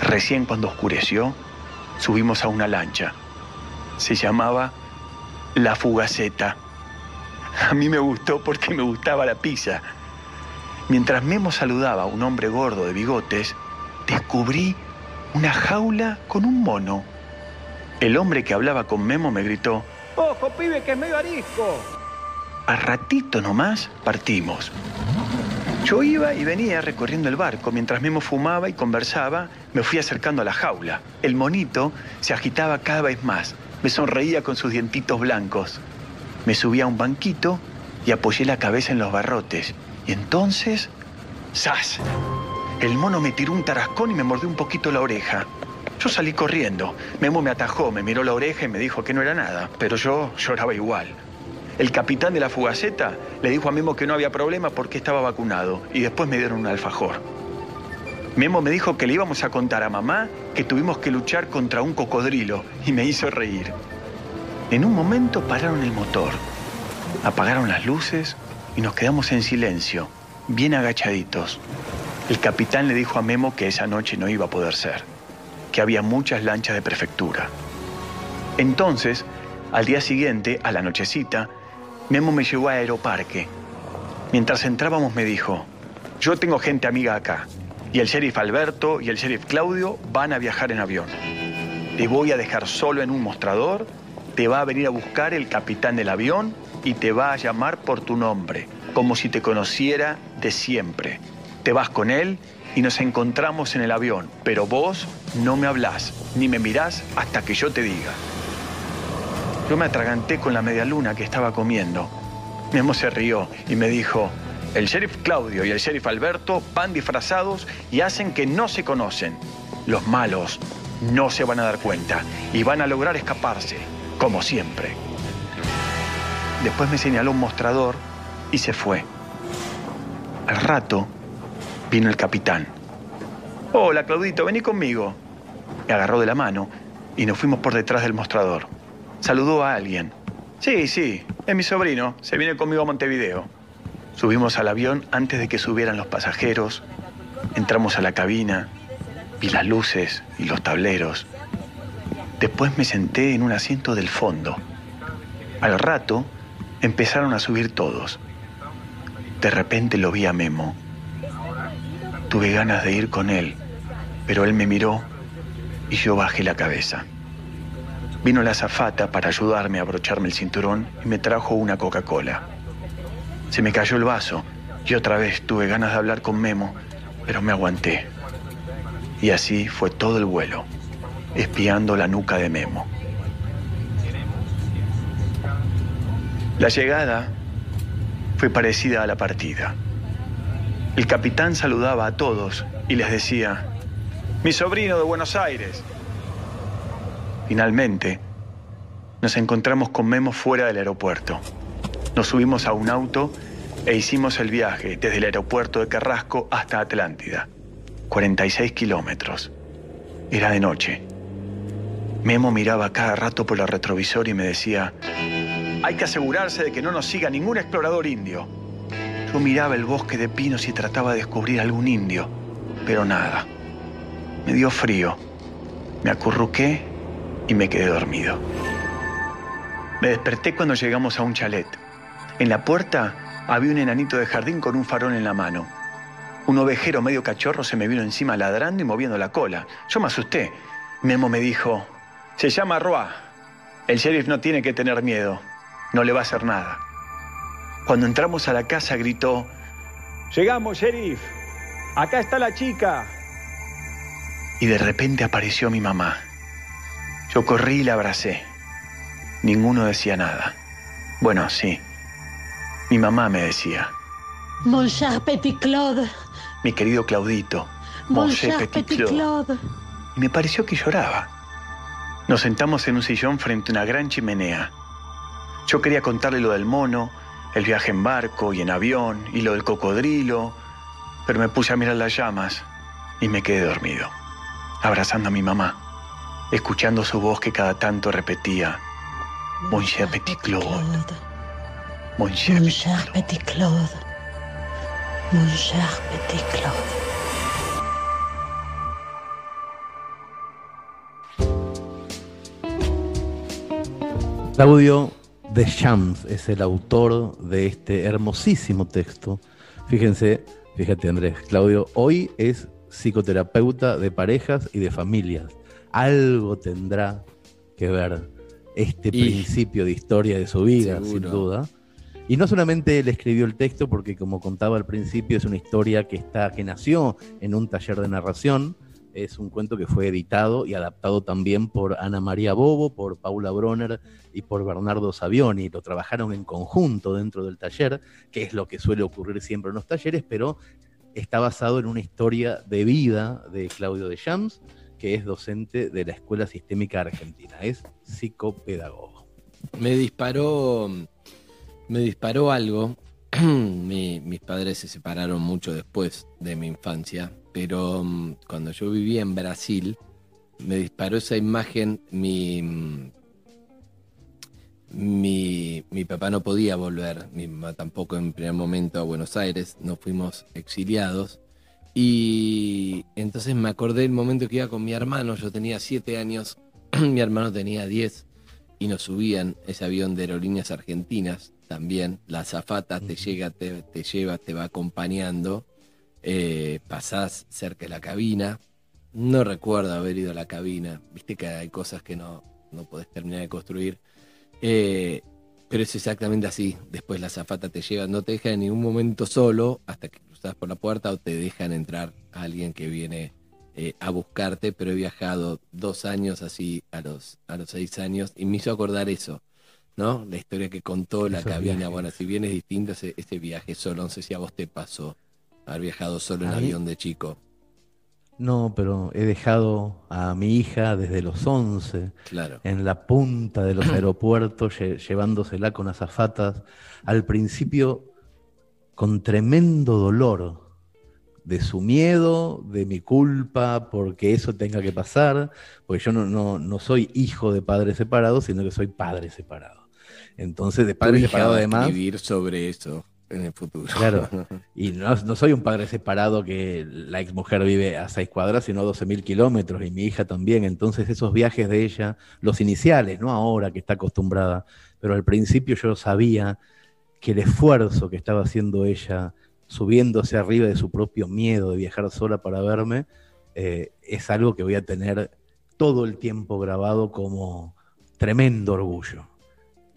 Recién cuando oscureció, subimos a una lancha se llamaba La Fugaceta. A mí me gustó porque me gustaba la pizza. Mientras Memo saludaba a un hombre gordo de bigotes, descubrí una jaula con un mono. El hombre que hablaba con Memo me gritó, ¡Ojo, pibe, que es medio arisco! A ratito nomás partimos. Yo iba y venía recorriendo el barco. Mientras Memo fumaba y conversaba, me fui acercando a la jaula. El monito se agitaba cada vez más. Me sonreía con sus dientitos blancos. Me subí a un banquito y apoyé la cabeza en los barrotes. Y entonces, ¡zas! El mono me tiró un tarascón y me mordió un poquito la oreja. Yo salí corriendo. Memo me atajó, me miró la oreja y me dijo que no era nada, pero yo lloraba igual. El capitán de la fugaceta le dijo a Memo que no había problema porque estaba vacunado y después me dieron un alfajor. Memo me dijo que le íbamos a contar a mamá que tuvimos que luchar contra un cocodrilo y me hizo reír. En un momento pararon el motor, apagaron las luces y nos quedamos en silencio, bien agachaditos. El capitán le dijo a Memo que esa noche no iba a poder ser, que había muchas lanchas de prefectura. Entonces, al día siguiente, a la nochecita, Memo me llevó a Aeroparque. Mientras entrábamos me dijo, yo tengo gente amiga acá, y el sheriff Alberto y el sheriff Claudio van a viajar en avión. Te voy a dejar solo en un mostrador, te va a venir a buscar el capitán del avión y te va a llamar por tu nombre, como si te conociera de siempre. Te vas con él y nos encontramos en el avión, pero vos no me hablás ni me mirás hasta que yo te diga. Yo me atraganté con la media luna que estaba comiendo. Memo se rió y me dijo, el sheriff Claudio y el sheriff Alberto van disfrazados y hacen que no se conocen. Los malos no se van a dar cuenta y van a lograr escaparse, como siempre. Después me señaló un mostrador y se fue. Al rato vino el capitán. Hola, Claudito, vení conmigo. Me agarró de la mano y nos fuimos por detrás del mostrador. Saludó a alguien. Sí, sí, es mi sobrino. Se viene conmigo a Montevideo. Subimos al avión antes de que subieran los pasajeros, entramos a la cabina, vi las luces y los tableros. Después me senté en un asiento del fondo. Al rato empezaron a subir todos. De repente lo vi a Memo. Tuve ganas de ir con él, pero él me miró y yo bajé la cabeza. Vino la azafata para ayudarme a abrocharme el cinturón y me trajo una Coca-Cola. Se me cayó el vaso y otra vez tuve ganas de hablar con Memo, pero me aguanté. Y así fue todo el vuelo, espiando la nuca de Memo. La llegada fue parecida a la partida. El capitán saludaba a todos y les decía, mi sobrino de Buenos Aires. Finalmente, nos encontramos con Memo fuera del aeropuerto. Nos subimos a un auto e hicimos el viaje desde el aeropuerto de Carrasco hasta Atlántida. 46 kilómetros. Era de noche. Memo miraba cada rato por el retrovisor y me decía, hay que asegurarse de que no nos siga ningún explorador indio. Yo miraba el bosque de pinos y trataba de descubrir algún indio, pero nada. Me dio frío. Me acurruqué y me quedé dormido. Me desperté cuando llegamos a un chalet. En la puerta había un enanito de jardín con un farol en la mano. Un ovejero medio cachorro se me vino encima ladrando y moviendo la cola. Yo me asusté. Memo me dijo, se llama Roa. El sheriff no tiene que tener miedo. No le va a hacer nada. Cuando entramos a la casa gritó, Llegamos, sheriff. Acá está la chica. Y de repente apareció mi mamá. Yo corrí y la abracé. Ninguno decía nada. Bueno, sí. Mi mamá me decía. Mon cher petit Claude. Mi querido Claudito. Mon cher petit Claude. Y me pareció que lloraba. Nos sentamos en un sillón frente a una gran chimenea. Yo quería contarle lo del mono, el viaje en barco y en avión y lo del cocodrilo, pero me puse a mirar las llamas y me quedé dormido, abrazando a mi mamá, escuchando su voz que cada tanto repetía, Mon cher petit Claude. Mon cher, Mon cher petit Claude. Mon cher petit Claude. Claudio de Shams es el autor de este hermosísimo texto. Fíjense, fíjate Andrés, Claudio, hoy es psicoterapeuta de parejas y de familias. Algo tendrá que ver este Y- principio de historia de su vida, Seguro. sin duda. Y no solamente él escribió el texto, porque como contaba al principio, es una historia que, está, que nació en un taller de narración. Es un cuento que fue editado y adaptado también por Ana María Bobo, por Paula Bronner y por Bernardo Savioni. Lo trabajaron en conjunto dentro del taller, que es lo que suele ocurrir siempre en los talleres, pero está basado en una historia de vida de Claudio de Shams, que es docente de la Escuela Sistémica Argentina. Es psicopedagogo. Me disparó. Me disparó algo. Mi- mis padres se separaron mucho después de mi infancia, pero mm, cuando yo vivía en Brasil, me disparó esa imagen. Mi, mm, mi, mi papá no podía volver, mi mamá tampoco en primer momento a Buenos Aires, nos fuimos exiliados. Y entonces me acordé del momento que iba con mi hermano, yo tenía siete años, mi hermano tenía 10 y nos subían ese avión de aerolíneas argentinas también. La azafata te llega, te, te lleva, te va acompañando. Eh, pasás cerca de la cabina. No recuerdo haber ido a la cabina. Viste que hay cosas que no, no podés terminar de construir. Eh, pero es exactamente así. Después la azafata te lleva, no te deja en ningún momento solo hasta que cruzas por la puerta o te dejan entrar a alguien que viene eh, a buscarte, pero he viajado dos años así a los, a los seis años y me hizo acordar eso, ¿no? La historia que contó la Esos cabina. viajes. Bueno, si bien es distinto ese, ese viaje solo, no sé si a vos te pasó haber viajado solo en avión de chico. No, pero he dejado a mi hija desde los 11 Claro. en la punta de los aeropuertos, lle- llevándosela con azafatas, al principio con tremendo dolor de su miedo, de mi culpa, porque eso tenga que pasar, porque yo no, no, no soy hijo de padres separados, sino que soy padre separado. Entonces, de padre separado además... escribir sobre eso en el futuro. Claro. Y no, no soy un padre separado que la exmujer vive a seis cuadras, sino a 12 mil kilómetros, y mi hija también. Entonces, esos viajes de ella, los iniciales, no ahora que está acostumbrada, pero al principio yo sabía que el esfuerzo que estaba haciendo ella, subiéndose arriba de su propio miedo de viajar sola para verme, eh, es algo que voy a tener todo el tiempo grabado como tremendo orgullo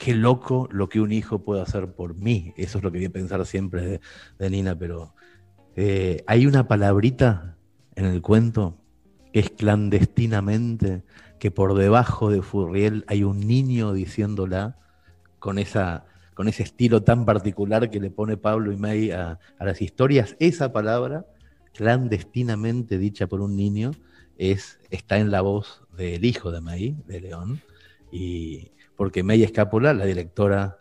qué loco lo que un hijo puede hacer por mí. Eso es lo que voy a pensar siempre de, Nina, pero eh, hay una palabrita en el cuento que es clandestinamente, que por debajo de Furriel hay un niño diciéndola con, esa, con ese estilo tan particular que le pone Pablo y May a, a las historias. Esa palabra, clandestinamente dicha por un niño, es, está en la voz del hijo de May, de León, y porque May Escápola, la directora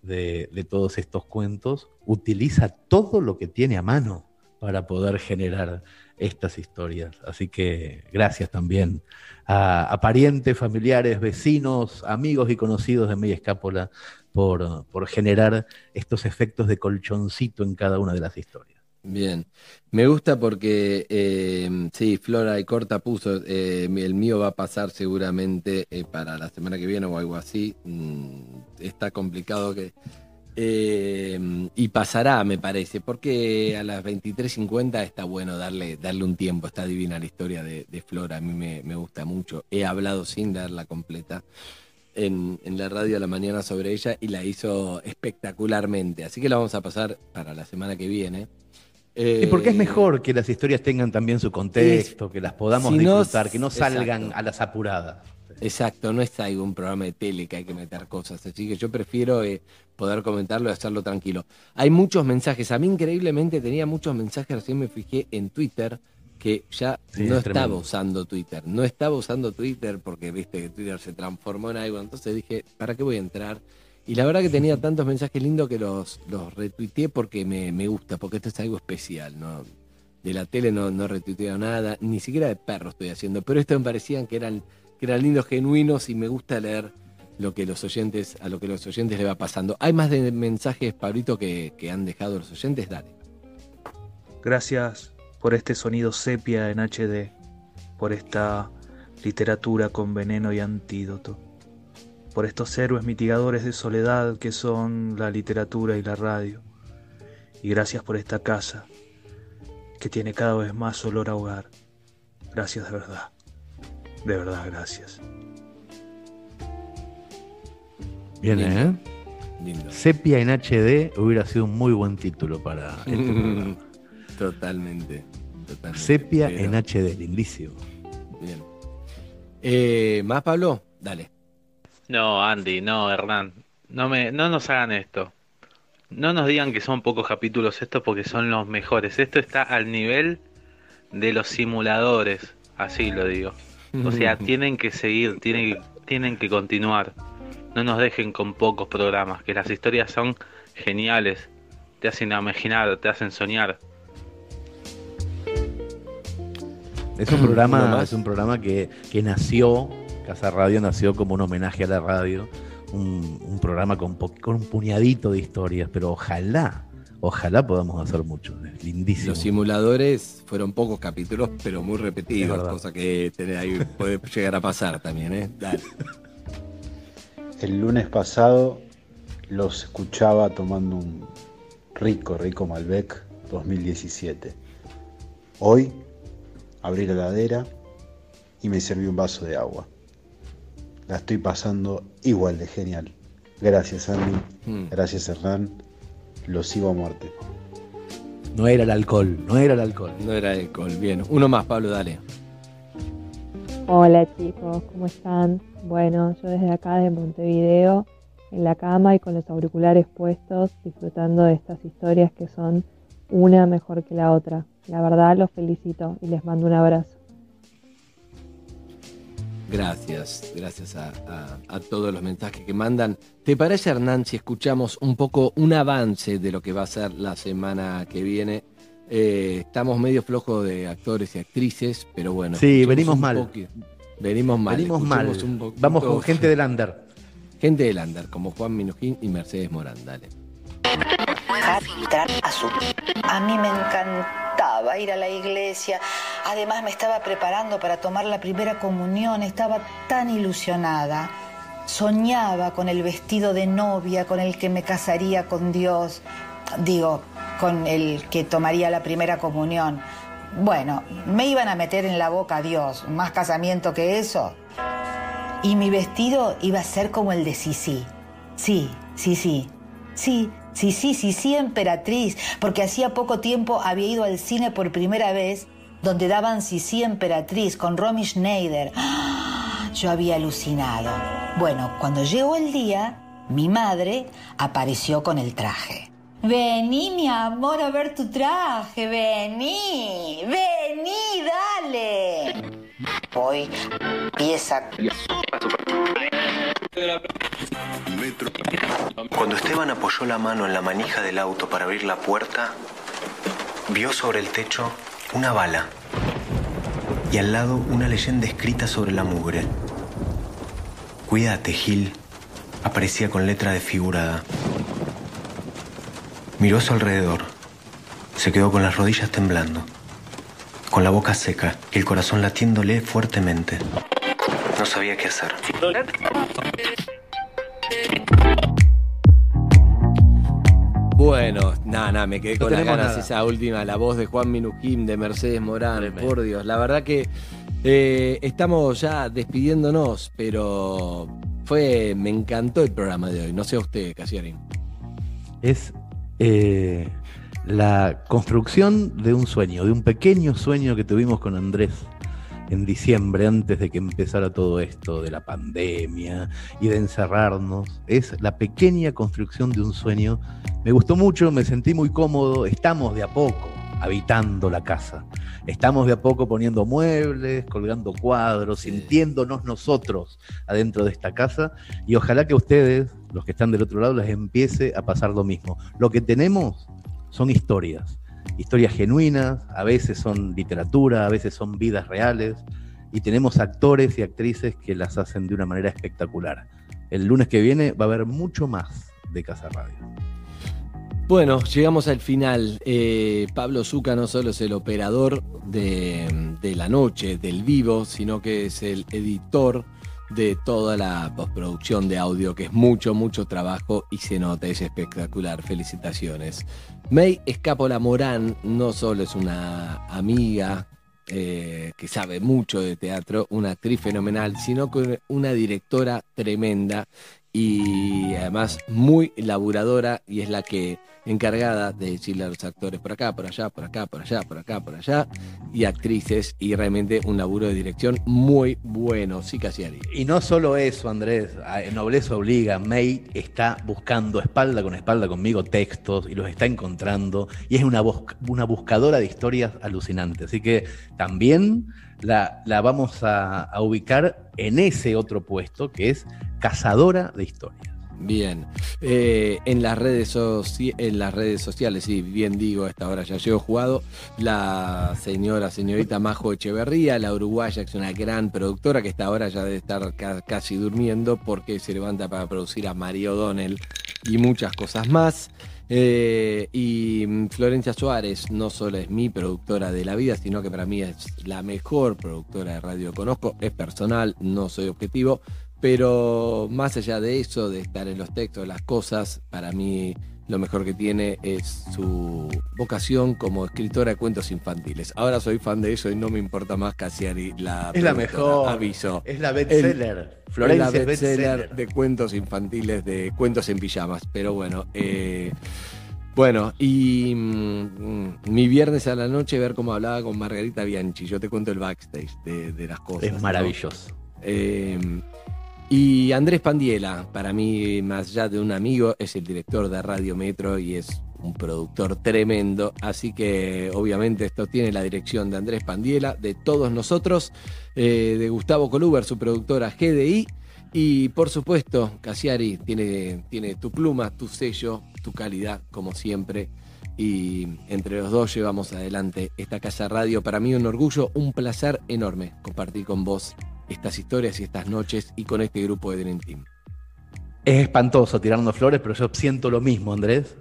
de, todos estos cuentos, utiliza todo lo que tiene a mano para poder generar estas historias. Así que gracias también a, parientes, familiares, vecinos, amigos y conocidos de May Escápola por, por generar estos efectos de colchoncito en cada una de las historias. Bien, me gusta porque eh, sí, Flora y Corta puso, eh, el mío va a pasar seguramente eh, para la semana que viene o algo así. Mm, está complicado que... eh, y pasará, me parece, porque a las 23.50 está bueno darle, darle un tiempo, está divina la historia de, de Flora, a mí me, me gusta mucho. He hablado sin darla completa en, en la radio a la mañana sobre ella y la hizo espectacularmente, así que la vamos a pasar para la semana que viene. Y porque es Eh, mejor que las historias tengan también su contexto, que las podamos si no- disfrutar, que no salgan exacto. a las apuradas. Exacto, no es algo un programa de tele que hay que meter cosas, así que yo prefiero eh, poder comentarlo y hacerlo tranquilo. Hay muchos mensajes, a mí increíblemente tenía muchos mensajes, recién me fijé en Twitter que ya Sí, no es estaba tremendo. usando Twitter, no estaba usando Twitter porque viste que Twitter se transformó en algo, entonces dije, ¿para qué voy a entrar? Y la verdad que tenía tantos mensajes lindos que los, los retuiteé porque me, me gusta, porque esto es algo especial, ¿no? De la tele no, no retuiteo nada, ni siquiera de perro estoy haciendo, pero estos me parecían que eran, que eran lindos, genuinos y me gusta leer lo que los oyentes, a lo que los oyentes le va pasando. Hay más de mensajes, Pablito, que, que han dejado los oyentes, dale. Gracias por este sonido sepia en HD, por esta literatura con veneno y antídoto, por estos héroes mitigadores de soledad que son la literatura y la radio. Y gracias por esta casa que tiene cada vez más olor a hogar. Gracias de verdad. De verdad, gracias. Bien, Lindo. ¿eh? Lindo. Sepia en HD hubiera sido un muy buen título para este programa. Totalmente. totalmente. Sepia Pero- en HD, lindísimo. Bien. Eh, ¿Más, Pablo? Dale. No, Andy, no, Hernán. No, me, no nos hagan esto. No nos digan que son pocos capítulos estos porque son los mejores. Esto está al nivel de los simuladores, así lo digo. O sea, tienen que seguir, tienen, tienen que continuar. No nos dejen con pocos programas, que las historias son geniales. Te hacen imaginar, te hacen soñar. Es un programa, es un programa que, que nació, Casa Radio nació como un homenaje a la radio, un, un programa con, un puñadito de historias, pero ojalá, ojalá podamos hacer mucho. Es lindísimo. Los simuladores fueron pocos capítulos, pero muy repetidos, cosa que tener ahí puede llegar a pasar también, ¿eh? Dale. El lunes pasado los escuchaba tomando un rico, rico Malbec 2017. Hoy abrí la heladera y me serví un vaso de agua. La estoy pasando igual de genial. Gracias Andy, Mm. gracias Hernán, los sigo a muerte. No era el alcohol, no era el alcohol. No era alcohol. Bien. Uno más, Pablo, dale. Hola chicos, ¿cómo están? Bueno, yo desde acá de Montevideo, en la cama y con los auriculares puestos, disfrutando de estas historias que son una mejor que la otra. La verdad los felicito y les mando un abrazo. Gracias, gracias a, a- a todos los mensajes que mandan. ¿Te parece, Hernán, si escuchamos un poco un avance de lo que va a ser la semana que viene? Eh, estamos medio flojos de actores y actrices, pero bueno. Sí, venimos mal. Venimos mal. Venimos mal. un Vamos con gente del under. Gente del under, como Juan Minujín y Mercedes Morán, dale. A mí me encantaba ir a la iglesia. Además me estaba preparando para tomar la primera comunión. Estaba tan ilusionada. Soñaba con el vestido de novia con el que me casaría con Dios. Digo, con el que tomaría la primera comunión. Bueno, me iban a meter en la boca a Dios. Más casamiento que eso. Y mi vestido iba a ser como el de Sisi. Sí, sí, sí. Sí, sí, sí, sí, sí, emperatriz. Porque hacía poco tiempo había ido al cine por primera vez, donde daban Sisi emperatriz con Romy Schneider. ¡Ah! Yo había alucinado. Bueno, cuando llegó el día, mi madre apareció con el traje. Vení, mi amor, a ver tu traje. Vení, vení, dale. Voy, pieza Cuando Esteban apoyó la mano en la manija del auto para abrir la puerta, vio sobre el techo una bala y al lado una leyenda escrita sobre la mugre. Cuídate, Gil, aparecía con letra desfigurada. Miró a su alrededor. Se quedó con las rodillas temblando, con la boca seca y el corazón latiéndole fuertemente. No sabía qué hacer. Bueno, nada, nada, me quedé No con las ganas nada. esa última, la voz de Juan Minujín, de Mercedes Morán, por Dios. La verdad que eh, estamos ya despidiéndonos, pero fue, me encantó el programa de hoy. No sé a usted, Casiarín. Es eh, la construcción de un sueño, de un pequeño sueño que tuvimos con Andrés en diciembre, antes de que empezara todo esto de la pandemia y de encerrarnos. Es la pequeña construcción de un sueño. Me gustó mucho, me sentí muy cómodo. Estamos de a poco habitando la casa. Estamos de a poco poniendo muebles, colgando cuadros, sintiéndonos nosotros adentro de esta casa y ojalá que ustedes, los que están del otro lado, les empiece a pasar lo mismo. Lo que tenemos son historias, historias genuinas, a veces son literatura, a veces son vidas reales y tenemos actores y actrices que las hacen de una manera espectacular. El lunes que viene va a haber mucho más de Casa Radio. Bueno, llegamos al final. Eh, Pablo Zuca no solo es el operador de, de la noche, del vivo, sino que es el editor de toda la postproducción de audio, que es mucho, mucho trabajo y se nota, es espectacular. Felicitaciones. May Escapola Morán no solo es una amiga eh, que sabe mucho de teatro, una actriz fenomenal, sino que una directora tremenda y además muy laburadora y es la que encargada de decirle a los actores por acá, por allá, por acá, por allá, por acá, por allá y actrices y realmente un laburo de dirección muy bueno, sí Casiari. Y no solo eso, Andrés, Nobleza Obliga, May está buscando espalda con espalda conmigo textos y los está encontrando y es una, una buscadora de historias alucinante. Así que también la, vamos a, ubicar en ese otro puesto que es cazadora de historias. Bien, Eh, en, las redes en las redes sociales, sí, bien digo, a esta hora ya llevo jugado, la señora, señorita Majo Echeverría, la uruguaya, que es una gran productora, que esta hora ya debe estar ca- casi durmiendo porque se levanta para producir a María O'Donnell y muchas cosas más. Eh, y mm, Florencia Suárez no solo es mi productora de la vida, sino que para mí es la mejor productora de radio que conozco, es personal, no soy objetivo, pero más allá de eso, de estar en los textos, las cosas, para mí lo mejor que tiene es su vocación como escritora de cuentos infantiles. Ahora soy fan de eso y no me importa más Casiari la Es la mejor. Aviso. Es la El- bestseller. es Florencia la es bestseller bestseller. de cuentos infantiles, de cuentos en pijamas. Pero bueno, eh, bueno, y mm, mi viernes a la noche ver cómo hablaba con Margarita Bianchi. Yo te cuento el backstage de, de las cosas. Es ¿no? maravilloso. Eh, y Andrés Pandiela, para mí, más allá de un amigo, es el director de Radio Metro y es un productor tremendo. Así que, obviamente, esto tiene la dirección de Andrés Pandiela, de todos nosotros, eh, de Gustavo Coluber, su productora GDI. Y por supuesto, Casiari tiene, tiene tu pluma, tu sello, tu calidad, como siempre. Y entre los dos llevamos adelante esta casa radio. Para mí un orgullo, un placer enorme compartir con vos estas historias y estas noches y con este grupo de Dream Team. Es espantoso tirarnos flores, pero yo siento lo mismo, Andrés.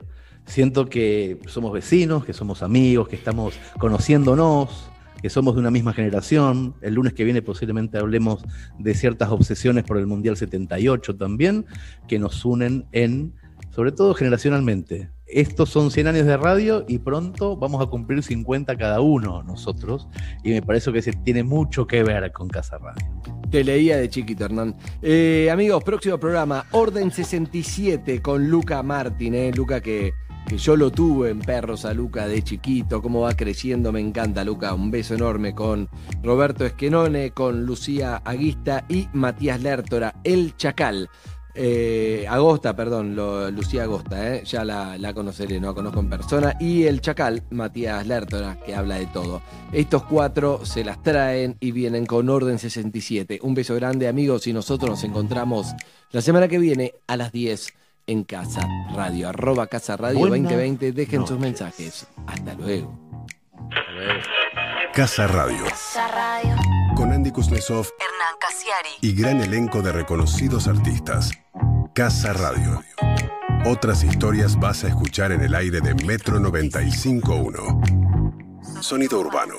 Siento que somos vecinos, que somos amigos, que estamos conociéndonos, que somos de una misma generación. El lunes que viene posiblemente hablemos de ciertas obsesiones por el Mundial 78 también, que nos unen en, sobre todo generacionalmente. Estos son 100 años de radio y pronto vamos a cumplir 50 cada uno nosotros. Y me parece que se tiene mucho que ver con Casa Radio. Te leía de chiquito, Hernán. Eh, amigos, próximo programa, Orden 67 con Luca Martín, eh, Luca que, que yo lo tuve en Perros a Luca de chiquito, cómo va creciendo, me encanta Luca, un beso enorme con Roberto Esquenone, con Lucía Aguista y Matías Lertora, el Chacal. Eh, Agosta, perdón, lo- Lucía Agosta, eh, ya la, la conoceré, no la conozco en persona. Y el Chacal, Matías Lertora, que habla de todo. Estos cuatro se las traen y vienen con Orden 67. Un beso grande, amigos, y nosotros nos encontramos la semana que viene a las 10 en Casa Radio. Arroba Casa Radio Buenas 2020. Dejen sus mensajes. Hasta luego. Casa Radio. Radio. Con Andy Kuznetsov Hernán Casiari. y gran elenco de reconocidos artistas. Casa Radio. Otras historias vas a escuchar en el aire de Metro 95.1. Sonido urbano.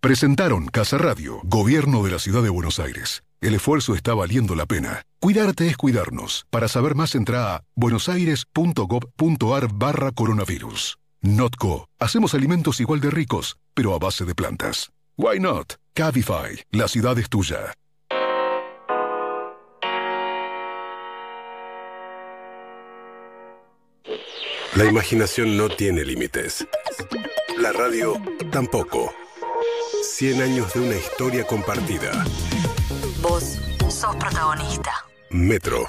Presentaron Casa Radio, Gobierno de la Ciudad de Buenos Aires. El esfuerzo está valiendo la pena. Cuidarte es cuidarnos. Para saber más entra a buenosaires.gov.ar barra coronavirus. Notco. Hacemos alimentos igual de ricos, pero a base de plantas. Why not? Cabify. La ciudad es tuya. La imaginación no tiene límites. La radio tampoco. 100 años de una historia compartida. Vos sos protagonista. Metro.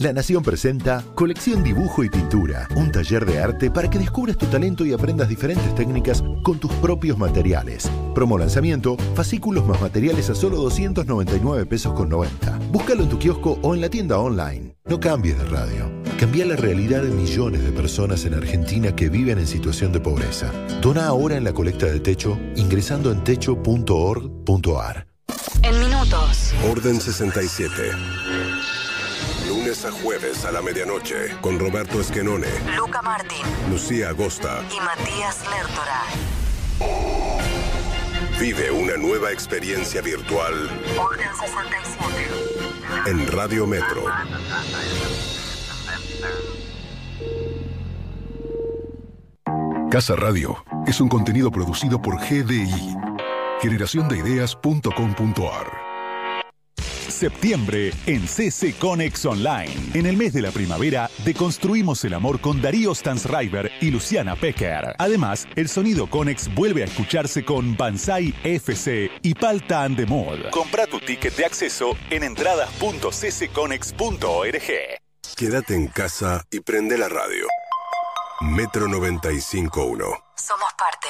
La Nación presenta Colección Dibujo y Pintura, un taller de arte para que descubras tu talento y aprendas diferentes técnicas con tus propios materiales. Promo lanzamiento, fascículos más materiales a solo 299 pesos con 90. Búscalo en tu kiosco o en la tienda online. No cambies de radio. Cambia la realidad de millones de personas en Argentina que viven en situación de pobreza. Dona ahora en la colecta de techo ingresando en techo.org.ar. En minutos. Orden 67. Lunes a jueves a la medianoche con Roberto Esquenone, Luca Martín Lucía Agosta. y Matías Lertora. Vive una nueva experiencia virtual Orden 67. en Radio Metro. Casa Radio es un contenido producido por GDI, generaciondeideas.com.ar. Septiembre en CC Conex Online. En el mes de la primavera, deconstruimos el amor con Darío Stansriver y Luciana Pecker. Además, el sonido Conex vuelve a escucharse con Banzai FC y Palta and the Mod. Compra tu ticket de acceso en entradas.ccconex.org. Quédate en casa y prende la radio. Metro 95.1. Somos parte.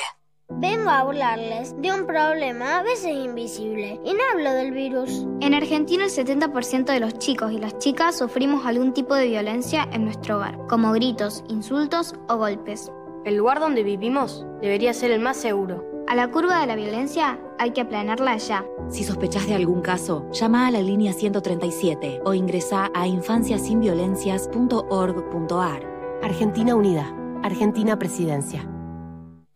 Vengo a hablarles de un problema a veces invisible y no hablo del virus. En Argentina el 70% de los chicos y las chicas sufrimos algún tipo de violencia en nuestro hogar, como gritos, insultos o golpes. El lugar donde vivimos debería ser el más seguro. A la curva de la violencia hay que aplanarla ya. Si sospechás de algún caso, llama a la línea 137 o ingresa a infanciasinviolencias.org.ar. Argentina Unida. Argentina Presidencia.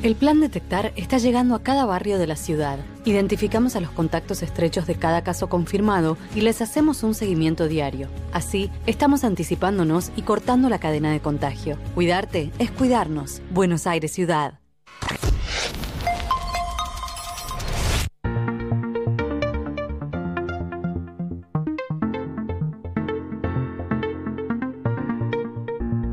El plan Detectar está llegando a cada barrio de la ciudad. Identificamos a los contactos estrechos de cada caso confirmado y les hacemos un seguimiento diario. Así, estamos anticipándonos y cortando la cadena de contagio. Cuidarte es cuidarnos. Buenos Aires Ciudad.